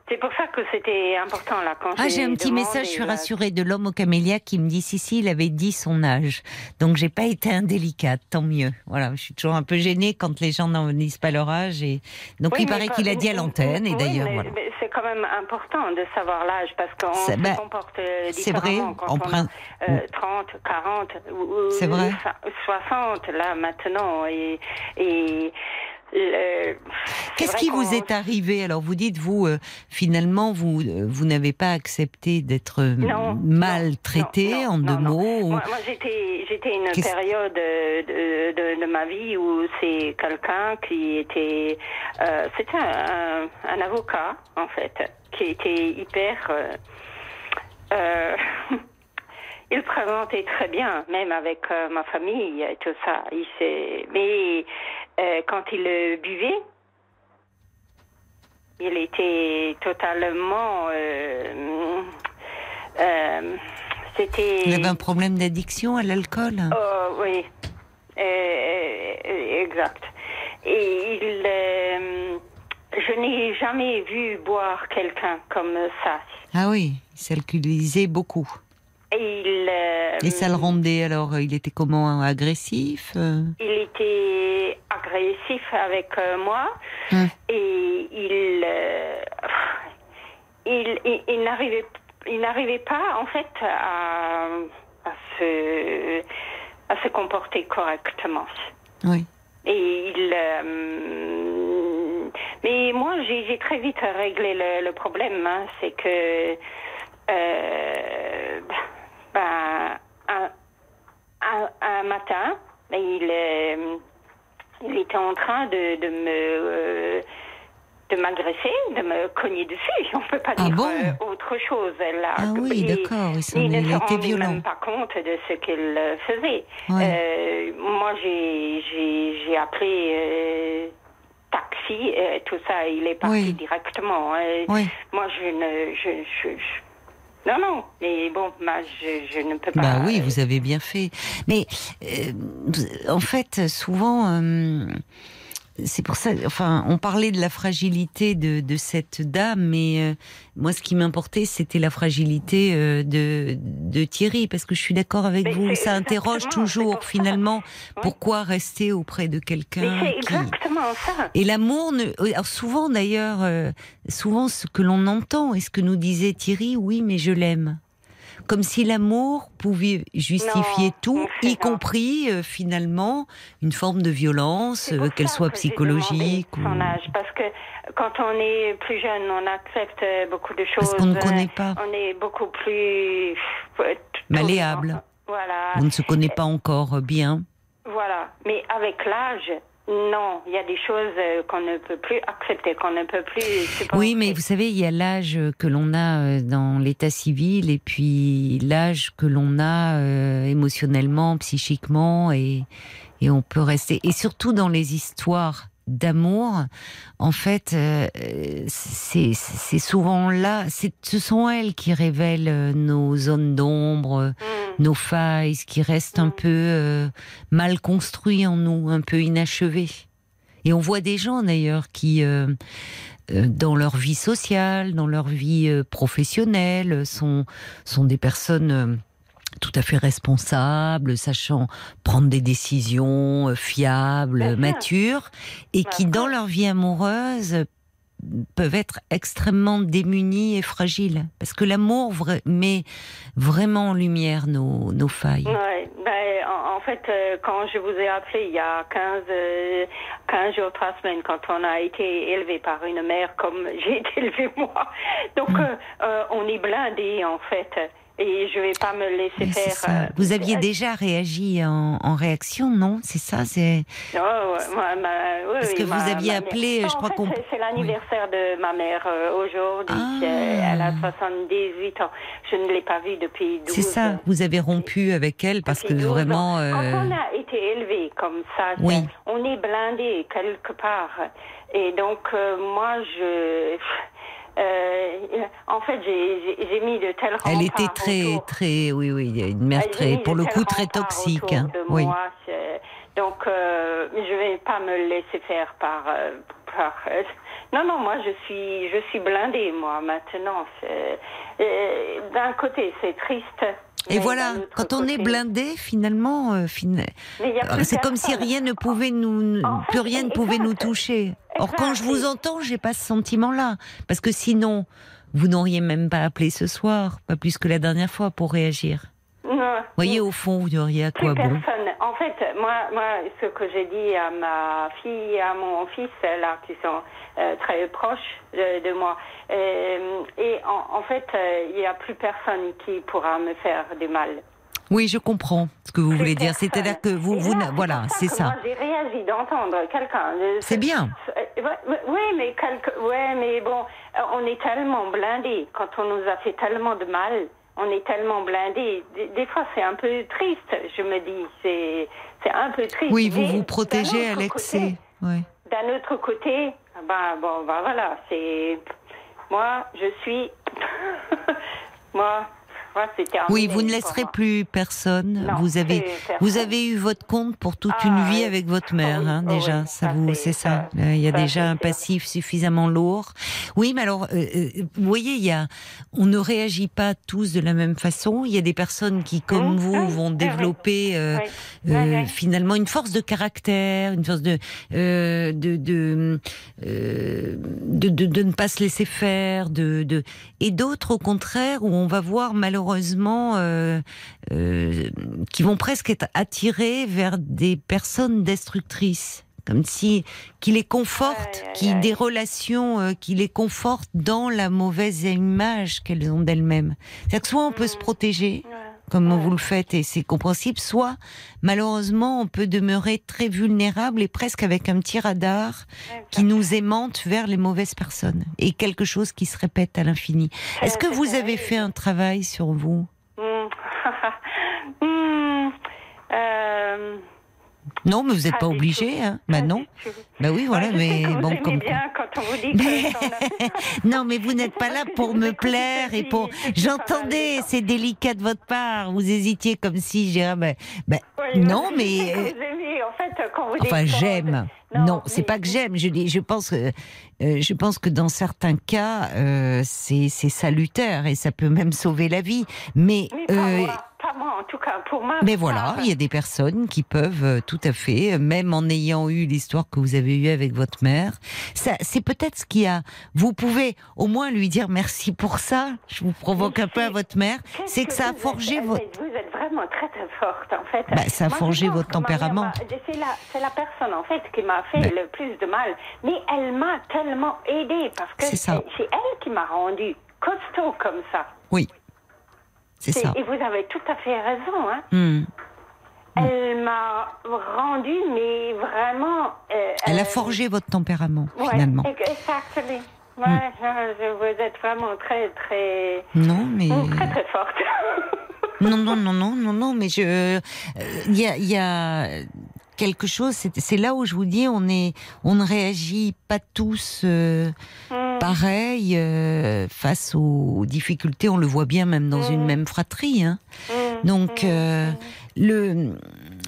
c'est pour ça que c'était important là quand Ah, j'ai un petit message, je suis là. rassurée, de l'homme au camélia qui me dit si, si, il avait dit son âge. Donc, j'ai pas été indélicate, tant mieux. Voilà, je suis toujours un peu gênée quand les gens n'en disent pas leur âge. Et... Donc, Oui, il paraît qu'il a dit à l'antenne, et d'ailleurs, voilà. c'est quand même important de savoir l'âge parce qu'on se ben, comporte euh, c'est vrai, différemment quand en a euh, 30, 40, ou- vrai. so- 60 là maintenant et, Qu'est-ce qui vous est arrivé Alors, vous dites, vous, euh, finalement, vous, euh, vous n'avez pas accepté d'être euh, maltraité, en deux non, non. mots ou- Moi, moi, j'étais, j'étais une période de, de, de- de ma vie où c'est quelqu'un qui était, euh, c'était un, un avocat en fait, qui était hyper. il présentait très bien, même avec euh, ma famille et tout ça. Il mais euh, quand il buvait, il était totalement. euh, c'était. Il avait un problème d'addiction à l'alcool? Oh, oui, exact. Et il, je n'ai jamais vu boire quelqu'un comme ça. Ah oui, il s'alcoolisait beaucoup. Et il, euh, Et ça le rendait alors, il était comment agressif euh? Il était agressif avec euh, moi Hum. et il, euh, il, il, il n'arrivait, il n'arrivait pas en fait à, à se, à se comporter correctement. Oui. Et il, euh, mais moi, j'ai j'ai très vite réglé le, le problème. hein. C'est que, euh, ben, un, un, un matin, il, euh, il était en train de, de me euh, de m'agresser, de me cogner dessus. On peut pas Ah dire bon euh, autre chose là. Ah oui, d'accord, il il ne se rendait violent. même pas compte de ce qu'il euh, faisait. Ouais. Euh, moi, j'ai appelé euh, taxi, tout ça. Il est parti Oui. directement. Euh, Oui. Moi, je ne, je, je- je- non, non. Mais bon, moi, je, je ne peux pas. Bah oui, vous avez bien fait. Mais euh, en fait, souvent, euh, c'est pour ça. Enfin, on parlait de la fragilité de, de cette dame, mais euh, moi, ce qui m'importait, c'était la fragilité euh, de, de Thierry, parce que je suis d'accord avec Mais vous. Ça interroge toujours, pour ça. finalement, Oui. pourquoi rester auprès de quelqu'un c'est qui. exactement ça. Et l'amour, ne... alors souvent d'ailleurs, euh, souvent ce que l'on entend et ce que nous disait Thierry, oui, mais je l'aime. Comme si l'amour pouvait justifier Non, tout, y non. compris euh, finalement une forme de violence, euh, qu'elle soit que psychologique. Son âge, parce que quand on est plus jeune, on accepte euh, beaucoup de choses. Parce qu'on ne connaît pas. On est beaucoup plus Malléable. Voilà. On ne se connaît pas encore bien. Voilà. Mais avec l'âge, non, il y a des choses euh, qu'on ne peut plus accepter, qu'on ne peut plus supporter. Oui, mais vous savez, il y a l'âge que l'on a euh, dans l'état civil et puis l'âge que l'on a euh, émotionnellement, psychiquement et, et on peut rester. Et surtout dans les histoires d'amour, en fait, euh, c'est souvent là, c'est- ce sont elles qui révèlent nos zones d'ombre, Mm. Nos failles, ce qui reste un peu euh, mal construit en nous, un peu inachevé. Et on voit des gens d'ailleurs qui, euh, euh, dans leur vie sociale, dans leur vie professionnelle, sont, sont des personnes tout à fait responsables, sachant prendre des décisions fiables, matures, et qui, dans leur vie amoureuse, peuvent être extrêmement démunis et fragiles. Parce que l'amour vra- met vraiment en lumière nos, nos failles. Ouais, ben, en, en fait, euh, quand je vous ai appelé il y a 15, euh, 15 jours, 3 semaines, quand on a été élevé par une mère comme j'ai été élevée moi, donc Mm. euh, euh, on est blindé en fait. Et je vais pas me laisser faire. euh, Vous aviez déjà réagi en, en réaction, non? C'est ça c'est... Oh, moi, ma- oui, Parce que vous ma- aviez ma appelé, je crois qu'on- c'est- l'anniversaire de ma mère euh, aujourd'hui. Ah. Elle a 78 ans. Je ne l'ai pas vue depuis 12 C'est ça, vous avez rompu avec elle parce que Depuis 12 ans. vraiment... Quand euh, on a été élevé comme ça, Oui. on est blindé quelque part. Et donc, euh, moi, je. Euh, en fait, j'ai mis de tels Elle était très, autour. très, oui, oui, il y a une mère très, pour le coup, très toxique. hein. Oui. moi, donc, euh, je vais pas me laisser faire par. euh, par euh, non, non, moi, je suis, je suis blindée, moi, maintenant. D'un côté, c'est triste. Et voilà, quand on est blindé, finalement, euh, fin- c'est comme si rien ne pouvait nous, En fait, plus rien ne pouvait nous toucher. Or, quand je vous entends, j'ai pas ce sentiment-là, parce que sinon, vous n'auriez même pas appelé ce soir, pas plus que la dernière fois, pour réagir. Non. Vous voyez, au fond, vous diriez à quoi bon personne. En fait, moi, moi, ce que j'ai dit à ma fille et à mon fils, là, qui sont euh, très proches de, de moi, euh, et en, en fait, euh, il n'y a plus personne qui pourra me faire du mal. Oui, je comprends ce que vous Plus voulez dire. C'est-à-dire que vous, vous, là, n'a- voilà, c'est ça. J'ai réagi d'entendre quelqu'un. C'est bien. Oui, mais quelque... ouais, mais bon, on est tellement blindés quand on nous a fait tellement de mal. On est tellement blindés. Des, fois, c'est un peu triste. Je me dis, c'est c'est un peu triste. Oui, vous vous protégez à l'excès. Ouais. D'un autre côté, ben bon, ben voilà, c'est moi, je suis moi, Oui, vous ne laisserez plus personne. Non, vous avez, vous avez eu votre compte pour toute Ah, une vie oui. avec votre mère, oui, hein, oh déjà. oui, ça ça, vous, c'est- ça. ça- Euh, Il y a ça, déjà un sûr. passif suffisamment lourd. Oui, mais alors, euh, euh, vous voyez, il y a, on ne réagit pas tous de la même façon. Il y a des personnes qui, comme Mmh, vous, vont développer euh, euh, finalement une force de caractère, une force de euh, de de, euh, de de de ne pas se laisser faire, de de et d'autres au contraire où on va voir malheureusement euh, euh, qui vont presque être attirés vers des personnes destructrices comme si qui les confortent, qui des relations euh, qui les confortent dans la mauvaise image qu'elles ont d'elles-mêmes. C'est-à-dire que soit on peut se Mhm. protéger. Comme vous le faites et c'est compréhensible, soit malheureusement on peut demeurer très vulnérable et presque avec un petit radar qui nous aimante vers les mauvaises personnes et quelque chose qui se répète à l'infini. Est-ce que vous avez fait un travail sur vous Hmm. Hmm. Euh, Non, mais vous n'êtes pas du obligé, hein Bah pas non. Bah oui, voilà, mais bon, comme bien quand on vous dit Mais- que on a- Non, mais vous n'êtes pas là pour me plaire et pour. J'entendais, c'est délicat de votre part. Vous hésitiez comme si j'ai. ah ben, ben, non, mais. Enfin, j'aime. Non, Non, c'est mais- pas que j'aime. Je je pense que, euh, je pense que dans certains cas, euh, c'est salutaire et ça peut même sauver la vie. Mais euh. Pas moi, en tout cas, pour moi. Mais voilà, il y a des personnes qui peuvent euh, tout à fait, euh, même en ayant eu l'histoire que vous avez eue avec votre mère, ça, c'est peut-être ce qui a. Vous pouvez au moins lui dire merci pour ça. Je vous provoque un peu à votre mère. C'est que ça a forgé êtes, votre. Vous êtes vraiment très très forte, en fait. Bah, ça a Moi, forgé votre tempérament. C'est la, c'est la personne, en fait, qui m'a fait le plus de mal. Mais elle m'a tellement aidée, parce que C'est elle qui m'a rendu costaud comme ça. Oui, c'est ça. Et vous avez tout à fait raison, hein. Hmm. Elle m'a rendu, mais vraiment. euh, Elle a euh, forgé votre tempérament ouais, finalement. ex- Exactement. Ouais, Hmm. je- je- vous êtes vraiment très, très. Non, mais Très, très forte. non, non, non, non, non, non, mais je, euh, il y a, il y a quelque chose. C'est là où je vous dis, on est, on ne réagit pas tous euh, Hmm. pareil euh, face aux difficultés. On le voit bien même dans une même fratrie. Hein. Hmm. Donc euh, le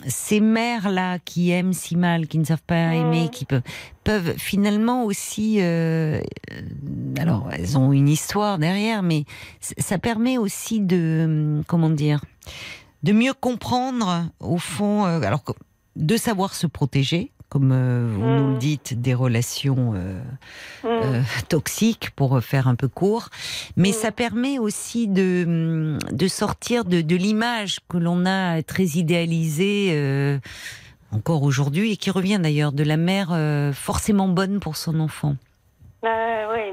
ces mères là qui aiment si mal, qui ne savent pas aimer, qui peuvent peuvent finalement aussi euh, euh, alors elles ont une histoire derrière, mais ça permet aussi de hum, comment dire de mieux comprendre au fond euh, alors que- de savoir se protéger comme euh, vous nous le dites des relations euh, euh, toxiques pour faire un peu court mais ça permet aussi de de sortir de, de l'image que l'on a très idéalisée encore aujourd'hui et qui revient d'ailleurs de la mère forcément bonne pour son enfant. Oui,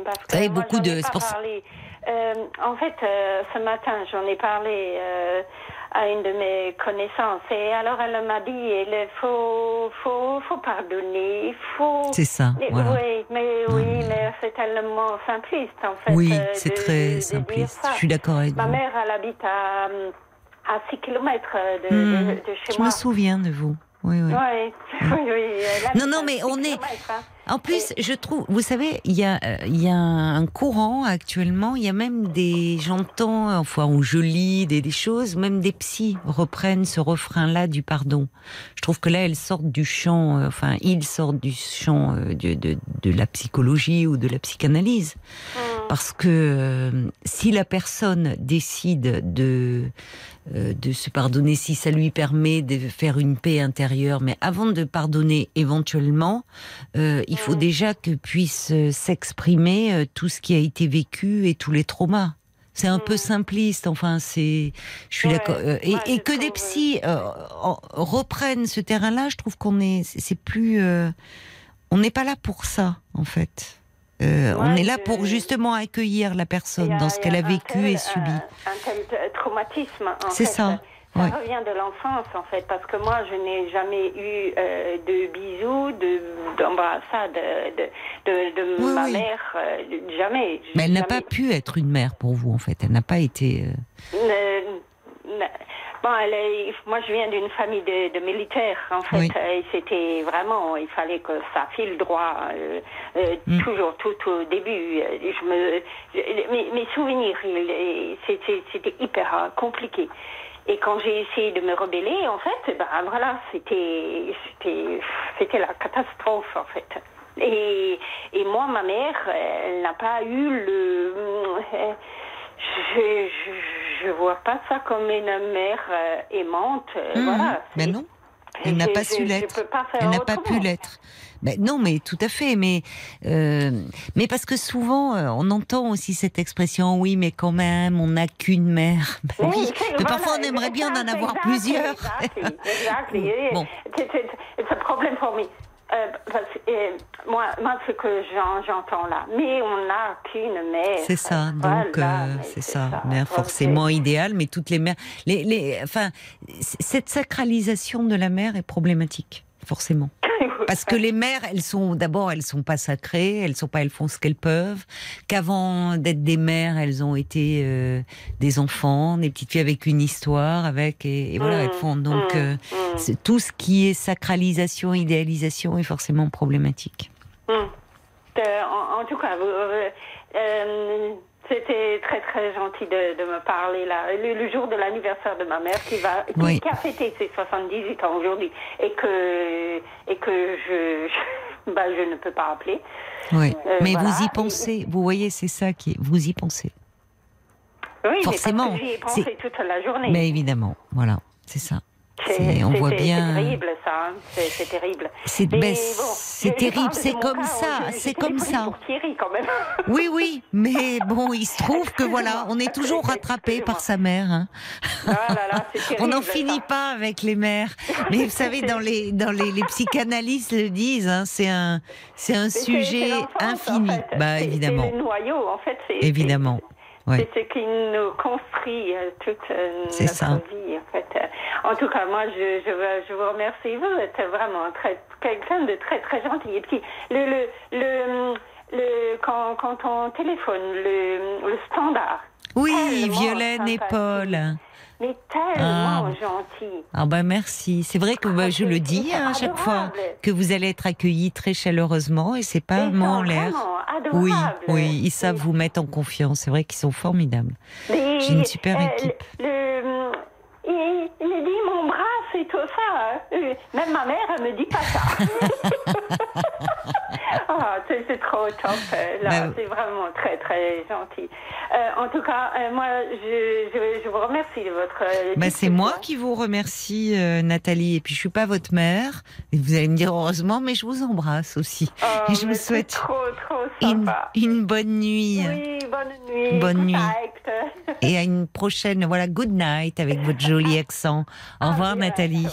parce que moi, beaucoup de- pas parlé. En fait, ce matin, j'en ai parlé à une de mes connaissances et alors elle m'a dit il faut, faut, faut pardonner, il faut. C'est ça, Mais- voilà. Oui, mais oui, mais c'est tellement simpliste en fait. oui, euh, c'est de- très simpliste. Je suis d'accord avec Ma vous. mère, elle habite à, à 6 km de, Hmm, de, de chez Je moi. me souviens de vous. Oui, oui. Ouais. oui, oui, Non, non, mais 6 on est- hein. En plus, je trouve, vous savez, il y a, euh, il y a un courant actuellement. Il y a même des, j'entends, enfin, où je lis des, des choses, même des psys reprennent ce refrain-là du pardon. Je trouve que là, elles sortent du champ, euh, enfin, ils sortent du champ euh, de, de, de la psychologie ou de la psychanalyse. Parce que euh, si la personne décide de de se pardonner, si ça lui permet de faire une paix intérieure, mais avant de pardonner éventuellement, euh, il faut déjà que puisse euh, s'exprimer euh, tout ce qui a été vécu et tous les traumas. C'est un peu simpliste, enfin, c'est. Je suis Ouais, d'accord. Euh, et, ouais, et je que des psys euh, en- reprennent ce terrain-là, je trouve qu'on est. c'est- plus. euh, on n'est pas là pour ça, en fait. Euh, on est là je- pour justement accueillir la personne a- dans ce qu'elle a vécu tel, et subi. Un, un tel euh, traumatisme. en C'est fait. ça, Ça ouais. revient de l'enfance, en fait, parce que moi, je n'ai jamais eu euh, de bisous, de d'embrassades de, de, de Oui, ma oui. mère, euh, jamais. Mais elle n'a pas pu être une mère pour vous, en fait. Elle n'a pas été. euh, Bon, elle est- moi, je viin d'une famille de, de militaires, en fait. Oui. Et C'était vraiment, il fallait que ça file droit, euh, euh, Mm. toujours, tout au début. Je me, je- mes, mes souvenirs, c'était hyper euh, compliqué. Et quand j'ai essayé de me rebeller, en fait, ben voilà, c'était c'était c'était la catastrophe, en fait. Et, et moi, ma mère, elle n'a pas eu le. euh, je, je, je vois pas ça comme une mère euh, aimante. euh, voilà. Mais C'est- non, elle n'a pas su l'être. Elle n'a pas pu l'être. Ben non, mais tout à fait. Mais euh, mais parce que souvent, euh, on entend aussi cette expression. Oui, mais quand même, on n'a qu'une mère. Ben oui. c'est- Mais voilà, parfois, on aimerait bien en avoir exactly, plusieurs. Exactly, exactly. Bon. It's, it's, it's a problem for me. Euh, euh, moi, moi, ce que j'en- j'entends là, mais on n'a qu'une mère. C'est ça, donc Voilà, euh, c'est ça, ça. mère forcément idéale, mais toutes les mères, les, les, enfin, cette sacralisation de la mère est problématique, forcément. Parce que les mères, elles sont d'abord, elles sont pas sacrées, elles sont pas, elles font ce qu'elles peuvent. Qu'avant d'être des mères, elles ont été euh, des enfants, des petites filles avec une histoire, avec et, et voilà, elles font donc mm, euh, mm. c'est- tout ce qui est sacralisation, idéalisation est forcément problématique. Euh, en, en tout cas, vous, euh, euh, c'était très très gentil de, de me parler là. Le, le jour de l'anniversaire de ma mère qui va qui, Oui. qui a fêté ses 78 ans aujourd'hui et que et que je je, bah, je ne peux pas appeler. Oui, Euh, mais voilà. vous y pensez. Vous voyez, c'est ça qui est. Vous y pensez. Oui, Forcément, j'y ai pensé toute la journée. Mais évidemment, voilà, c'est ça. On voit bien- C'est terrible, ça. hein. C'est c'est terrible. C'est ben, bon, terrible, c'est comme cas, ça, je c'est comme ça. pour Thierry, quand même. Oui, oui, mais bon, il se trouve que voilà, on est toujours rattrapé par sa mère. hein. Ah là là, c'est On terrible, n'en finit pas avec les mères. Mais vous savez, dans les dans les, les psychanalystes le disent, hein, c'est un c'est un sujet infini. en fait. Bah évidemment, C'est le noyau, en fait. c'est- évidemment. C'est ce qui nous construit euh, toute euh, notre ça. vie, en fait. En tout cas, moi, je, je, je vous remercie. Vous êtes vraiment très, quelqu'un de très, très gentil. Et puis, le, le, le, le- quand, quand on téléphone, le, le standard, Oui, Violaine et. Paul. Mais tellement Ah. gentil. Ah ben merci. C'est vrai que bah, je le dis hein, à chaque fois que vous allez être accueillis très chaleureusement et c'est pas mot en l'air. Oui, oui, ils savent vous mettre en confiance. C'est vrai qu'ils sont formidables. J'ai une super euh, équipe. Le, il, il dit mon bras, c'est tout ça. Euh, Même ma mère, elle me dit pas ça. Ah, c'est trop top. euh, Là, c'est vraiment très très gentil. Euh, en tout cas, euh, moi, je, je, je vous remercie de votre. euh, Bah, c'est moi qui vous remercie, Nathalie. Et puis, je suis pas votre mère. Et vous allez me dire heureusement, mais je vous embrasse aussi. Oh, et je vous souhaite trop trop une, bonne nuit. Oui, bonne nuit. Bonne good nuit. night. Et à une prochaine, voilà, good night avec votre joli accent. Au revoir, bientôt. Nathalie.